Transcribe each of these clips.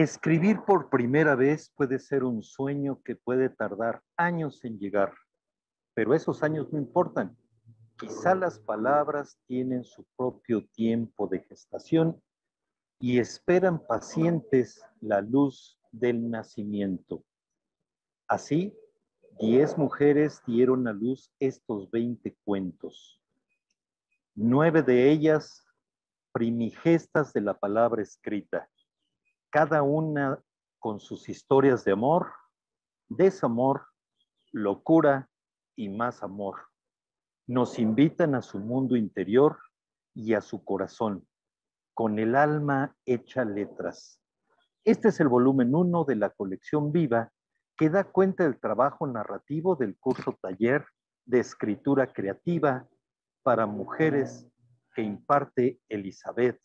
Escribir por primera vez puede ser un sueño que puede tardar años en llegar, pero esos años no importan. Quizá las palabras tienen su propio tiempo de gestación y esperan pacientes la luz del nacimiento. Así, diez mujeres dieron a luz estos 20 cuentos. Nueve de ellas primigestas de la palabra escrita cada una con sus historias de amor, desamor, locura y más amor. Nos invitan a su mundo interior y a su corazón, con el alma hecha letras. Este es el volumen 1 de la colección viva que da cuenta del trabajo narrativo del curso taller de escritura creativa para mujeres que imparte Elizabeth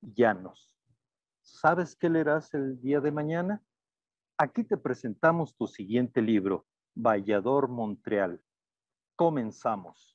Llanos. ¿Sabes qué leerás el día de mañana? Aquí te presentamos tu siguiente libro, Vallador Montreal. Comenzamos.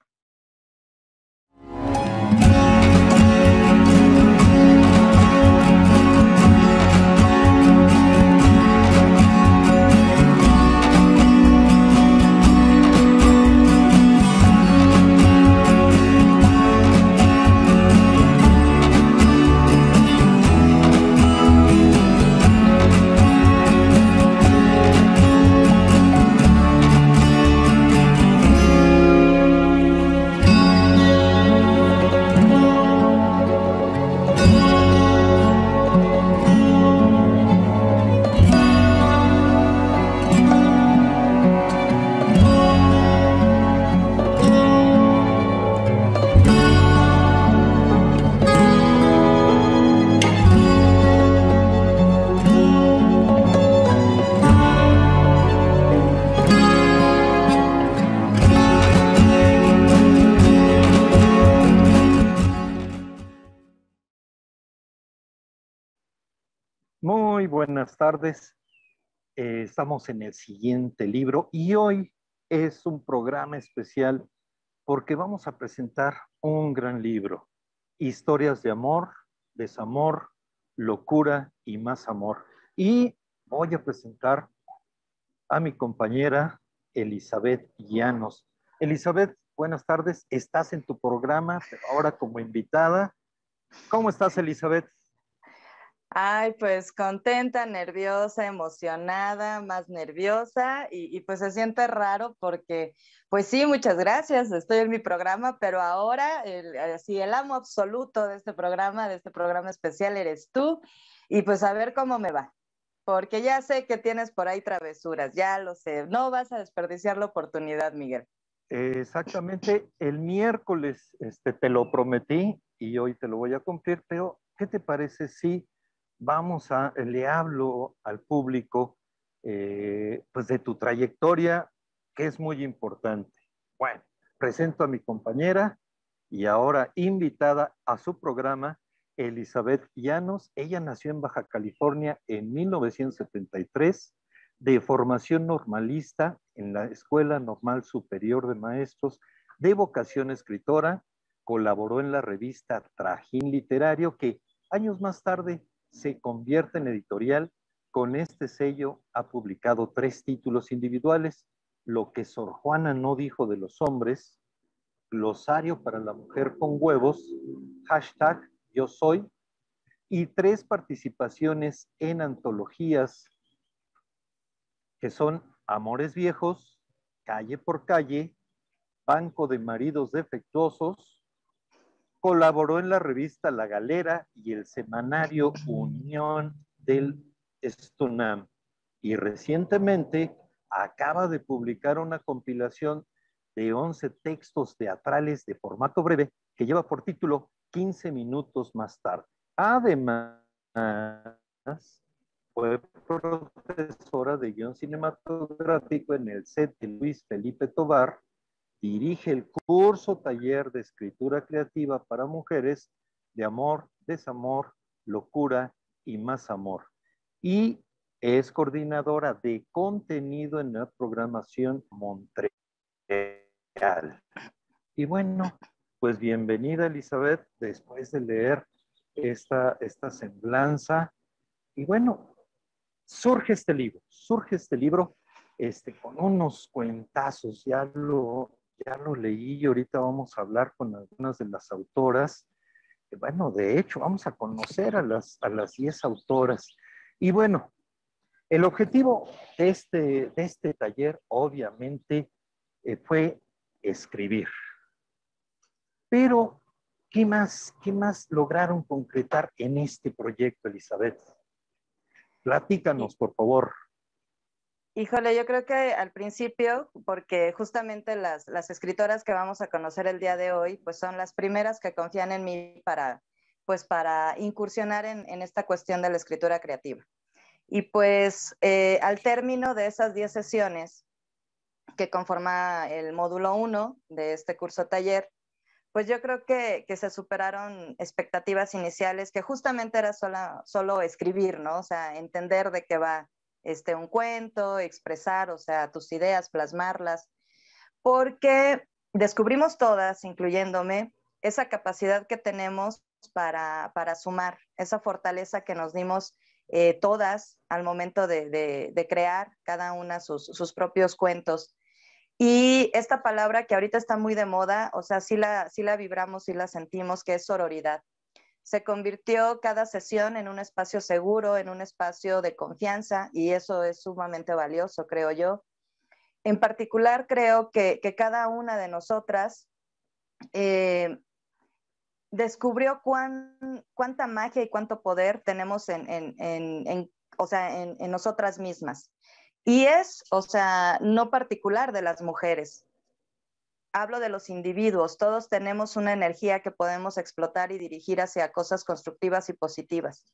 Muy buenas tardes. Eh, estamos en el siguiente libro y hoy es un programa especial porque vamos a presentar un gran libro, Historias de amor, desamor, locura y más amor. Y voy a presentar a mi compañera Elizabeth Llanos. Elizabeth, buenas tardes. Estás en tu programa, ahora como invitada. ¿Cómo estás, Elizabeth? Ay, pues contenta, nerviosa, emocionada, más nerviosa y, pues se siente raro porque, pues sí, muchas gracias, estoy en mi programa, pero ahora el, así el amo absoluto de este programa, de este programa especial eres tú y pues a ver cómo me va, porque ya sé que tienes por ahí travesuras, ya lo sé, no vas a desperdiciar la oportunidad, Miguel. Exactamente, el miércoles este, te lo prometí y hoy te lo voy a cumplir, pero ¿qué te parece si vamos a, le hablo al público eh, pues de tu trayectoria, que es muy importante. Bueno, presento a mi compañera y ahora invitada a su programa, Elizabeth Llanos. Ella nació en Baja California en 1973, de formación normalista en la Escuela Normal Superior de Maestros, de vocación escritora, colaboró en la revista Trajín Literario, que años más tarde se convierte en editorial. Con este sello ha publicado tres títulos individuales, Lo que Sor Juana no dijo de los hombres, Glosario para la mujer con huevos, hashtag Yo soy, y tres participaciones en antologías que son Amores Viejos, Calle por Calle, Banco de Maridos Defectuosos, Colaboró en la revista La Galera y el semanario Unión del Estunam. Y recientemente acaba de publicar una compilación de 11 textos teatrales de formato breve que lleva por título 15 minutos más tarde. Además, fue profesora de guion cinematográfico en el set de Luis Felipe Tobar, dirige el curso taller de escritura creativa para mujeres de amor, desamor, locura y más amor. Y es coordinadora de contenido en la programación Montreal. Y bueno, pues bienvenida Elizabeth, después de leer esta, esta semblanza. Y bueno, surge este libro, surge este libro este, con unos cuentazos, ya lo, ya lo leí y ahorita vamos a hablar con algunas de las autoras. Bueno, de hecho, vamos a conocer a las, a las 10 autoras. Y bueno, el objetivo de este, de este taller, obviamente, eh, fue escribir. Pero, ¿qué más, ¿qué más lograron concretar en este proyecto, Elizabeth? Platícanos, por favor. Híjole, yo creo que al principio, porque justamente las, las, escritoras que vamos a conocer el día de hoy, pues son las primeras que confían en mí para, pues para incursionar en, en esta cuestión de la escritura creativa. Y pues eh, al término de esas 10 sesiones que conforma el módulo 1 de este curso taller, pues yo creo que, que, se superaron expectativas iniciales, que justamente era solo, solo escribir, ¿no? O sea, entender de qué va este, un cuento, expresar, o sea, tus ideas, plasmarlas, porque descubrimos todas, incluyéndome, esa capacidad que tenemos para, para sumar, esa fortaleza que nos dimos eh, todas al momento de, crear cada una sus, propios cuentos. Y esta palabra que ahorita está muy de moda, o sea, sí la, sí la vibramos, sí la sentimos, que es sororidad. Se convirtió cada sesión en un espacio seguro, en un espacio de confianza, y eso es sumamente valioso, creo yo. En particular, creo que, cada una de nosotras eh, descubrió cuánta magia y cuánto poder tenemos en, o sea, en, nosotras mismas. Y es, o sea, no particular de las mujeres. Hablo de los individuos. Todos tenemos una energía que podemos explotar y dirigir hacia cosas constructivas y positivas.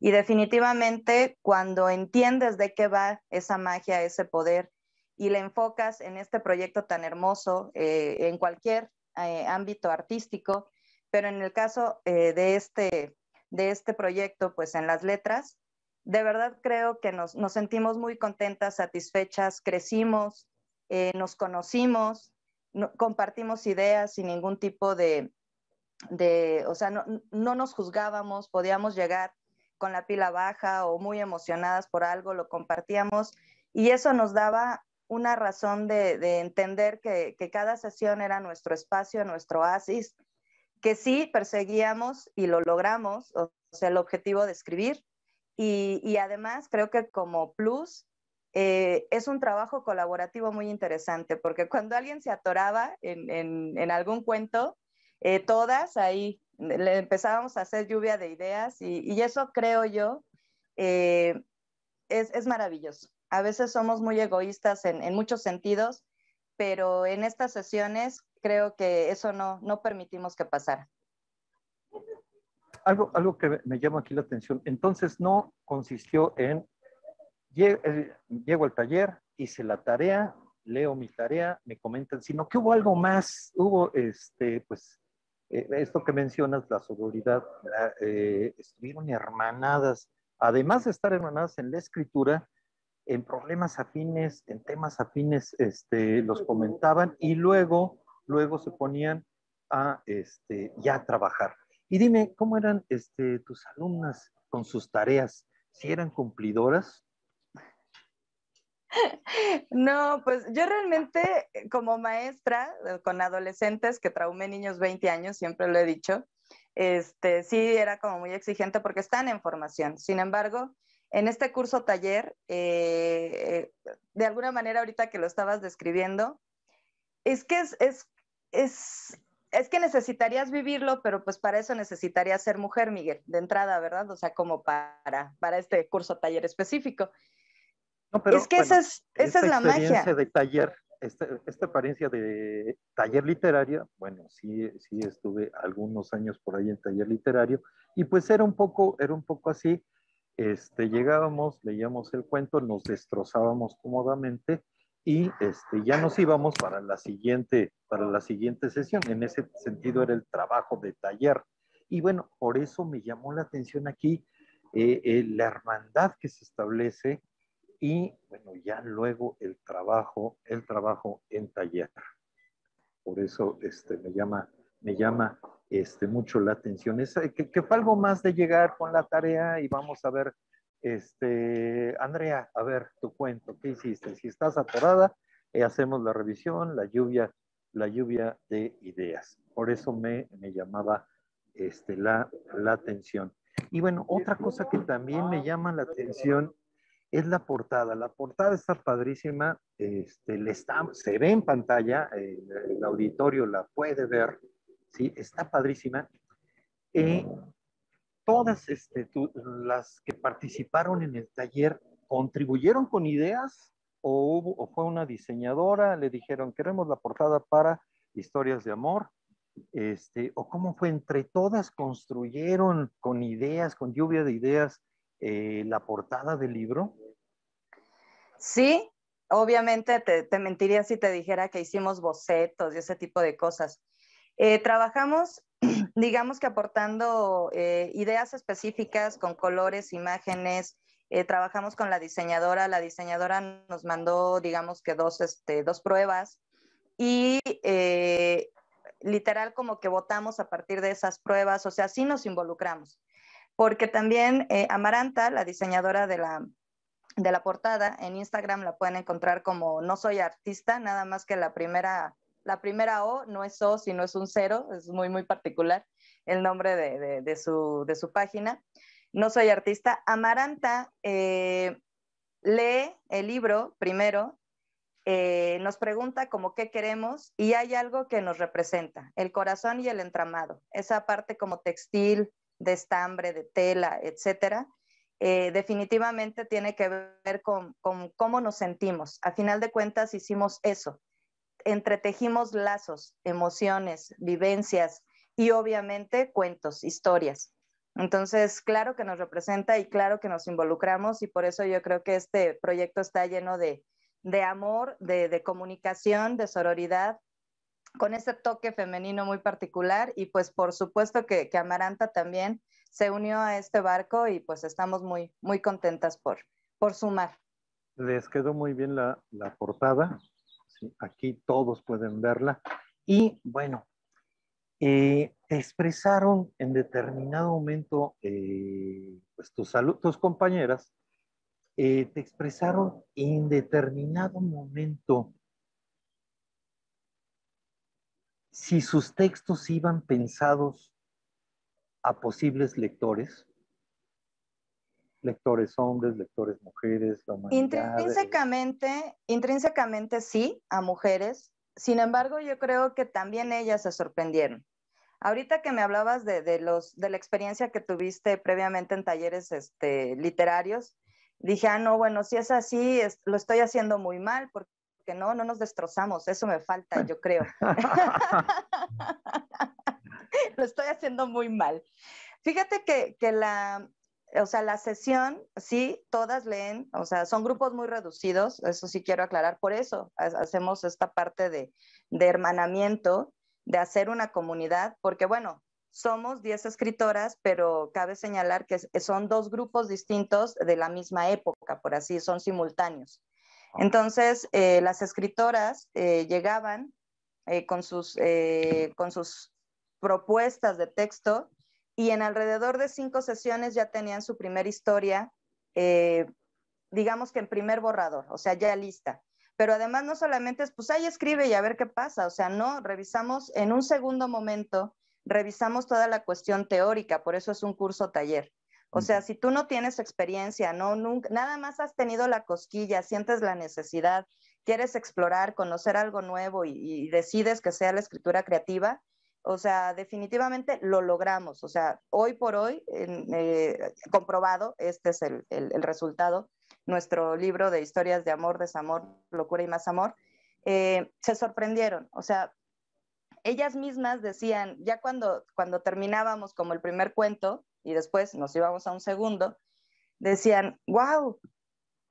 Y definitivamente cuando entiendes de qué va esa magia, ese poder, y le enfocas en este proyecto tan hermoso, eh, en cualquier eh, ámbito artístico, pero en el caso eh, de, este, de este proyecto, pues en las letras, de verdad creo que nos, sentimos muy contentas, satisfechas, crecimos, nos conocimos, compartimos ideas sin ningún tipo de, de o sea, no, nos juzgábamos, podíamos llegar con la pila baja o muy emocionadas por algo, lo compartíamos y eso nos daba una razón de, entender que, que, cada sesión era nuestro espacio, nuestro oasis, que sí perseguíamos y lo logramos, o sea, el objetivo de escribir. Y, además creo que como plus eh, es un trabajo colaborativo muy interesante, porque cuando alguien se atoraba en, algún cuento, eh, todas ahí le empezábamos a hacer lluvia de ideas y, eso creo yo eh, es, maravilloso. A veces somos muy egoístas en, en muchos sentidos, pero en estas sesiones creo que eso no, no permitimos que pasara. Algo, algo que me llama aquí la atención, entonces no consistió en, llego al taller, hice la tarea, leo mi tarea, me comentan, sino que hubo algo más, hubo este, pues, eh, esto que mencionas, la sororidad, eh, estuvieron hermanadas, además de estar hermanadas en la escritura, en problemas afines, en temas afines, este, los comentaban y luego luego se ponían a este, ya trabajar. Y dime, ¿cómo eran este, tus alumnas con sus tareas? ¿Si eran cumplidoras? No, pues yo realmente como maestra eh, con adolescentes que traumé niños 20 años, siempre lo he dicho, este, sí era como muy exigente porque están en formación. Sin embargo, en este curso taller, eh, eh, de alguna manera ahorita que lo estabas describiendo, es que es, es, es que necesitarías vivirlo, pero pues para eso necesitarías ser mujer, Miguel, de entrada, ¿verdad? O sea, como para, para este curso taller específico. No, pero, es que esa es, esa es la magia. de taller esta, esta apariencia de taller literario, bueno, sí, sí estuve algunos años por ahí en taller literario, y pues era un poco, era un poco así, este, llegábamos, leíamos el cuento, nos destrozábamos cómodamente y este, ya nos íbamos para la, siguiente, para la siguiente sesión. En ese sentido era el trabajo de taller. Y bueno, por eso me llamó la atención aquí eh, eh, la hermandad que se establece y bueno, ya luego el trabajo, el trabajo en taller. Por eso este, me llama, me llama este, mucho la atención. Es, que, que fue más de llegar con la tarea y vamos a ver, este, Andrea, a ver tu cuento, ¿qué hiciste? Si estás atorada, eh, hacemos la revisión, la lluvia, la lluvia de ideas. Por eso me, me llamaba este, la, la atención. Y bueno, otra cosa que también me llama la atención es la portada. La portada está padrísima, este, le está, se ve en pantalla, el, auditorio la puede ver, ¿sí? está padrísima. Eh, todas este, las que participaron en el taller contribuyeron con ideas o, o fue una diseñadora, le dijeron, queremos la portada para historias de amor, este, o cómo fue entre todas construyeron con ideas, con lluvia de ideas, eh, la portada del libro? Sí, obviamente te, mentiría si te dijera que hicimos bocetos y ese tipo de cosas. Eh, trabajamos, digamos que aportando eh, ideas específicas con colores, imágenes. trabajamos con la diseñadora. La diseñadora nos mandó, digamos que dos, este, dos pruebas y literal como que votamos a partir de esas pruebas, o sea, sí nos involucramos. Porque también eh, Amaranta, la diseñadora de la, de la portada, en Instagram la pueden encontrar como no soy artista, nada más que la primera, la primera O no es O, sino es un cero, es muy, muy particular el nombre de, su, de su, página. No soy artista. Amaranta eh, lee el libro primero eh, nos pregunta como qué queremos y hay algo que nos representa, el corazón y el entramado, esa parte como textil, de estambre, de tela, etcétera, eh, definitivamente tiene que ver con, cómo nos sentimos. A final de cuentas hicimos eso, entretejimos lazos, emociones, vivencias y obviamente cuentos, historias. Entonces, claro que nos representa y claro que nos involucramos y por eso yo creo que este proyecto está lleno de, de amor, de, comunicación, de sororidad, con ese toque femenino muy particular y pues por supuesto que, Amaranta también se unió a este barco y pues estamos muy, muy contentas por, por sumar. Les quedó muy bien la, portada, aquí todos pueden verla y bueno, eh, expresaron en determinado momento eh, pues tus, tus compañeras eh, te expresaron en determinado momento si sus textos iban pensados a posibles lectores, lectores hombres, lectores mujeres, Intrínsecamente, intrínsecamente sí, a mujeres. Sin embargo, yo creo que también ellas se sorprendieron. Ahorita que me hablabas de, los, de la experiencia que tuviste previamente en talleres este, literarios, dije, ah, no, bueno, si es así, lo estoy haciendo muy mal, porque no, no nos destrozamos, eso me falta, yo creo. lo estoy haciendo muy mal. Fíjate que, la, o sea, la sesión, sí, todas leen, o sea, son grupos muy reducidos, eso sí quiero aclarar, por eso hacemos esta parte de, de hermanamiento, de hacer una comunidad, porque bueno, somos 10 escritoras, pero cabe señalar que son dos grupos distintos de la misma época, por así, son simultáneos. Entonces, eh, las escritoras eh, llegaban eh, con, sus, con sus propuestas de texto y en alrededor de cinco sesiones ya tenían su primera historia, digamos que en primer borrador, o sea, ya lista. Pero además no solamente es, pues ahí escribe y a ver qué pasa, o sea, no, revisamos en un segundo momento revisamos toda la cuestión teórica, por eso es un curso taller. O sea, si tú no tienes experiencia, no, nunca, nada más has tenido la cosquilla, sientes la necesidad, quieres explorar, conocer algo nuevo y, decides que sea la escritura creativa, o sea, definitivamente lo logramos. O sea, hoy por hoy, eh, comprobado, este es el, el, resultado, nuestro libro de historias de amor, desamor, locura y más amor, eh, se sorprendieron. O sea, ellas mismas decían, ya cuando, cuando terminábamos como el primer cuento y después nos íbamos a un segundo, decían, wow,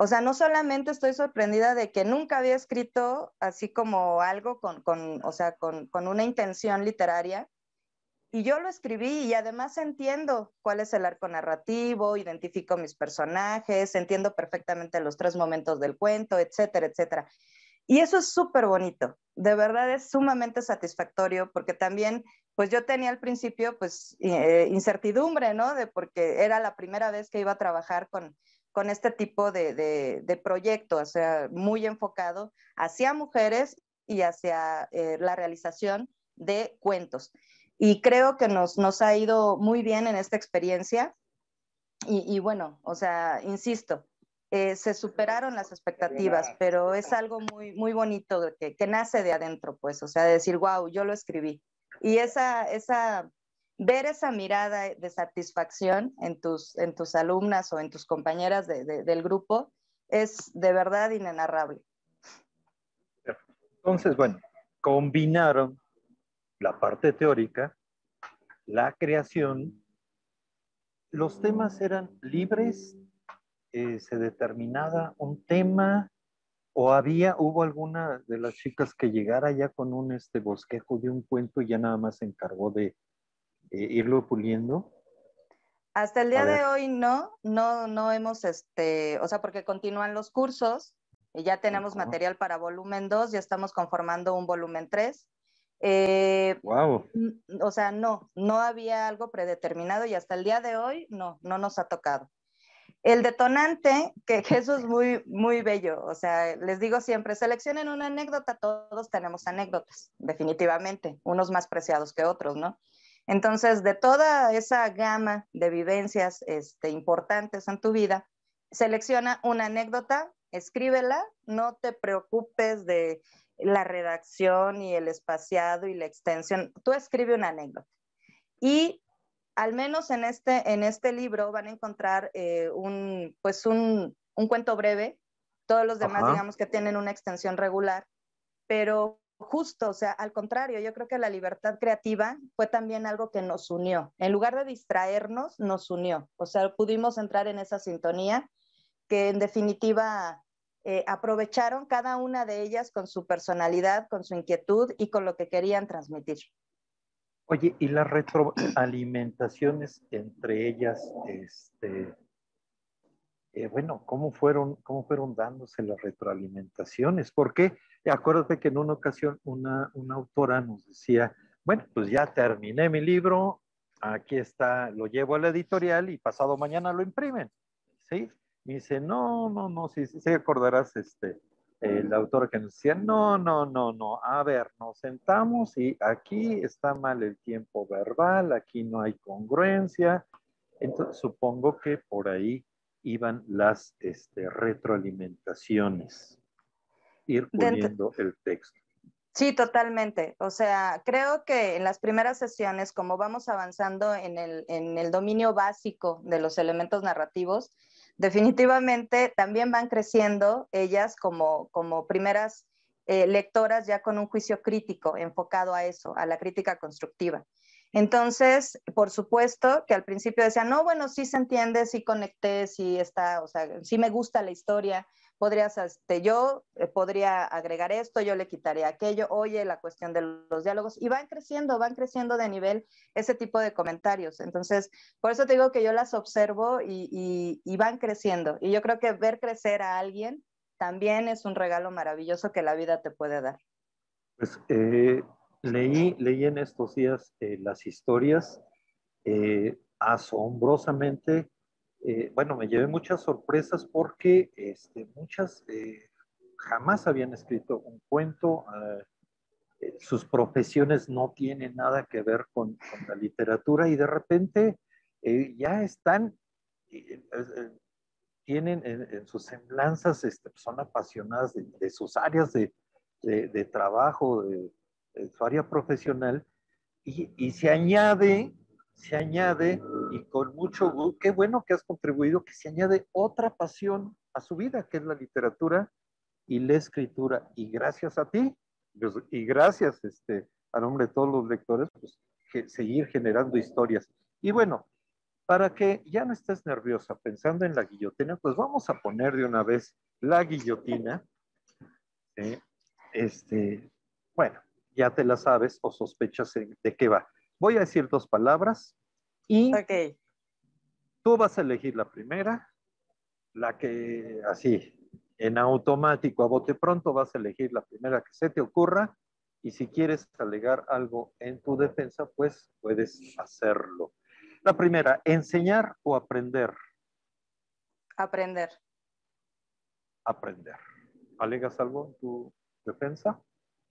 o sea, no solamente estoy sorprendida de que nunca había escrito así como algo con, o sea, con, una intención literaria, y yo lo escribí y además entiendo cuál es el arco narrativo, identifico mis personajes, entiendo perfectamente los tres momentos del cuento, etcétera, etcétera. Y eso es súper bonito, de verdad es sumamente satisfactorio porque también, pues yo tenía al principio, pues, eh, incertidumbre, ¿no? De porque era la primera vez que iba a trabajar con, con este tipo de, de, proyecto, o sea, muy enfocado hacia mujeres y hacia eh, la realización de cuentos. Y creo que nos, nos ha ido muy bien en esta experiencia. Y, y bueno, o sea, insisto, eh, se superaron las expectativas, pero es algo muy, muy bonito que, que, nace de adentro, pues, o sea, de decir, wow, yo lo escribí. Y esa, esa, ver esa mirada de satisfacción en tus, en tus alumnas o en tus compañeras de, de, del grupo es de verdad inenarrable. Entonces, bueno, combinaron la parte teórica, la creación, los temas eran libres eh, se determinaba un tema o había, hubo alguna de las chicas que llegara ya con un este, bosquejo de un cuento y ya nada más se encargó de eh, irlo puliendo? Hasta el día de hoy no, no, no hemos, este, o sea, porque continúan los cursos y ya tenemos material para volumen 2, ya estamos conformando un volumen 3. wow. Eh, o sea, no, no había algo predeterminado y hasta el día de hoy no, no nos ha tocado. El detonante, que, eso es muy, muy bello, o sea, les digo siempre, seleccionen una anécdota, todos tenemos anécdotas, definitivamente, unos más preciados que otros, ¿no? Entonces, de toda esa gama de vivencias este, importantes en tu vida, selecciona una anécdota, escríbela, no te preocupes de la redacción y el espaciado y la extensión, tú escribe una anécdota. Y al menos en este, en este libro van a encontrar eh, un, pues un, un, cuento breve, todos los demás digamos que tienen una extensión regular, pero justo, o sea, al contrario, yo creo que la libertad creativa fue también algo que nos unió. En lugar de distraernos, nos unió. O sea, pudimos entrar en esa sintonía que en definitiva eh, aprovecharon cada una de ellas con su personalidad, con su inquietud y con lo que querían transmitir. Oye, y las retroalimentaciones entre ellas, este, eh, bueno, ¿cómo fueron, ¿cómo fueron dándose las retroalimentaciones? Porque acuérdate que en una ocasión una, una autora nos decía, bueno, pues ya terminé mi libro, aquí está, lo llevo a la editorial y pasado mañana lo imprimen, ¿sí? Me dice, no, no, no, sí, sí, acordarás, este, el autor que nos decía, no, no, no, no, a ver, nos sentamos y aquí está mal el tiempo verbal, aquí no hay congruencia. Entonces, supongo que por ahí iban las este, retroalimentaciones, ir poniendo el texto. Sí, totalmente. O sea, creo que en las primeras sesiones, como vamos avanzando en el, en el dominio básico de los elementos narrativos, definitivamente también van creciendo ellas como, como primeras eh, lectoras ya con un juicio crítico enfocado a eso, a la crítica constructiva. Entonces, por supuesto que al principio decían, no, bueno, sí se entiende, sí conecté, sí está, o sea, sí me gusta la historia, podrías, este, yo eh, podría agregar esto, yo le quitaría aquello, oye, la cuestión de los diálogos, y van creciendo, van creciendo de nivel ese tipo de comentarios. Entonces, por eso te digo que yo las observo y, y, van creciendo. Y yo creo que ver crecer a alguien también es un regalo maravilloso que la vida te puede dar. Pues eh, leí, leí en estos días eh, las historias asombrosamente eh, bueno, me llevé muchas sorpresas porque este, muchas eh, jamás habían escrito un cuento, ah, eh, sus profesiones no tienen nada que ver con, la literatura y de repente ya están, tienen en, sus semblanzas, este, son apasionadas de, sus áreas de, de trabajo, de, su área profesional y, y se añade se añade, y con mucho gusto, qué bueno que has contribuido, que se añade otra pasión a su vida, que es la literatura, y la escritura. Y gracias a ti, pues, y gracias este, a nombre de todos los lectores, pues que seguir generando historias. Y bueno, para que ya no estés nerviosa pensando en la guillotina, pues vamos a poner de una vez la guillotina. Este, bueno, ya te la sabes o sospechas de qué va. Voy a decir dos palabras y tú vas a elegir la primera, la que así, en automático, a bote pronto, vas a elegir la primera que se te ocurra y si quieres alegar algo en tu defensa, pues puedes hacerlo. La primera, enseñar o aprender. Aprender. Aprender. ¿Alegas algo en tu defensa?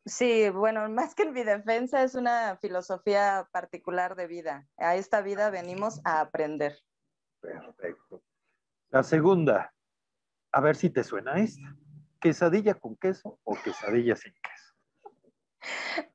Sí, bueno, más que en mi defensa es una filosofía particular de vida. A esta vida venimos a aprender. Perfecto. La segunda, a ver si te suena esta. ¿Quesadilla con queso o quesadilla sin queso?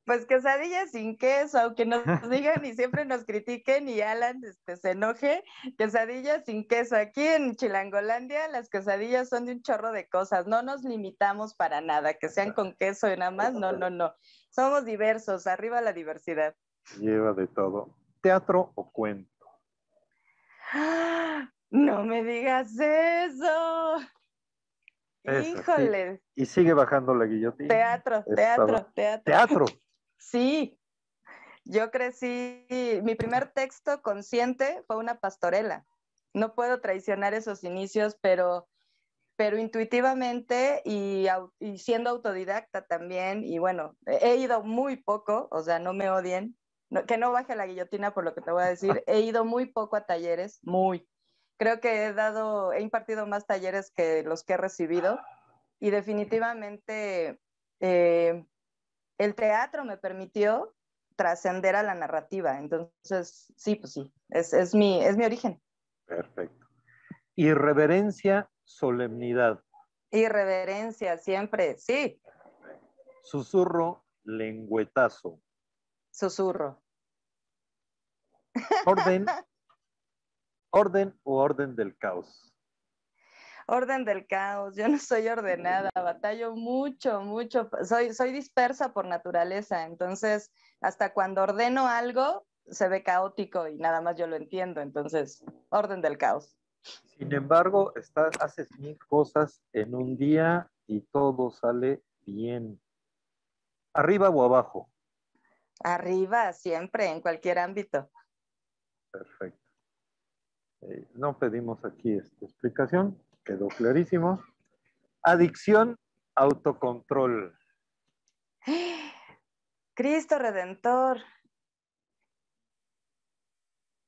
Pues quesadillas sin queso, aunque nos digan y siempre nos critiquen y Alan este, se enoje, quesadillas sin queso. Aquí en Chilangolandia las quesadillas son de un chorro de cosas, no nos limitamos para nada, que sean con queso y nada más, no, no, no. Somos diversos, arriba la diversidad. Lleva de todo. ¿Teatro o cuento? No me digas eso. Híjole. Y sigue bajando la guillotina. Teatro, teatro, teatro. Teatro. Sí. Yo crecí, mi primer texto consciente fue una pastorela. No puedo traicionar esos inicios, pero, pero intuitivamente y, y siendo autodidacta también, y bueno, he ido muy poco, o sea, no me odien, que no baje la guillotina por lo que te voy a decir, he ido muy poco a talleres, muy, creo que he dado, he impartido más talleres que los que he recibido y definitivamente eh, el teatro me permitió trascender a la narrativa. Entonces, sí, pues sí, es, mi, es mi origen. Perfecto. Irreverencia, solemnidad. Irreverencia, siempre, sí. Susurro, lengüetazo. Susurro. Orden, ¿Orden o orden del caos? Orden del caos. Yo no soy ordenada, batallo mucho, mucho. Soy, soy dispersa por naturaleza, entonces hasta cuando ordeno algo se ve caótico y nada más yo lo entiendo. Entonces, orden del caos. Sin embargo, estás, haces mil cosas en un día y todo sale bien. ¿Arriba o abajo? Arriba, siempre, en cualquier ámbito. Perfecto. Eh, no pedimos aquí esta explicación, quedó clarísimo. Adicción, autocontrol. Cristo Redentor.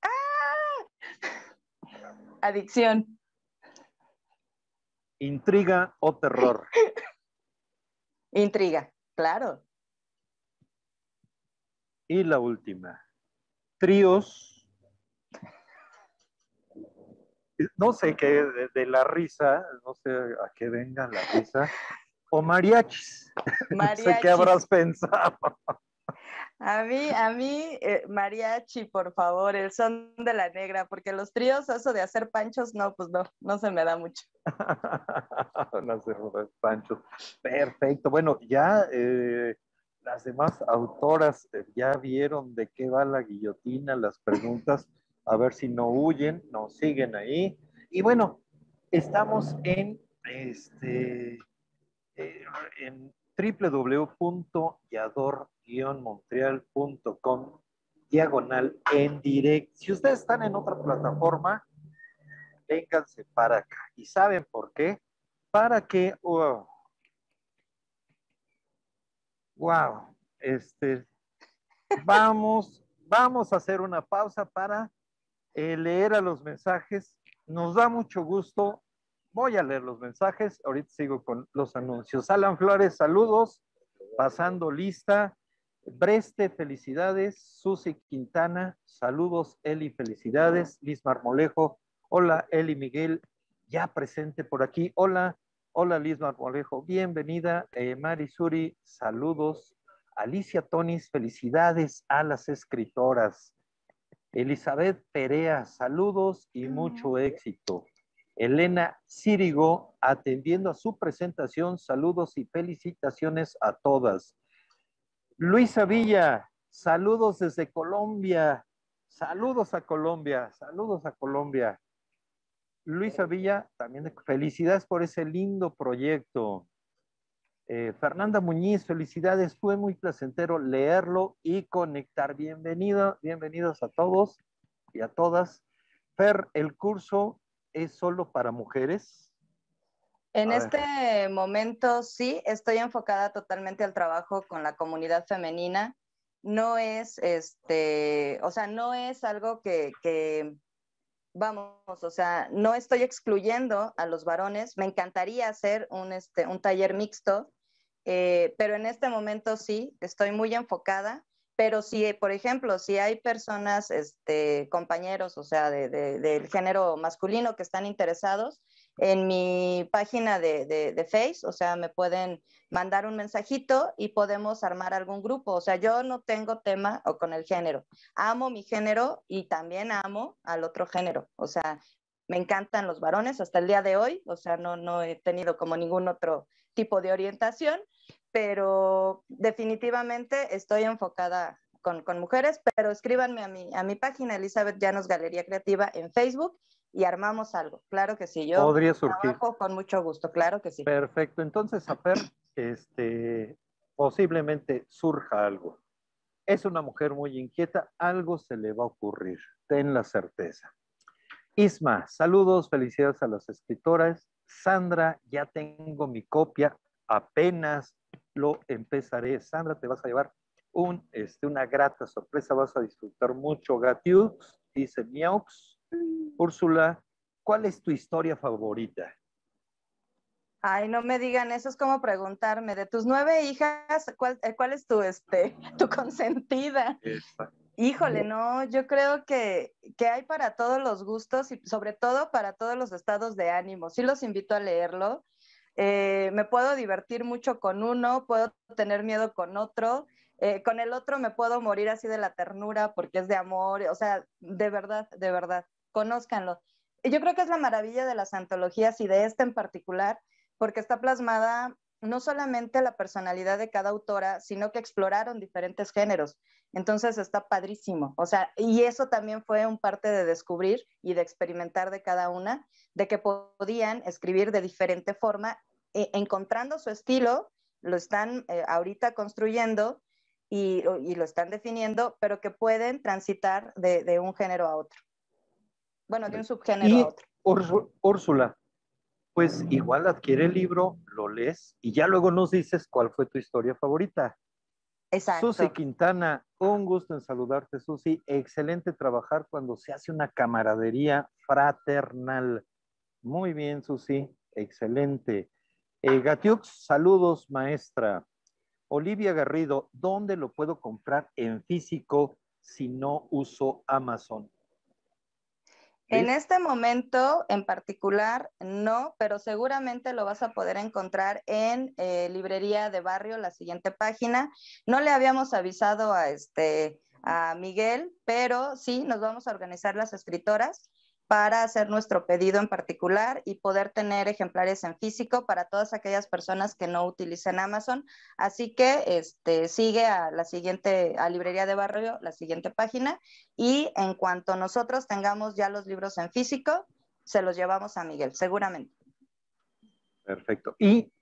¡Ah! Adicción. Intriga o terror. Intriga, claro. Y la última. Tríos no sé qué, de, la risa, no sé a qué venga la risa, o mariachis. no sé qué habrás pensado. A mí, a mí, eh, mariachi, por favor, el son de la negra, porque los tríos, eso de hacer panchos, no, pues no, no se me da mucho. no hacer panchos. Perfecto. Bueno, ya eh, las demás autoras eh, ya vieron de qué va la guillotina, las preguntas a ver si no huyen, nos siguen ahí. Y bueno, estamos en, este, eh, en www.yador-montreal.com diagonal en directo. Si ustedes están en otra plataforma, vénganse para acá. ¿Y saben por qué? Para que, wow, wow, este, vamos, vamos a hacer una pausa para eh, leer a los mensajes. Nos da mucho gusto. Voy a leer los mensajes. Ahorita sigo con los anuncios. Alan Flores, saludos. Pasando lista. Breste, felicidades. Susi Quintana, saludos. Eli, felicidades. Liz Marmolejo, hola. Eli Miguel, ya presente por aquí. Hola, hola Liz Marmolejo, bienvenida. Eh, Mari Suri, saludos. Alicia Tonis, felicidades a las escritoras. Elizabeth Perea, saludos y mucho éxito. Elena Círigo, atendiendo a su presentación. Saludos y felicitaciones a todas. Luisa Villa, saludos desde Colombia. Saludos a Colombia, saludos a Colombia. Luisa Villa, también felicidades por ese lindo proyecto. Eh, Fernanda Muñiz, felicidades, fue muy placentero leerlo y conectar. Bienvenido, bienvenidos a todos y a todas. Fer, el curso es solo para mujeres? En este momento sí, estoy enfocada totalmente al trabajo con la comunidad femenina. No es, este, o sea, no es algo que, que, vamos, o sea, no estoy excluyendo a los varones. Me encantaría hacer un, este, un taller mixto, eh, pero en este momento sí, estoy muy enfocada pero si, por ejemplo, si hay personas, este, compañeros, o sea, de, del género masculino que están interesados, en mi página de, de, Face, o sea, me pueden mandar un mensajito y podemos armar algún grupo. O sea, yo no tengo tema o con el género. Amo mi género y también amo al otro género. O sea, me encantan los varones hasta el día de hoy. O sea, no, no he tenido como ningún otro tipo de orientación, pero definitivamente estoy enfocada con, con, mujeres, pero escríbanme a mi, a mi página Elizabeth Llanos Galería Creativa en Facebook y armamos algo. Claro que sí, yo Podría surgir. trabajo con mucho gusto, claro que sí. Perfecto, entonces, a ver, este, posiblemente surja algo. Es una mujer muy inquieta, algo se le va a ocurrir, ten la certeza. Isma, saludos, felicidades a las escritoras. Sandra, ya tengo mi copia, apenas lo empezaré. Sandra, te vas a llevar un, este, una grata sorpresa, vas a disfrutar mucho. Gatiux, dice Miaux. Úrsula, ¿cuál es tu historia favorita? Ay, no me digan, eso es como preguntarme, de tus nueve hijas, ¿cuál, eh, cuál es tu, este, tu consentida? Híjole, no, yo creo que, que, hay para todos los gustos y sobre todo para todos los estados de ánimo. Sí los invito a leerlo. Eh, me puedo divertir mucho con uno, puedo tener miedo con otro, eh, con el otro me puedo morir así de la ternura porque es de amor, o sea, de verdad, de verdad, conózcanlo. Yo creo que es la maravilla de las antologías y de esta en particular, porque está plasmada no solamente la personalidad de cada autora, sino que exploraron diferentes géneros. Entonces está padrísimo. O sea, y eso también fue un parte de descubrir y de experimentar de cada una, de que podían escribir de diferente forma e, encontrando su estilo, lo están eh, ahorita construyendo y, lo están definiendo, pero que pueden transitar de, un género a otro. Bueno, de un subgénero a otro. Úrsula, pues igual adquiere el libro, lo lees y ya luego nos dices cuál fue tu historia favorita. Exacto. Susi Quintana, un gusto en saludarte, Susi. Excelente trabajar cuando se hace una camaradería fraternal. Muy bien, Susi. Excelente. Eh, Gatiux, saludos, maestra. Olivia Garrido, ¿dónde lo puedo comprar en físico si no uso Amazon? En este momento en particular no, pero seguramente lo vas a poder encontrar en eh, librería de barrio, la siguiente página. No le habíamos avisado a este a Miguel, pero sí nos vamos a organizar las escritoras para hacer nuestro pedido en particular y poder tener ejemplares en físico para todas aquellas personas que no utilicen Amazon. Así que este, sigue a la siguiente, a Librería de Barrio, la siguiente página, y en cuanto nosotros tengamos ya los libros en físico, se los llevamos a Miguel, seguramente. Perfecto. Y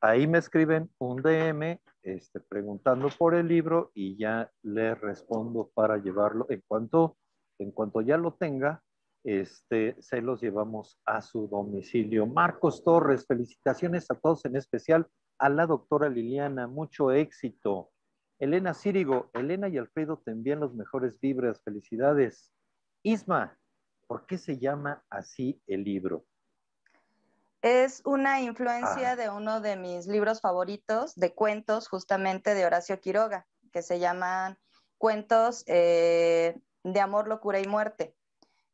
ahí me escriben un DM este, preguntando por el libro y ya le respondo para llevarlo en cuanto, en cuanto ya lo tenga este, se los llevamos a su domicilio. Marcos Torres, felicitaciones a todos, en especial a la doctora Liliana, mucho éxito. Elena Círigo, Elena y Alfredo te envían los mejores vibras, felicidades. Isma, ¿por qué se llama así el libro? Es una influencia ah. de uno de mis libros favoritos de cuentos, justamente de Horacio Quiroga, que se llaman Cuentos eh, de Amor, Locura y Muerte.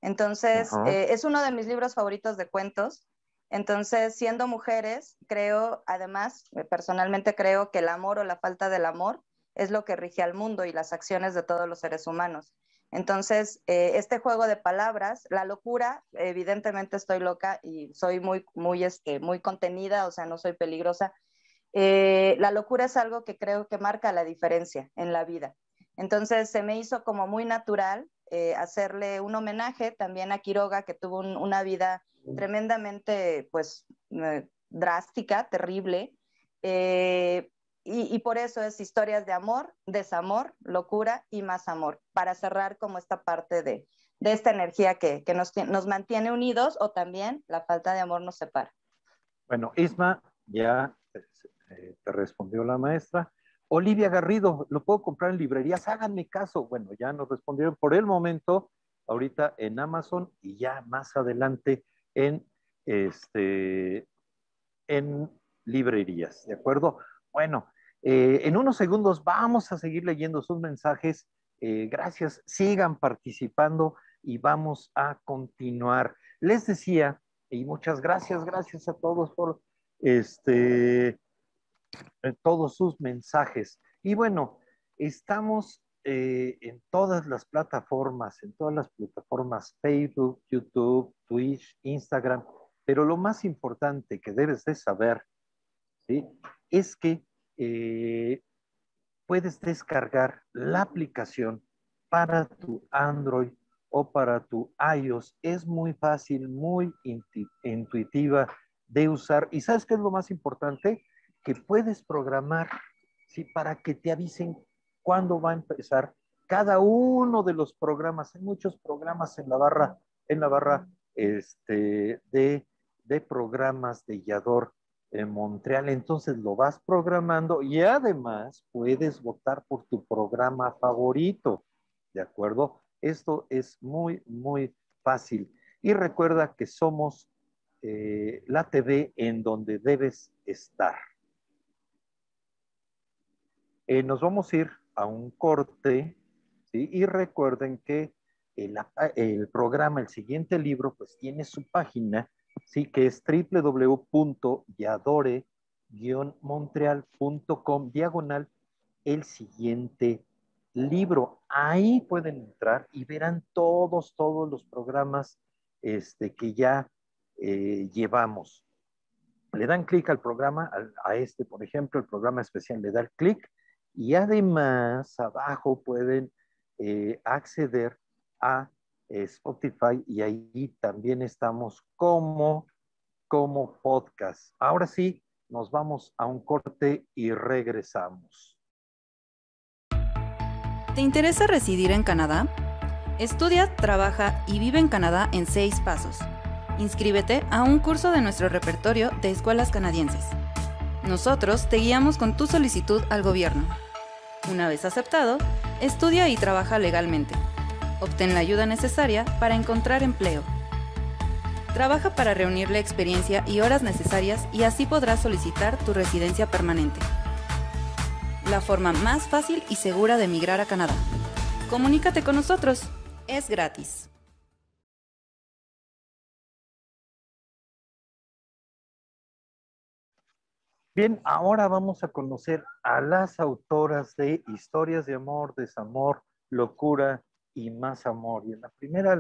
Entonces, eh, es uno de mis libros favoritos de cuentos. Entonces, siendo mujeres, creo, además, eh, personalmente creo que el amor o la falta del amor es lo que rige al mundo y las acciones de todos los seres humanos. Entonces, eh, este juego de palabras, la locura, evidentemente estoy loca y soy muy, muy, este, muy contenida, o sea, no soy peligrosa. Eh, la locura es algo que creo que marca la diferencia en la vida. Entonces, se me hizo como muy natural eh, hacerle un homenaje también a Quiroga, que tuvo una vida tremendamente, pues, drástica, terrible. Y, por eso es historias de amor, desamor, locura y más amor, para cerrar como esta parte de, esta energía que, nos, nos, mantiene unidos o también la falta de amor nos separa. Bueno, Isma, ya eh, te respondió la maestra. Olivia Garrido, ¿lo puedo comprar en librerías? Háganme caso. Bueno, ya nos respondieron por el momento, ahorita en Amazon y ya más adelante en, este, en librerías, ¿de acuerdo? Bueno, eh, en unos segundos vamos a seguir leyendo sus mensajes. Eh, gracias, sigan participando y vamos a continuar. Les decía, y muchas gracias, gracias a todos por este, todos sus mensajes. Y bueno, estamos en todas las plataformas, en todas las plataformas, Facebook, YouTube, Twitch, Instagram, pero lo más importante que debes de saber, ¿sí? Es que eh, puedes descargar la aplicación para tu Android o para tu iOS. Es muy fácil, muy intuitiva de usar. ¿Y sabes qué es lo más importante? Que puedes programar ¿sí? para que te avisen cuándo va a empezar cada uno de los programas. Hay muchos programas en la barra, en la barra este, de, de programas de Yador en Montreal, entonces lo vas programando y además puedes votar por tu programa favorito, ¿de acuerdo? Esto es muy, muy fácil. Y recuerda que somos eh, la TV en donde debes estar. Eh, nos vamos a ir a un corte. Y recuerden que el, el programa, el siguiente libro, pues tiene su página sí, que es www.yadore-montreal.com diagonal el siguiente libro. Ahí pueden entrar y verán todos, todos los programas este, que ya eh, llevamos. Le dan clic al programa, a este, por ejemplo, el programa especial, le dan clic y además abajo pueden eh, acceder a Spotify y ahí también estamos como, como podcast. Ahora sí, nos vamos a un corte y regresamos. ¿Te interesa residir en Canadá? Estudia, trabaja y vive en Canadá en seis pasos. Inscríbete a un curso de nuestro repertorio de escuelas canadienses. Nosotros te guiamos con tu solicitud al gobierno. Una vez aceptado, estudia y trabaja legalmente obtén la ayuda necesaria para encontrar empleo. Trabaja para reunir la experiencia y horas necesarias y así podrás solicitar tu residencia permanente. La forma más fácil y segura de emigrar a Canadá. Comunícate con nosotros. Es gratis. Bien, ahora vamos a conocer a las autoras de Historias de Amor, Desamor, Locura y más amor. Y en la primera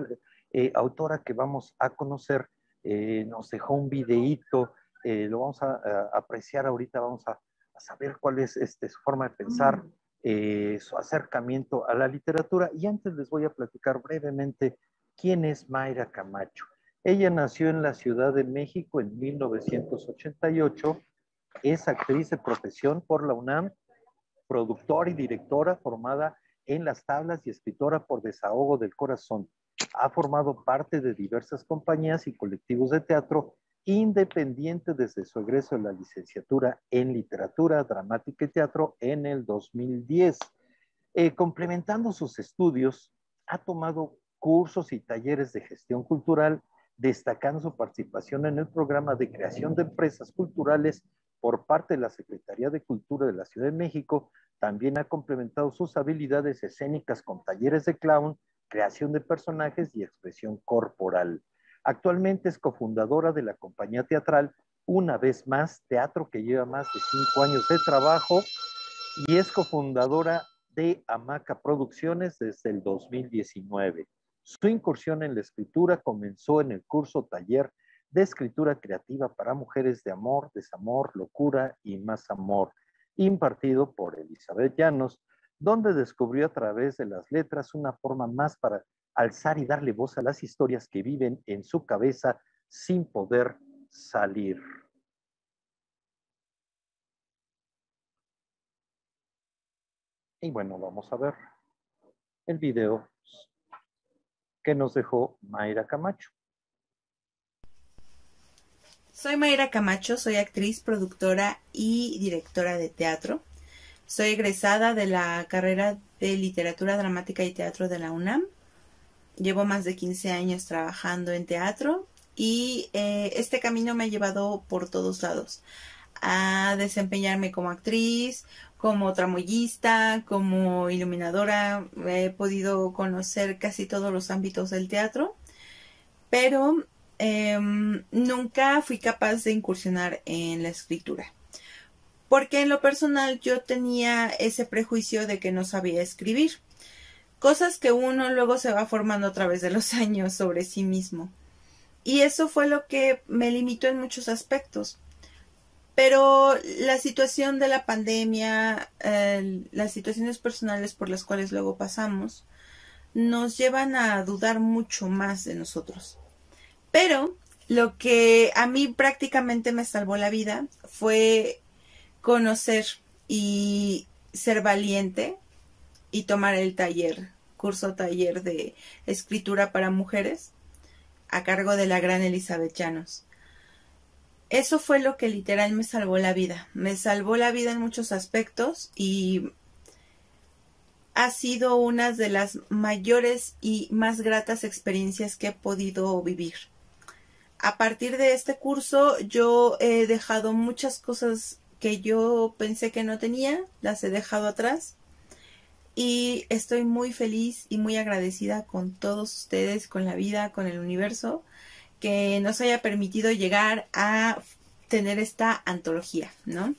eh, autora que vamos a conocer eh, nos dejó un videíto, eh, lo vamos a, apreciar ahorita, vamos a, saber cuál es este, su forma de pensar, mm. su acercamiento a la literatura. Y antes les voy a platicar brevemente quién es Mayra Camacho. Ella nació en la Ciudad de México en 1988, es actriz de profesión por la UNAM, productora y directora formada en las tablas y escritora por desahogo del corazón. Ha formado parte de diversas compañías y colectivos de teatro independiente desde su egreso de la licenciatura en literatura, dramática y teatro en el 2010. Eh, complementando sus estudios, ha tomado cursos y talleres de gestión cultural, destacando su participación en el programa de creación de empresas culturales por parte de la Secretaría de Cultura de la Ciudad de México, también ha complementado sus habilidades escénicas con talleres de clown, creación de personajes y expresión corporal. Actualmente es cofundadora de la compañía teatral Una vez más, teatro que lleva más de cinco años de trabajo y es cofundadora de Amaca Producciones desde el 2019. Su incursión en la escritura comenzó en el curso taller de escritura creativa para mujeres de amor, desamor, locura y más amor, impartido por Elizabeth Llanos, donde descubrió a través de las letras una forma más para alzar y darle voz a las historias que viven en su cabeza sin poder salir. Y bueno, vamos a ver el video que nos dejó Mayra Camacho. Soy Mayra Camacho, soy actriz, productora y directora de teatro. Soy egresada de la carrera de literatura dramática y teatro de la UNAM. Llevo más de 15 años trabajando en teatro y eh, este camino me ha llevado por todos lados a desempeñarme como actriz, como tramoyista, como iluminadora. He podido conocer casi todos los ámbitos del teatro, pero em, nunca fui capaz de incursionar en la escritura. Porque en lo personal yo tenía ese prejuicio de que no sabía escribir. Cosas que uno luego se va formando a través de los años sobre sí mismo. Y eso fue lo que me limitó en muchos aspectos. Pero la situación de la pandemia, las situaciones personales por las cuales luego pasamos, nos llevan a dudar mucho más de nosotros. Pero lo que a mí prácticamente me salvó la vida fue conocer y ser valiente y tomar el taller, curso taller de escritura para mujeres a cargo de la gran Elizabeth Llanos eso fue lo que literal me salvó la vida. Me salvó la vida en muchos aspectos y ha sido una de las mayores y más gratas experiencias que he podido vivir. A partir de este curso yo he dejado muchas cosas que yo pensé que no tenía, las he dejado atrás y estoy muy feliz y muy agradecida con todos ustedes, con la vida, con el universo, que nos haya permitido llegar a tener esta antología, ¿no?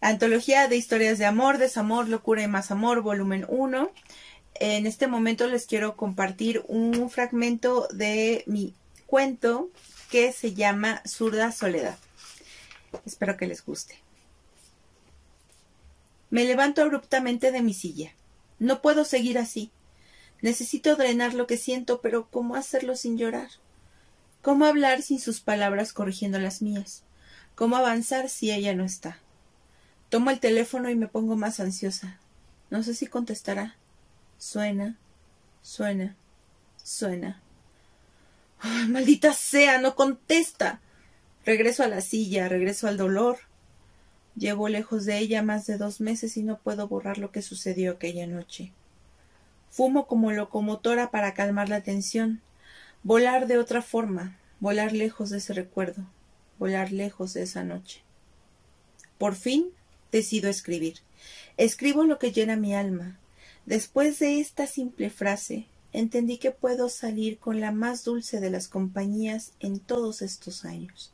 Antología de historias de amor, desamor, locura y más amor, volumen 1. En este momento les quiero compartir un fragmento de mi cuento que se llama Zurda Soledad. Espero que les guste. Me levanto abruptamente de mi silla. No puedo seguir así. Necesito drenar lo que siento, pero ¿cómo hacerlo sin llorar? ¿Cómo hablar sin sus palabras corrigiendo las mías? ¿Cómo avanzar si ella no está? Tomo el teléfono y me pongo más ansiosa. No sé si contestará. Suena, suena, suena. Maldita sea, no contesta. Regreso a la silla, regreso al dolor. Llevo lejos de ella más de dos meses y no puedo borrar lo que sucedió aquella noche. Fumo como locomotora para calmar la tensión volar de otra forma, volar lejos de ese recuerdo, volar lejos de esa noche. Por fin decido escribir. Escribo lo que llena mi alma. Después de esta simple frase, entendí que puedo salir con la más dulce de las compañías en todos estos años.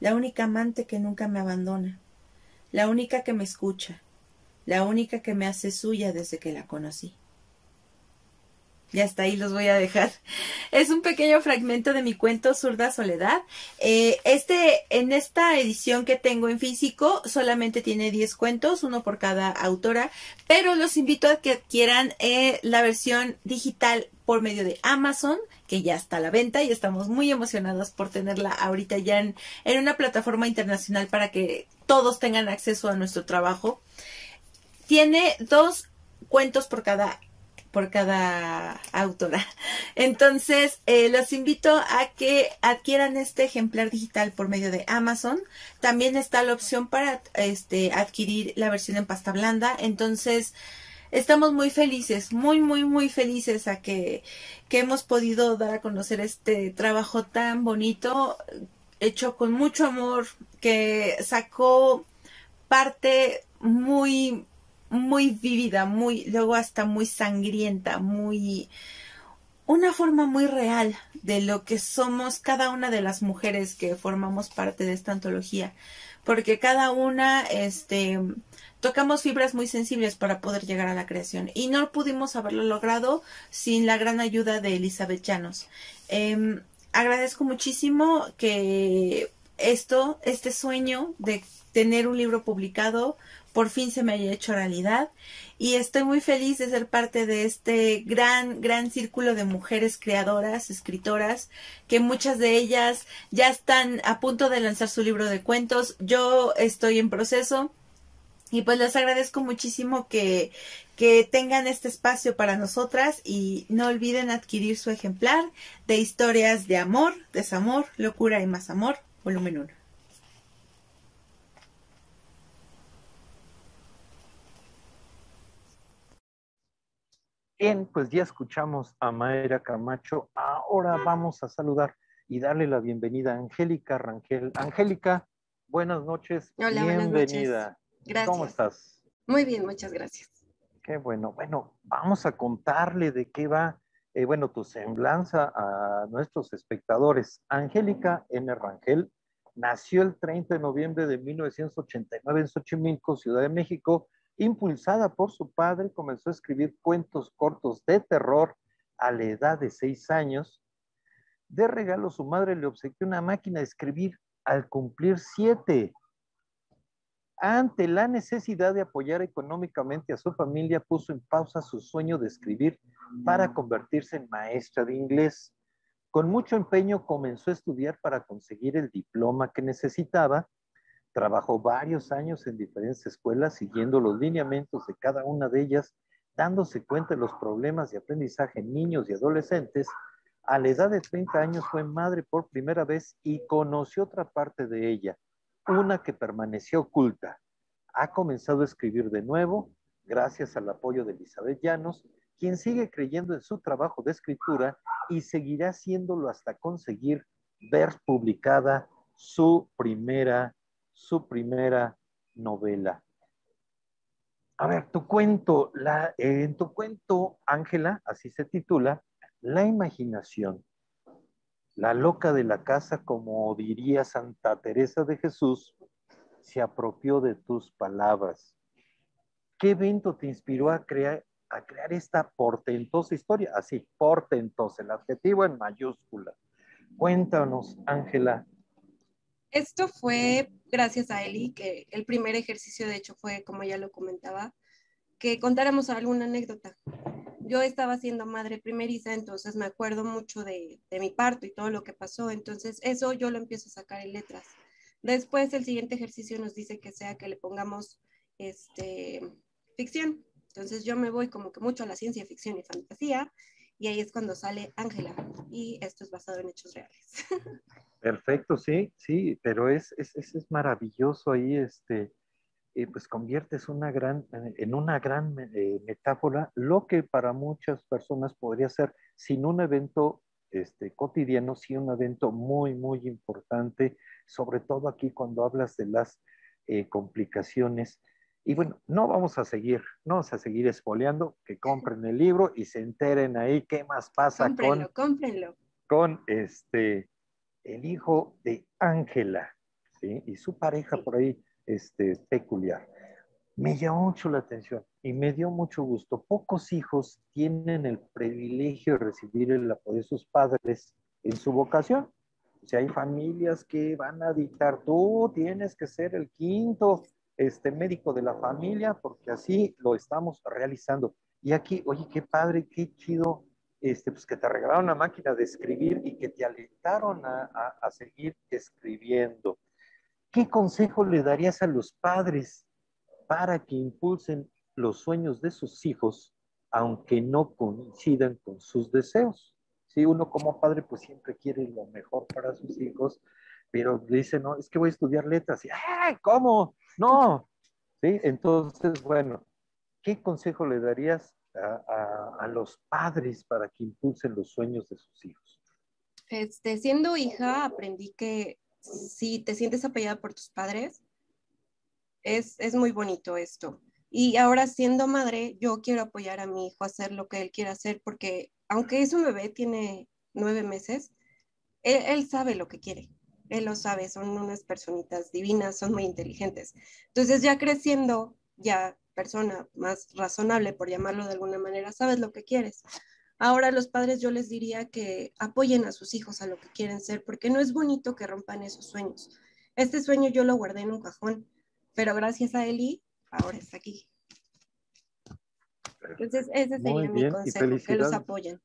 La única amante que nunca me abandona, la única que me escucha, la única que me hace suya desde que la conocí. Ya está ahí, los voy a dejar. Es un pequeño fragmento de mi cuento Zurda Soledad. Eh, este, en esta edición que tengo en físico, solamente tiene 10 cuentos, uno por cada autora, pero los invito a que adquieran eh, la versión digital por medio de Amazon, que ya está a la venta y estamos muy emocionados por tenerla ahorita ya en, en una plataforma internacional para que todos tengan acceso a nuestro trabajo. Tiene dos cuentos por cada por cada autora. Entonces, eh, los invito a que adquieran este ejemplar digital por medio de Amazon. También está la opción para este, adquirir la versión en pasta blanda. Entonces, estamos muy felices, muy, muy, muy felices a que, que hemos podido dar a conocer este trabajo tan bonito, hecho con mucho amor, que sacó parte muy muy vívida, muy, luego hasta muy sangrienta, muy, una forma muy real de lo que somos cada una de las mujeres que formamos parte de esta antología. porque cada una, este, tocamos fibras muy sensibles para poder llegar a la creación y no pudimos haberlo logrado sin la gran ayuda de Elizabeth Llanos. Em, agradezco muchísimo que esto, este sueño de tener un libro publicado, por fin se me haya hecho realidad y estoy muy feliz de ser parte de este gran, gran círculo de mujeres creadoras, escritoras, que muchas de ellas ya están a punto de lanzar su libro de cuentos. Yo estoy en proceso y pues les agradezco muchísimo que, que tengan este espacio para nosotras y no olviden adquirir su ejemplar de historias de amor, desamor, locura y más amor, volumen 1. Bien, pues ya escuchamos a Mayra Camacho. Ahora vamos a saludar y darle la bienvenida a Angélica Rangel. Angélica, buenas noches. Hola, bienvenida. buenas noches. Gracias. ¿Cómo estás? Muy bien, muchas gracias. Qué bueno. Bueno, vamos a contarle de qué va, eh, bueno, tu semblanza a nuestros espectadores. Angélica N. Rangel nació el 30 de noviembre de 1989 en Xochimilco, Ciudad de México Impulsada por su padre, comenzó a escribir cuentos cortos de terror a la edad de seis años. De regalo, su madre le obsequió una máquina de escribir al cumplir siete. Ante la necesidad de apoyar económicamente a su familia, puso en pausa su sueño de escribir para convertirse en maestra de inglés. Con mucho empeño comenzó a estudiar para conseguir el diploma que necesitaba Trabajó varios años en diferentes escuelas siguiendo los lineamientos de cada una de ellas, dándose cuenta de los problemas de aprendizaje en niños y adolescentes. A la edad de 30 años fue madre por primera vez y conoció otra parte de ella, una que permaneció oculta. Ha comenzado a escribir de nuevo gracias al apoyo de Elizabeth Llanos, quien sigue creyendo en su trabajo de escritura y seguirá haciéndolo hasta conseguir ver publicada su primera su primera novela. A ver, tu cuento, la, en tu cuento, Ángela, así se titula, La imaginación. La loca de la casa, como diría Santa Teresa de Jesús, se apropió de tus palabras. ¿Qué evento te inspiró a crear, a crear esta portentosa historia? Así, portentosa, el adjetivo en mayúscula. Cuéntanos, Ángela, esto fue gracias a Eli, que el primer ejercicio de hecho fue, como ya lo comentaba, que contáramos alguna anécdota. Yo estaba siendo madre primeriza, entonces me acuerdo mucho de, mi parto y todo lo que pasó, entonces eso yo lo empiezo a sacar en letras. Después el siguiente ejercicio nos dice que sea que le pongamos este, ficción. Entonces yo me voy como que mucho a la ciencia ficción y fantasía y ahí es cuando sale Ángela y esto es basado en hechos reales. Perfecto, sí, sí, pero es, es, es, maravilloso ahí, este, eh, pues conviertes una gran, en una gran eh, metáfora lo que para muchas personas podría ser sin un evento este, cotidiano, sí un evento muy, muy importante, sobre todo aquí cuando hablas de las eh, complicaciones. Y bueno, no vamos a seguir, no vamos a seguir espoleando, que compren el libro y se enteren ahí qué más pasa cómprenlo, con, cómprenlo. con este, el hijo de Ángela, ¿sí? Y su pareja por ahí, este, peculiar. Me llamó mucho la atención y me dio mucho gusto. Pocos hijos tienen el privilegio de recibir el apoyo de sus padres en su vocación. O sea, hay familias que van a dictar, tú tienes que ser el quinto este, médico de la familia, porque así lo estamos realizando. Y aquí, oye, qué padre, qué chido este, pues que te regalaron una máquina de escribir y que te alentaron a, a, seguir escribiendo. ¿Qué consejo le darías a los padres para que impulsen los sueños de sus hijos, aunque no coincidan con sus deseos? Si uno como padre pues siempre quiere lo mejor para sus hijos, pero dice, no, es que voy a estudiar letras. Y, ¿Cómo? No. ¿Sí? Entonces, bueno, ¿qué consejo le darías a, los padres para que impulsen los sueños de sus hijos? Este, siendo hija, aprendí que si te sientes apoyada por tus padres, es, es muy bonito esto. Y ahora siendo madre, yo quiero apoyar a mi hijo a hacer lo que él quiera hacer, porque aunque es un bebé, tiene nueve meses, él, él sabe lo que quiere. Él lo sabe, son unas personitas divinas, son muy inteligentes. Entonces ya creciendo, ya persona más razonable, por llamarlo de alguna manera, sabes lo que quieres. Ahora los padres yo les diría que apoyen a sus hijos a lo que quieren ser, porque no es bonito que rompan esos sueños. Este sueño yo lo guardé en un cajón, pero gracias a Eli, ahora está aquí. Entonces, ese sería mi consejo, que los apoyen.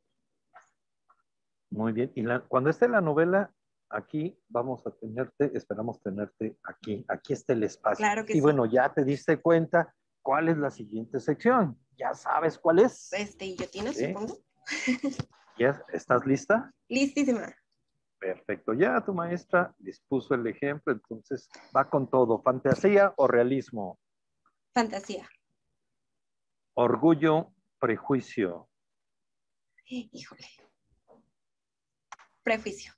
Muy bien. Y cuando esté la novela, aquí vamos a tenerte, esperamos tenerte aquí. Aquí está el espacio. Claro que y bueno, ya te diste cuenta cuál es la siguiente sección. ¿Ya sabes cuál es? Este, y yo tiene, supongo. ¿Ya estás lista? Listísima. Perfecto. Ya tu maestra dispuso el ejemplo, entonces va con todo. ¿Fantasía o realismo? Fantasía. Orgullo, prejuicio. Híjole. Prejuicio.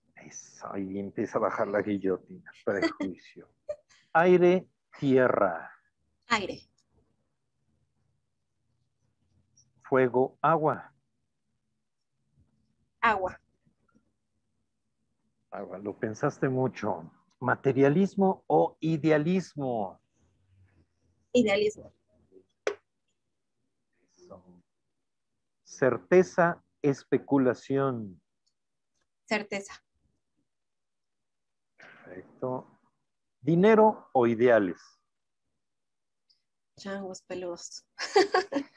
Ahí empieza a bajar la guillotina. Prejuicio. Aire, tierra. Aire. Fuego, agua. Agua. Agua, lo pensaste mucho. ¿Materialismo o idealismo? Idealismo. Certeza, especulación. Certeza. Perfecto. ¿Dinero o ideales? Changos peludos.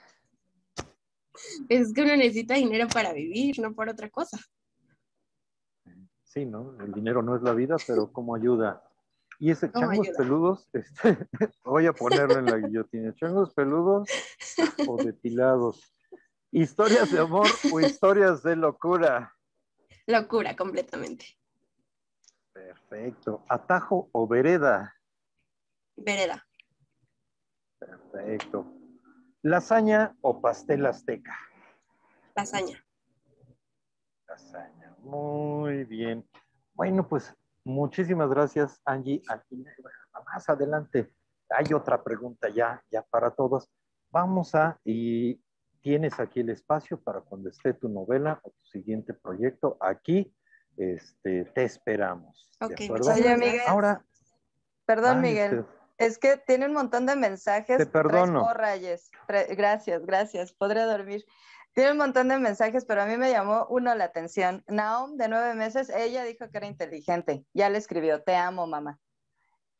es que uno necesita dinero para vivir, no por otra cosa. Sí, ¿no? El dinero no es la vida, pero ¿cómo ayuda? Y ese changos peludos, este, voy a ponerlo en la guillotina. Changos peludos o depilados. ¿Historias de amor o historias de locura? Locura, completamente. Perfecto. ¿Atajo o vereda? Vereda. Perfecto. ¿Lasaña o pastel azteca? Lasaña. Lasaña. Muy bien. Bueno, pues muchísimas gracias, Angie. Aquí, más adelante hay otra pregunta ya, ya para todos. Vamos a, y tienes aquí el espacio para cuando esté tu novela o tu siguiente proyecto. Aquí este, te esperamos. Ok, Oye, Miguel. Ahora. Perdón, Miguel. Es que tiene un montón de mensajes. Te perdono. Gracias, gracias. Podré dormir. Tiene un montón de mensajes, pero a mí me llamó uno la atención. Naom, de nueve meses, ella dijo que era inteligente. Ya le escribió, te amo, mamá.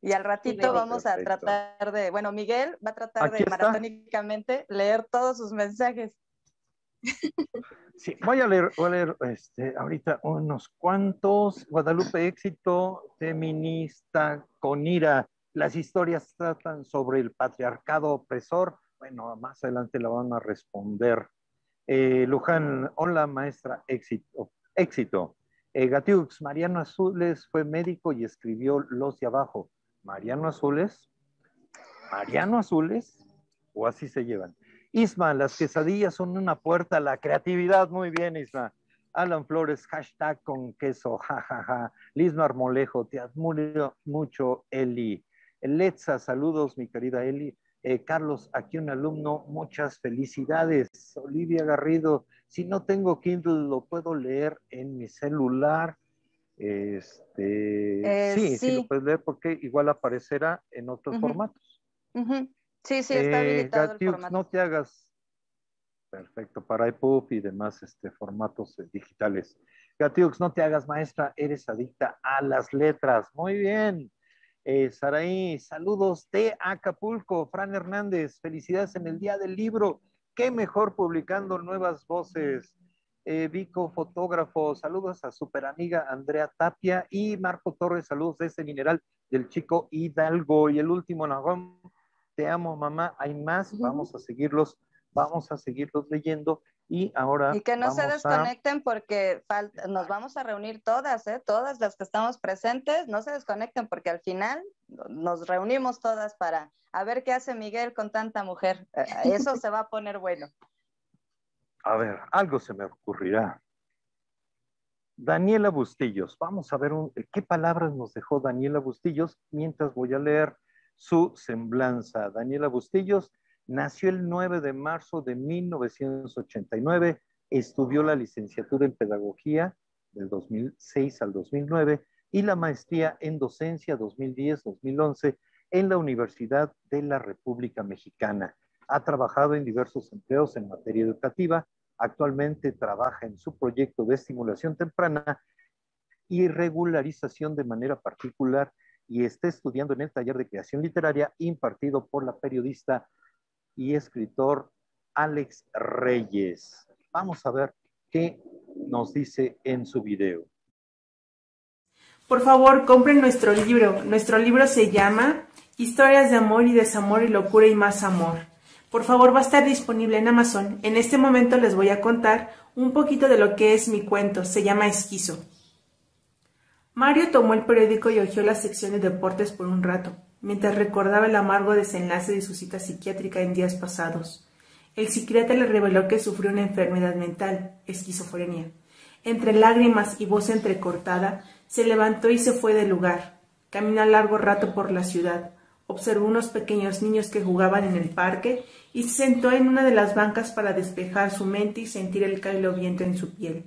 Y al ratito vamos a tratar de, bueno, Miguel va a tratar de maratónicamente leer todos sus mensajes. Sí, voy a leer, voy a leer este, ahorita unos cuantos. Guadalupe Éxito, feminista con ira. Las historias tratan sobre el patriarcado opresor. Bueno, más adelante la van a responder. Eh, Luján, hola maestra, éxito. éxito. Eh, Gatiux, Mariano Azules fue médico y escribió Los de Abajo. Mariano Azules, Mariano Azules, o así se llevan. Isma, las quesadillas son una puerta a la creatividad. Muy bien, Isma. Alan Flores, hashtag con queso, jajaja. Ja, ja. Liz Marmolejo, te admiro mucho, Eli. Letza, saludos, mi querida Eli. Eh, Carlos, aquí un alumno, muchas felicidades. Olivia Garrido, si no tengo Kindle, lo puedo leer en mi celular. Este, eh, sí, sí, lo puedes leer porque igual aparecerá en otros formatos. Sí, sí, está eh, habilitado el formato. No te hagas. Perfecto, para EPUB y demás este, formatos eh, digitales. Gatiux, no te hagas maestra, eres adicta a las letras. Muy bien. Eh, Saraí, saludos de Acapulco. Fran Hernández, felicidades en el Día del Libro. Qué mejor publicando nuevas voces. Eh, Vico, fotógrafo, saludos a super amiga Andrea Tapia y Marco Torres, saludos de ese mineral del chico Hidalgo. Y el último, Nagón, te amo mamá, hay más, vamos a seguirlos, vamos a seguirlos leyendo y ahora... Y que no se desconecten porque nos vamos a reunir todas, ¿eh? todas las que estamos presentes, no se desconecten porque al final nos reunimos todas para a ver qué hace Miguel con tanta mujer. Eh, eso se va a poner bueno. A ver, algo se me ocurrirá. Daniela Bustillos, vamos a ver qué palabras nos dejó Daniela Bustillos mientras voy a leer su semblanza. Daniela Bustillos nació el 9 de marzo de 1989, estudió la licenciatura en pedagogía del 2006 al 2009 y la maestría en docencia 2010-2011 en la Universidad de la República Mexicana. Ha trabajado en diversos empleos en materia educativa. Actualmente trabaja en su proyecto de estimulación temprana y regularización de manera particular y está estudiando en el taller de creación literaria impartido por la periodista y escritor Alex Reyes. Vamos a ver qué nos dice en su video. Por favor, compren nuestro libro. Nuestro libro se llama Historias de amor y desamor y locura y más amor. Por favor, va a estar disponible en Amazon. En este momento les voy a contar un poquito de lo que es mi cuento. Se llama Esquizo. Mario tomó el periódico y hojeó la sección de deportes por un rato, mientras recordaba el amargo desenlace de su cita psiquiátrica en días pasados. El psiquiatra le reveló que sufrió una enfermedad mental, esquizofrenia. Entre lágrimas y voz entrecortada, se levantó y se fue del lugar. Caminó largo rato por la ciudad, observó unos pequeños niños que jugaban en el parque y se sentó en una de las bancas para despejar su mente y sentir el cálido viento en su piel.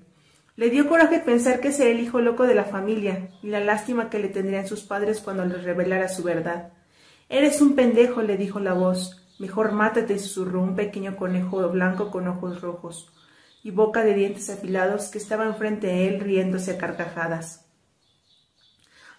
Le dio coraje pensar que sería el hijo loco de la familia y la lástima que le tendrían sus padres cuando les revelara su verdad. Eres un pendejo, le dijo la voz. Mejor mátate, susurró un pequeño conejo blanco con ojos rojos y boca de dientes afilados que estaba enfrente de él riéndose a carcajadas.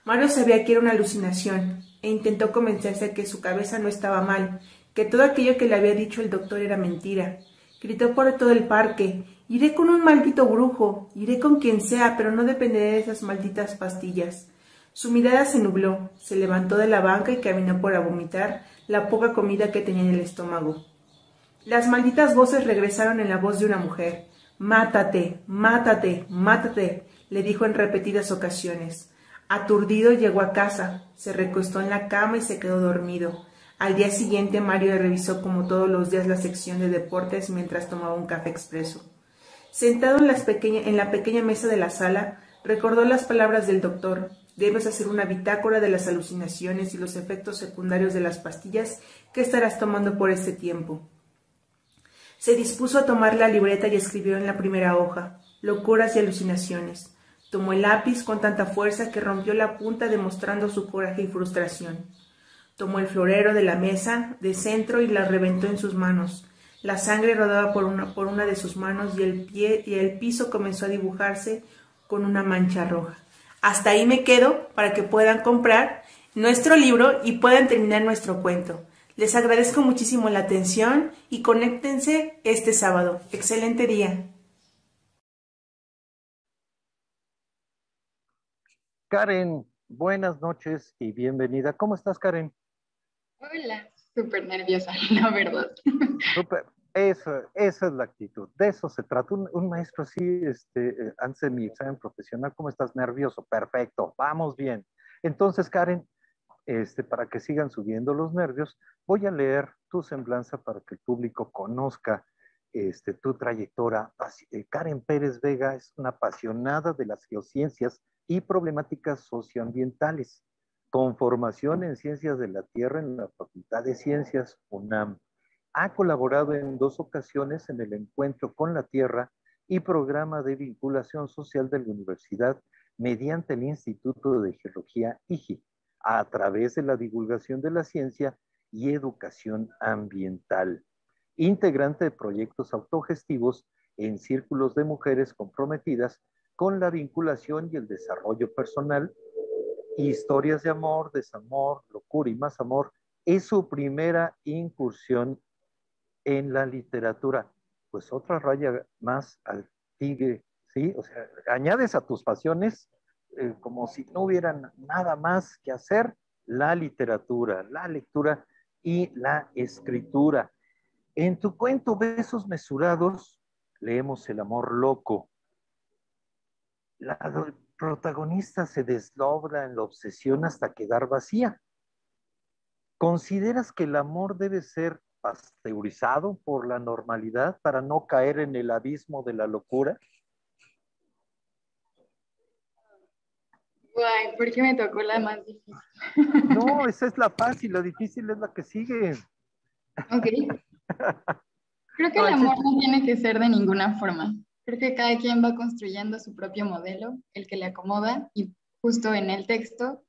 Mario sabía que era una alucinación e intentó convencerse de que su cabeza no estaba mal, que todo aquello que le había dicho el doctor era mentira. Gritó por todo el parque Iré con un maldito brujo, iré con quien sea, pero no dependeré de esas malditas pastillas. Su mirada se nubló, se levantó de la banca y caminó por a vomitar la poca comida que tenía en el estómago. Las malditas voces regresaron en la voz de una mujer. Mátate, mátate, mátate, le dijo en repetidas ocasiones. Aturdido llegó a casa, se recostó en la cama y se quedó dormido. Al día siguiente Mario revisó como todos los días la sección de deportes mientras tomaba un café expreso. Sentado en, en la pequeña mesa de la sala, recordó las palabras del doctor. Debes hacer una bitácora de las alucinaciones y los efectos secundarios de las pastillas que estarás tomando por este tiempo. Se dispuso a tomar la libreta y escribió en la primera hoja, locuras y alucinaciones. Tomó el lápiz con tanta fuerza que rompió la punta demostrando su coraje y frustración. Tomó el florero de la mesa de centro y la reventó en sus manos. La sangre rodaba por una, por una de sus manos y el, pie, y el piso comenzó a dibujarse con una mancha roja. Hasta ahí me quedo para que puedan comprar nuestro libro y puedan terminar nuestro cuento. Les agradezco muchísimo la atención y conéctense este sábado. Excelente día. Karen, buenas noches y bienvenida. ¿Cómo estás, Karen? Hola, súper nerviosa, la verdad. Súper. Eso, esa es la actitud, de eso se trata. Un, maestro así, este, eh, antes de mi examen profesional, ¿cómo estás? Nervioso, perfecto, vamos bien. Entonces, Karen, este, para que sigan subiendo los nervios, voy a leer tu semblanza para que el público conozca este, tu trayectoria. Eh, Karen Pérez Vega es una apasionada de las geociencias y problemáticas socioambientales, con formación en ciencias de la Tierra en la Facultad de Ciencias UNAM ha colaborado en dos ocasiones en el Encuentro con la Tierra y Programa de Vinculación Social de la Universidad mediante el Instituto de Geología IGI, a través de la divulgación de la ciencia y educación ambiental. Integrante de proyectos autogestivos en círculos de mujeres comprometidas con la vinculación y el desarrollo personal, historias de amor, desamor, locura y más amor, es su primera incursión en la literatura, pues otra raya más al tigre, ¿sí? O sea, añades a tus pasiones eh, como si no hubieran nada más que hacer la literatura, la lectura y la escritura. En tu cuento Besos Mesurados leemos el amor loco. La protagonista se desdobla en la obsesión hasta quedar vacía. ¿Consideras que el amor debe ser pasteurizado por la normalidad para no caer en el abismo de la locura? Guay, ¿por qué me tocó la más difícil? No, esa es la fácil, la difícil es la que sigue. Ok. Creo que el amor no tiene que ser de ninguna forma. Creo que cada quien va construyendo su propio modelo, el que le acomoda y justo en el texto,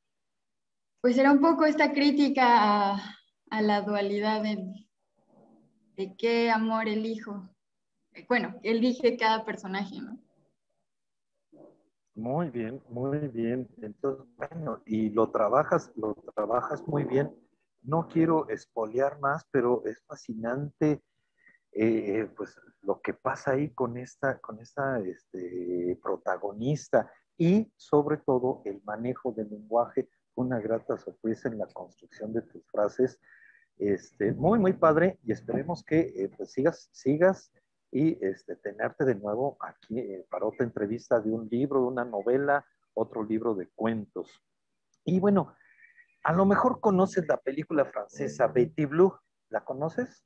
pues era un poco esta crítica a, la dualidad de, qué amor elijo. Bueno, elige cada personaje, ¿no? Muy bien, muy bien. Entonces, bueno, y lo trabajas, lo trabajas muy bien. No quiero espolear más, pero es fascinante eh, pues lo que pasa ahí con esta, con esta este, protagonista y sobre todo el manejo del lenguaje, una grata sorpresa en la construcción de tus frases. Este, muy, muy padre y esperemos que eh, pues sigas, sigas y este, tenerte de nuevo aquí eh, para otra entrevista de un libro, de una novela, otro libro de cuentos. Y bueno, a lo mejor conoces la película francesa Betty Blue. ¿La conoces?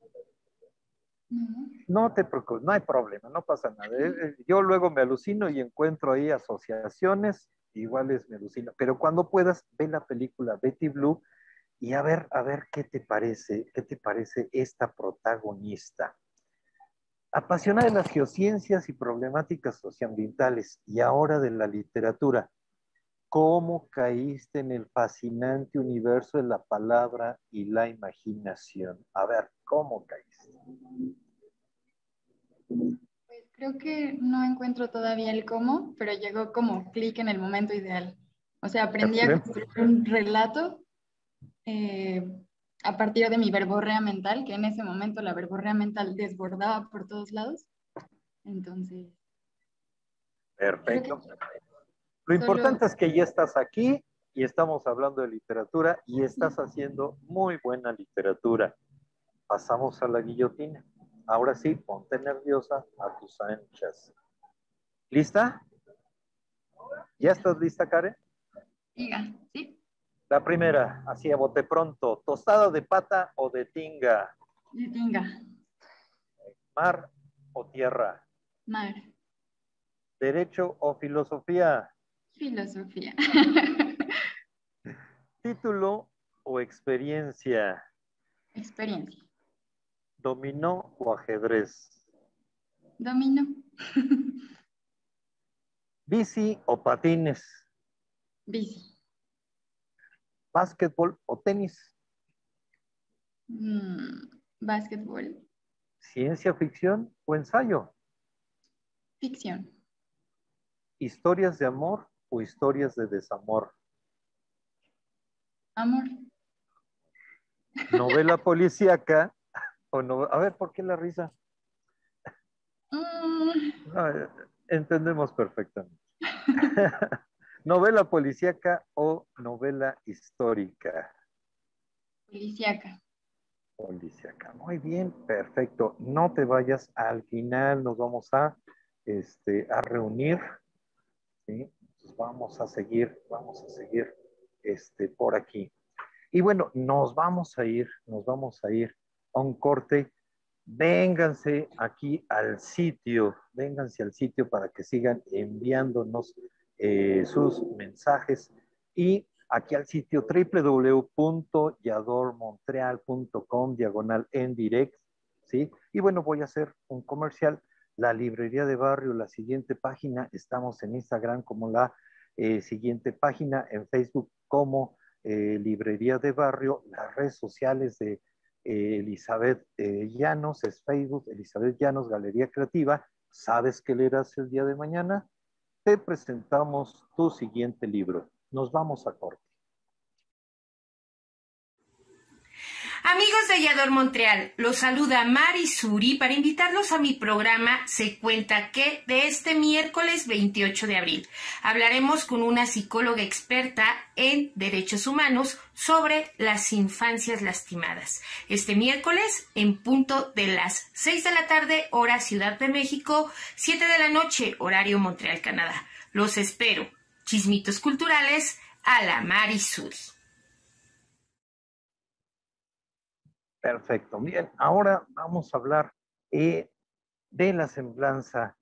No te preocupes, no hay problema, no pasa nada. Eh, eh, yo luego me alucino y encuentro ahí asociaciones, iguales me alucino. Pero cuando puedas, ve la película Betty Blue y a ver, a ver qué te parece, qué te parece esta protagonista. Apasionada de las geociencias y problemáticas socioambientales y ahora de la literatura, ¿cómo caíste en el fascinante universo de la palabra y la imaginación? A ver, ¿cómo caíste? Pues creo que no encuentro todavía el cómo, pero llegó como clic en el momento ideal. O sea, aprendí a construir un relato eh, a partir de mi verborrea mental, que en ese momento la verborrea mental desbordaba por todos lados. Entonces. Perfecto. Lo importante es que ya estás aquí y estamos hablando de literatura y estás haciendo muy buena literatura. Pasamos a la guillotina. Ahora sí, ponte nerviosa a tus anchas. ¿Lista? ¿Ya estás lista, Karen? Diga, sí. La primera, así a bote pronto, tostada de pata o de tinga. De tinga. Mar o tierra. Mar. Derecho o filosofía. Filosofía. Título o experiencia. Experiencia. Dominó o ajedrez. Dominó. Bici o patines. Bici. ¿Básquetbol o tenis? Mm, básquetbol. ¿Ciencia ficción o ensayo? Ficción. ¿Historias de amor o historias de desamor? Amor. ¿Novela policíaca o no? A ver, ¿por qué la risa? Mm. entendemos perfectamente. ¿Novela policíaca o novela histórica? Policíaca. Policíaca. Muy bien, perfecto. No te vayas. Al final nos vamos a, este, a reunir. ¿sí? vamos a seguir, vamos a seguir este, por aquí. Y bueno, nos vamos a ir, nos vamos a ir un corte. Vénganse aquí al sitio, vénganse al sitio para que sigan enviándonos eh, sus mensajes y aquí al sitio www.yadormontreal.com diagonal en direct, ¿sí? Y bueno, voy a hacer un comercial. La librería de barrio, la siguiente página, estamos en Instagram como la eh, siguiente página, en Facebook como eh, librería de barrio, las redes sociales de Elizabeth Llanos, es Facebook, Elizabeth Llanos, Galería Creativa. ¿Sabes qué leerás el día de mañana? te presentamos tu siguiente libro. Nos vamos a corte. Amigos de Yador Montreal, los saluda Mari Suri para invitarlos a mi programa Se cuenta que de este miércoles 28 de abril. Hablaremos con una psicóloga experta en derechos humanos sobre las infancias lastimadas. Este miércoles en punto de las 6 de la tarde hora Ciudad de México, 7 de la noche horario Montreal, Canadá. Los espero. Chismitos culturales a la Mari Suri. Perfecto. Bien, ahora vamos a hablar eh, de la semblanza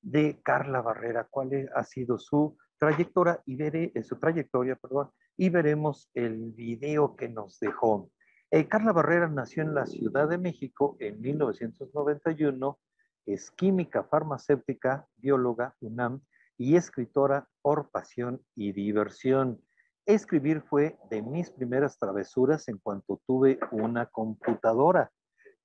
de Carla Barrera, cuál ha sido su trayectoria y veré, eh, su trayectoria, perdón, y veremos el video que nos dejó. Eh, Carla Barrera nació en la Ciudad de México en 1991, es química farmacéutica, bióloga UNAM, y escritora por pasión y diversión. Escribir fue de mis primeras travesuras en cuanto tuve una computadora.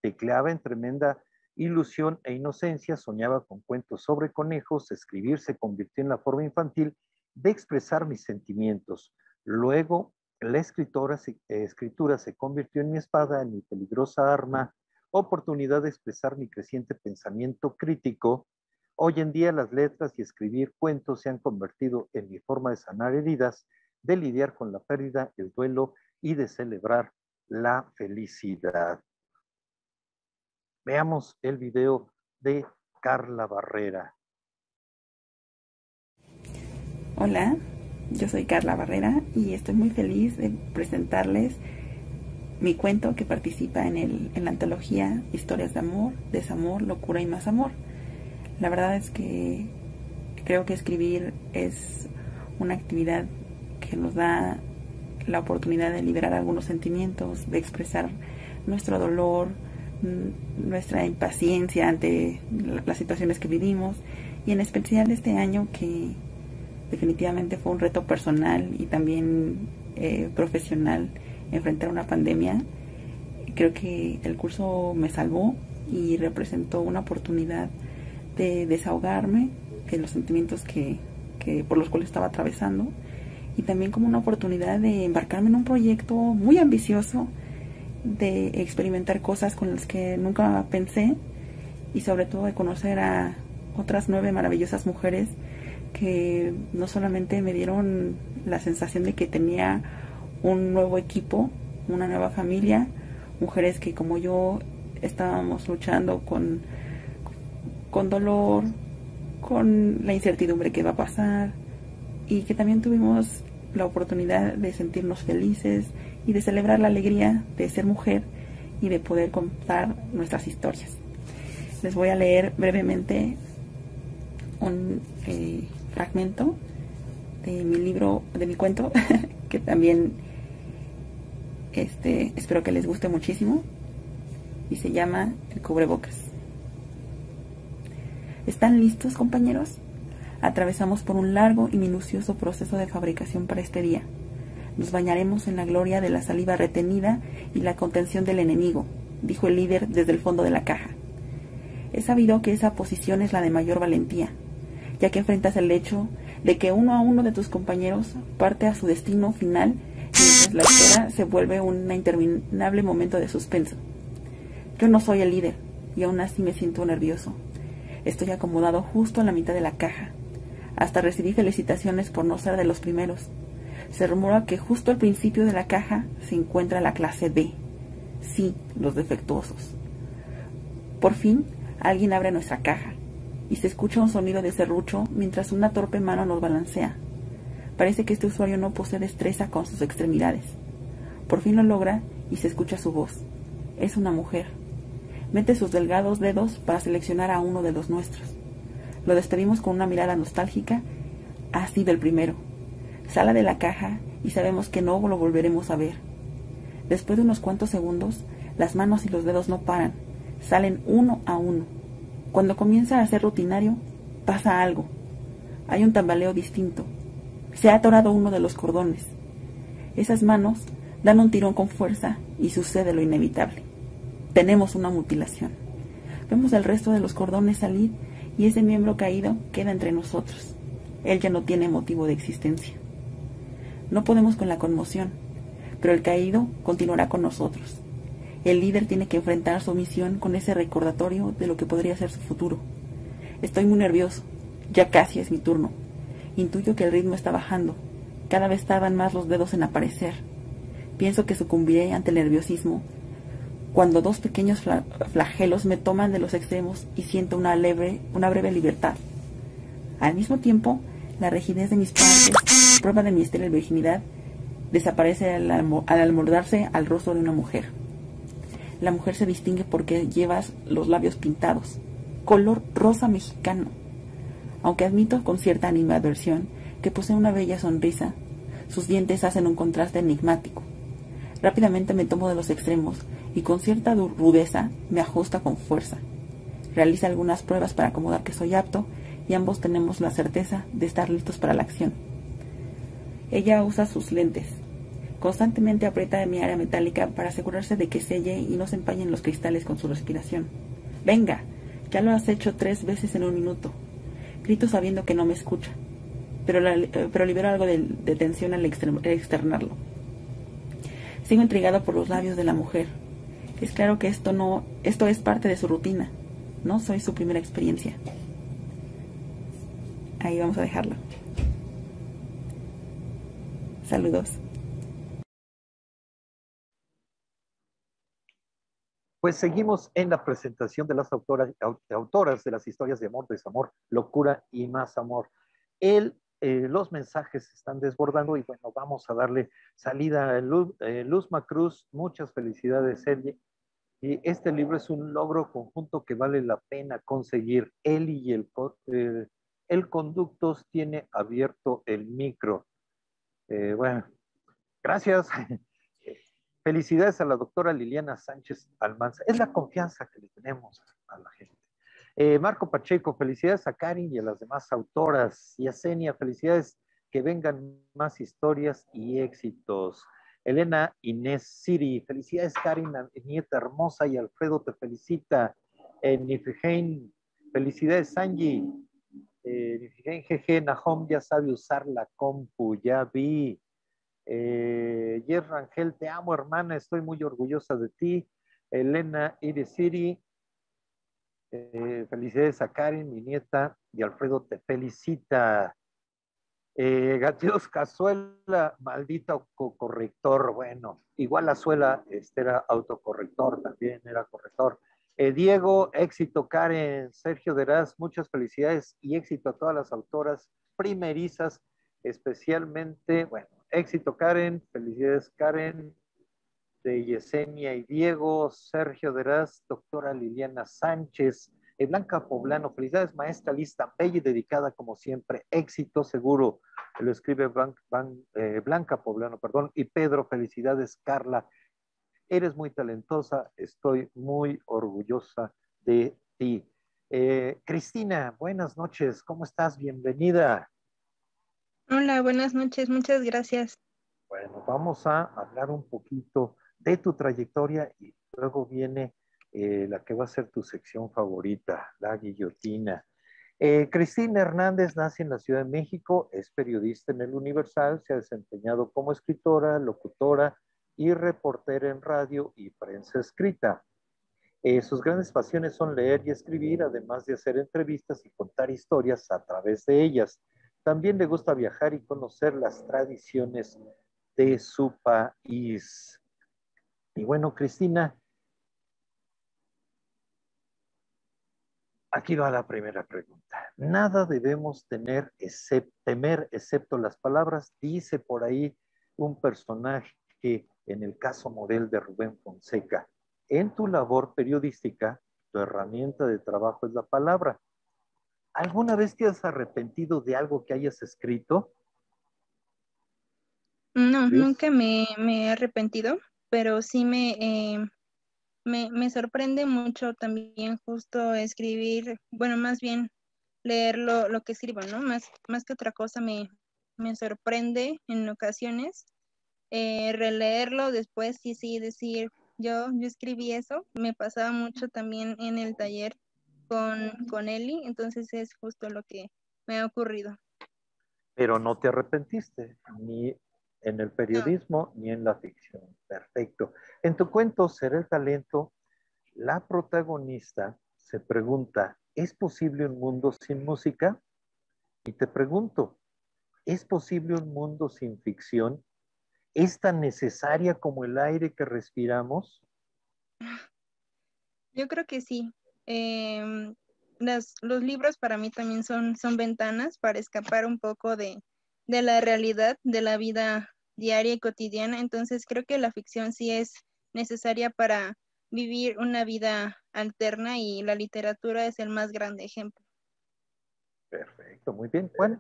Tecleaba en tremenda ilusión e inocencia, soñaba con cuentos sobre conejos, escribir se convirtió en la forma infantil de expresar mis sentimientos. Luego, la escritora, escritura se convirtió en mi espada, en mi peligrosa arma, oportunidad de expresar mi creciente pensamiento crítico. Hoy en día las letras y escribir cuentos se han convertido en mi forma de sanar heridas, de lidiar con la pérdida, el duelo y de celebrar la felicidad. Veamos el video de Carla Barrera. Hola, yo soy Carla Barrera y estoy muy feliz de presentarles mi cuento que participa en, el, en la antología Historias de Amor, Desamor, Locura y Más Amor. La verdad es que creo que escribir es una actividad que nos da la oportunidad de liberar algunos sentimientos, de expresar nuestro dolor, nuestra impaciencia ante las situaciones que vivimos y en especial este año que definitivamente fue un reto personal y también eh, profesional enfrentar una pandemia. Creo que el curso me salvó y representó una oportunidad de desahogarme de los sentimientos que por los cuales estaba atravesando y también como una oportunidad de embarcarme en un proyecto muy ambicioso de experimentar cosas con las que nunca pensé y sobre todo de conocer a otras nueve maravillosas mujeres que no solamente me dieron la sensación de que tenía un nuevo equipo, una nueva familia, mujeres que como yo estábamos luchando con, con dolor, con la incertidumbre que va a pasar y que también tuvimos la oportunidad de sentirnos felices, y de celebrar la alegría de ser mujer y de poder contar nuestras historias. Les voy a leer brevemente un eh, fragmento de mi libro, de mi cuento, que también este, espero que les guste muchísimo y se llama El cubrebocas. ¿Están listos, compañeros? Atravesamos por un largo y minucioso proceso de fabricación para este día nos bañaremos en la gloria de la saliva retenida y la contención del enemigo, dijo el líder desde el fondo de la caja. He sabido que esa posición es la de mayor valentía, ya que enfrentas el hecho de que uno a uno de tus compañeros parte a su destino final y la espera se vuelve un interminable momento de suspenso. Yo no soy el líder y aún así me siento nervioso. Estoy acomodado justo en la mitad de la caja. Hasta recibí felicitaciones por no ser de los primeros se rumora que justo al principio de la caja se encuentra la clase B. Sí, los defectuosos. Por fin, alguien abre nuestra caja y se escucha un sonido de serrucho mientras una torpe mano nos balancea. Parece que este usuario no posee destreza con sus extremidades. Por fin lo logra y se escucha su voz. Es una mujer. Mete sus delgados dedos para seleccionar a uno de los nuestros. Lo despedimos con una mirada nostálgica. Ha sido el primero Sala de la caja y sabemos que no lo volveremos a ver. Después de unos cuantos segundos, las manos y los dedos no paran, salen uno a uno. Cuando comienza a ser rutinario, pasa algo. Hay un tambaleo distinto. Se ha atorado uno de los cordones. Esas manos dan un tirón con fuerza y sucede lo inevitable. Tenemos una mutilación. Vemos el resto de los cordones salir y ese miembro caído queda entre nosotros. Él ya no tiene motivo de existencia. No podemos con la conmoción, pero el caído continuará con nosotros. El líder tiene que enfrentar su misión con ese recordatorio de lo que podría ser su futuro. Estoy muy nervioso. Ya casi es mi turno. Intuyo que el ritmo está bajando. Cada vez tardan más los dedos en aparecer. Pienso que sucumbiré ante el nerviosismo cuando dos pequeños flagelos me toman de los extremos y siento una, leve, una breve libertad. Al mismo tiempo, la rigidez de mis partes, prueba de mi estéril virginidad, desaparece al, al almordarse al rostro de una mujer. La mujer se distingue porque llevas los labios pintados, color rosa mexicano. Aunque admito con cierta animadversión que posee una bella sonrisa, sus dientes hacen un contraste enigmático. Rápidamente me tomo de los extremos y con cierta rudeza me ajusta con fuerza. Realiza algunas pruebas para acomodar que soy apto y ambos tenemos la certeza de estar listos para la acción. Ella usa sus lentes. Constantemente aprieta mi área metálica para asegurarse de que selle y no se empañen los cristales con su respiración. Venga, ya lo has hecho tres veces en un minuto. Grito sabiendo que no me escucha, pero, pero libero algo de, tensión al externarlo. Sigo intrigado por los labios de la mujer. Es claro que esto no, esto es parte de su rutina. No soy su primera experiencia. Ahí vamos a dejarlo. Saludos. Pues seguimos en la presentación de las autoras, autoras de las historias de amor, desamor, locura y más amor. El, eh, los mensajes están desbordando y bueno, vamos a darle salida a Luz, eh, Luz Macruz. Muchas felicidades, Eli. Y este libro es un logro conjunto que vale la pena conseguir. Eli y el, el Conductos tiene abierto el micro. Eh, bueno, gracias. Felicidades a la doctora Liliana Sánchez Almanza. Es la confianza que le tenemos a la gente. Eh, Marco Pacheco, felicidades a Karin y a las demás autoras. Y a Senia, felicidades que vengan más historias y éxitos. Elena Inés Siri, felicidades Karin, nieta hermosa y Alfredo te felicita. Eh, Nifigen, felicidades Angie. Eh, Nifigen GG, Nahom ya sabe usar la compu, ya vi. Eh, Rangel, te amo, hermana, estoy muy orgullosa de ti. Elena Irisiri, eh, felicidades a Karen, mi nieta, y Alfredo te felicita. Eh, Gatios Cazuela, maldito autocorrector. Bueno, igual la suela este era autocorrector, también era corrector. Eh, Diego, éxito, Karen, Sergio Deraz, muchas felicidades y éxito a todas las autoras primerizas, especialmente, bueno, Éxito, Karen. Felicidades, Karen. De Yesenia y Diego, Sergio Deraz, doctora Liliana Sánchez, Blanca Poblano, felicidades, maestra lista, bella y dedicada como siempre, éxito seguro, lo escribe eh, Blanca Poblano, perdón, y Pedro, felicidades, Carla, eres muy talentosa, estoy muy orgullosa de ti. Eh, Cristina, buenas noches, ¿cómo estás? Bienvenida. Hola, buenas noches, muchas gracias. Bueno, vamos a hablar un poquito de tu trayectoria y luego viene eh, la que va a ser tu sección favorita, la guillotina. Eh, Cristina Hernández nace en la Ciudad de México, es periodista en el Universal, se ha desempeñado como escritora, locutora y reportera en radio y prensa escrita. Eh, sus grandes pasiones son leer y escribir, además de hacer entrevistas y contar historias a través de ellas. También le gusta viajar y conocer las tradiciones de su país. Y bueno, Cristina, aquí va la primera pregunta. Nada debemos tener, temer, excepto las palabras, dice por ahí un personaje en el caso model de Rubén Fonseca. En tu labor periodística, tu herramienta de trabajo es la palabra. ¿Alguna vez te has arrepentido de algo que hayas escrito? No, nunca me, he arrepentido, pero sí eh, me, me, sorprende mucho también justo escribir, bueno, más bien leer lo, que escribo, ¿no? Más, más que otra cosa me, sorprende en ocasiones eh, releerlo después y sí decir, yo, yo escribí eso, me pasaba mucho también en el taller con, con Eli, entonces es justo lo que me ha ocurrido. Pero no te arrepentiste, ni en el periodismo ni en la ficción. Perfecto. En tu cuento, Ser el Talento, la protagonista se pregunta, ¿es posible un mundo sin música? Y te pregunto, ¿es posible un mundo sin ficción? ¿Es tan necesaria como el aire que respiramos? Yo creo que sí. Em, los libros para mí también son, son ventanas para escapar un poco de, la realidad, de la vida diaria y cotidiana. Entonces creo que la ficción sí es necesaria para vivir una vida alterna y la literatura es el más grande ejemplo. Perfecto, muy bien. Bueno,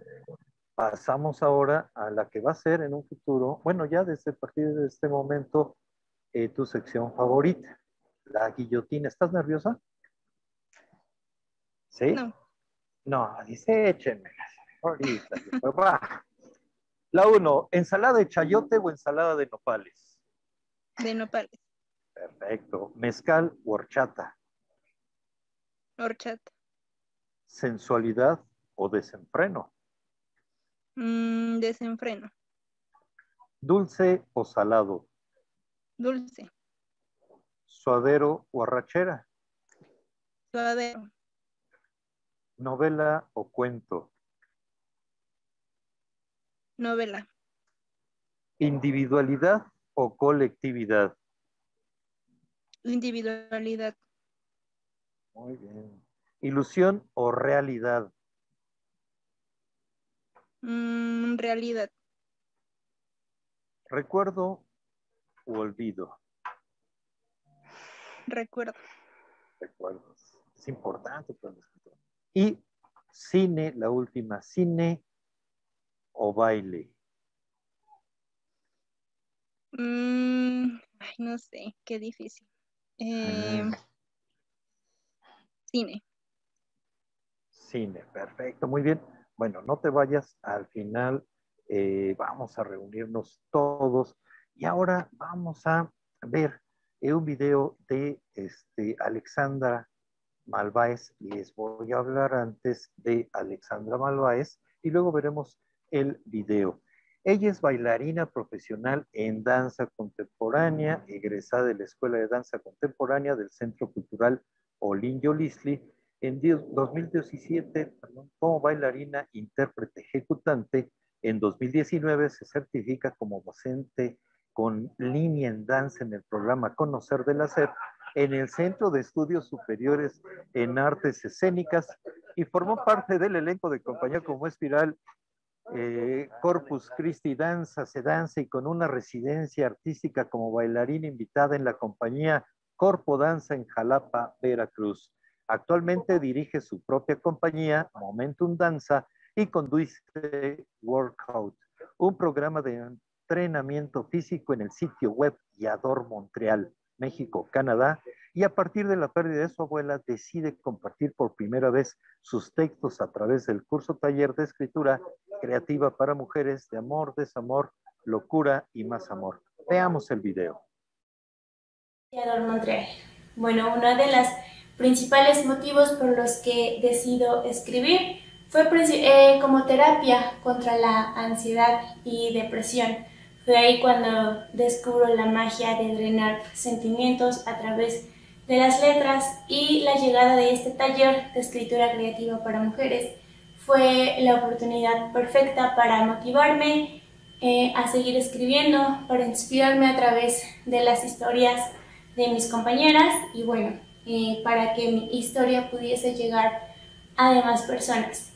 pasamos ahora a la que va a ser en un futuro, bueno, ya desde a partir de este momento, eh, tu sección favorita, la guillotina. ¿Estás nerviosa? ¿Sí? No. No, dice échenmelas. Ahorita, pues va. La uno, ¿ensalada de chayote o ensalada de nopales? De nopales. Perfecto. ¿Mezcal o horchata? Horchata. ¿Sensualidad o desenfreno? Mm, desenfreno. ¿Dulce o salado? Dulce. ¿Suadero o arrachera? Suadero. ¿Novela o cuento? Novela. ¿Individualidad o colectividad? Individualidad. Muy bien. ¿Ilusión o realidad? Mm, realidad. ¿Recuerdo o olvido? Recuerdo. Recuerdos. Es importante para el escritor. Y cine, la última, cine o baile. Mm, ay, no sé, qué difícil. Eh, Mm. Cine. Cine, perfecto, muy bien. Bueno, no te vayas, al final eh, vamos a reunirnos todos y ahora vamos a ver eh, un video de este, Alexandra Malváez. Les voy a hablar antes de Alexandra Malváez y luego veremos el video. Ella es bailarina profesional en danza contemporánea, egresada de la Escuela de Danza Contemporánea del Centro Cultural Olin Yolisli. En 2017, perdón, como bailarina, intérprete, ejecutante, en 2019 se certifica como docente con línea en danza en el programa Conocer de la SEP en el Centro de Estudios Superiores en Artes Escénicas y formó parte del elenco de compañía como Espiral eh, Corpus Christi Danza, se danza y con una residencia artística como bailarina invitada en la compañía Corpo Danza en Jalapa, Veracruz. Actualmente dirige su propia compañía, Momentum Danza, y conduce Workout, un programa de entrenamiento físico en el sitio web Yador Montreal, México, Canadá, y a partir de la pérdida de su abuela decide compartir por primera vez sus textos a través del curso taller de escritura creativa para mujeres de amor, desamor, locura y más amor. Veamos el video. Bueno, uno de los principales motivos por los que decido escribir fue eh, como terapia contra la ansiedad y depresión. Fue ahí cuando descubro la magia de drenar sentimientos a través de las letras y la llegada de este taller de escritura creativa para mujeres fue la oportunidad perfecta para motivarme eh, a seguir escribiendo, para inspirarme a través de las historias de mis compañeras y bueno, eh, para que mi historia pudiese llegar a demás personas.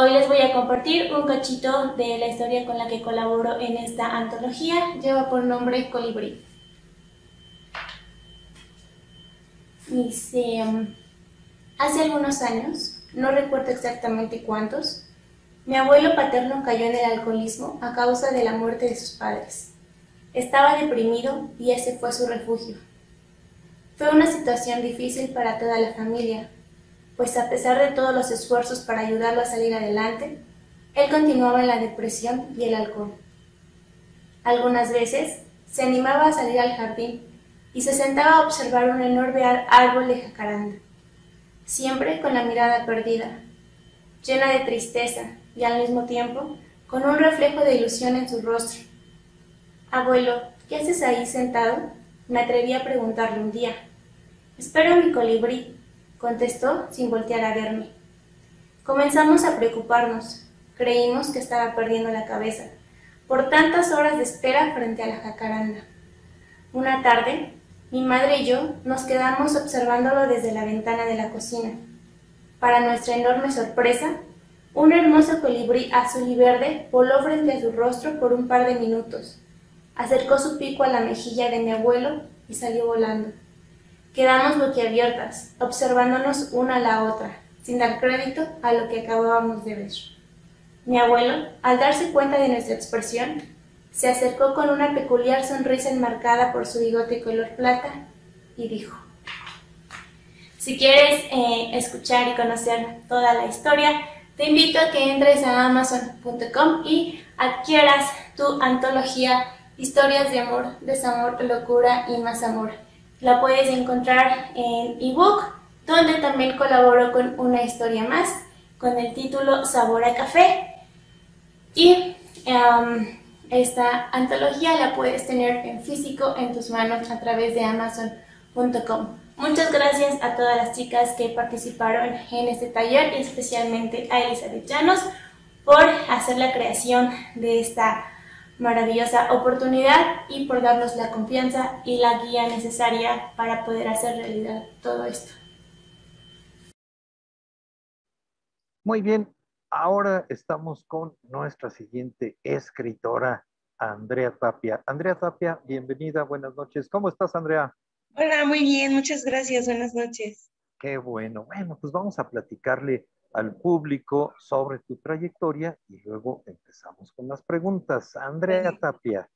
Hoy les voy a compartir un cachito de la historia con la que colaboro en esta antología. Lleva por nombre Colibrí. Dice, um, hace algunos años, no recuerdo exactamente cuántos, mi abuelo paterno cayó en el alcoholismo a causa de la muerte de sus padres. Estaba deprimido y ese fue su refugio. Fue una situación difícil para toda la familia, pues a pesar de todos los esfuerzos para ayudarlo a salir adelante, él continuaba en la depresión y el alcohol. Algunas veces se animaba a salir al jardín y se sentaba a observar un enorme árbol de jacaranda, siempre con la mirada perdida, llena de tristeza y al mismo tiempo con un reflejo de ilusión en su rostro. Abuelo, ¿qué haces ahí sentado? Me atreví a preguntarle un día. Espero mi colibrí, contestó sin voltear a verme. Comenzamos a preocuparnos. Creímos que estaba perdiendo la cabeza por tantas horas de espera frente a la jacaranda. Una tarde, mi madre y yo nos quedamos observándolo desde la ventana de la cocina. Para nuestra enorme sorpresa, un hermoso colibrí azul y verde voló frente a su rostro por un par de minutos. Acercó su pico a la mejilla de mi abuelo y salió volando. Quedamos boquiabiertas, observándonos una a la otra, sin dar crédito a lo que acabábamos de ver. Mi abuelo, al darse cuenta de nuestra expresión, se acercó con una peculiar sonrisa enmarcada por su bigote color plata y dijo, Si quieres eh, escuchar y conocer toda la historia, te invito a que entres a amazon.com y adquieras tu antología Historias de amor, desamor, locura y más amor. La puedes encontrar en ebook, donde también colaboro con una historia más, con el título Sabor a Café. Y esta antología la puedes tener en físico en tus manos a través de amazon.com. Muchas gracias a todas las chicas que participaron en este taller y especialmente a Elizabeth Llanos por hacer la creación de esta maravillosa oportunidad y por darnos la confianza y la guía necesaria para poder hacer realidad todo esto. Muy bien, ahora estamos con nuestra siguiente escritora, Andrea Tapia. Andrea Tapia, bienvenida, buenas noches. ¿Cómo estás, Andrea? Hola, muy bien, muchas gracias, buenas noches. Qué bueno. Bueno, pues vamos a platicarle al público sobre tu trayectoria y luego empezamos con las preguntas. Andrea Tapia,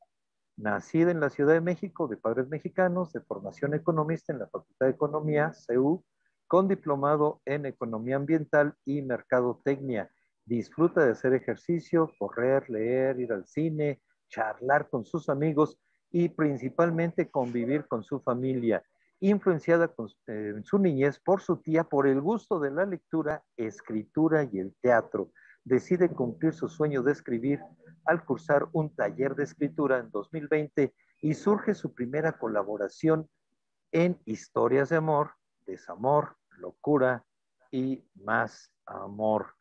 nacida en la Ciudad de México de padres mexicanos, de formación economista en la Facultad de Economía, CEU, con diplomado en Economía Ambiental y Mercadotecnia. Disfruta de hacer ejercicio, correr, leer, ir al cine, charlar con sus amigos y principalmente convivir con su familia influenciada eh, en su niñez por su tía por el gusto de la lectura, escritura y el teatro. Decide cumplir su sueño de escribir al cursar un taller de escritura en 2020 y surge su primera colaboración en Historias de Amor, Desamor, Locura y Más Amor.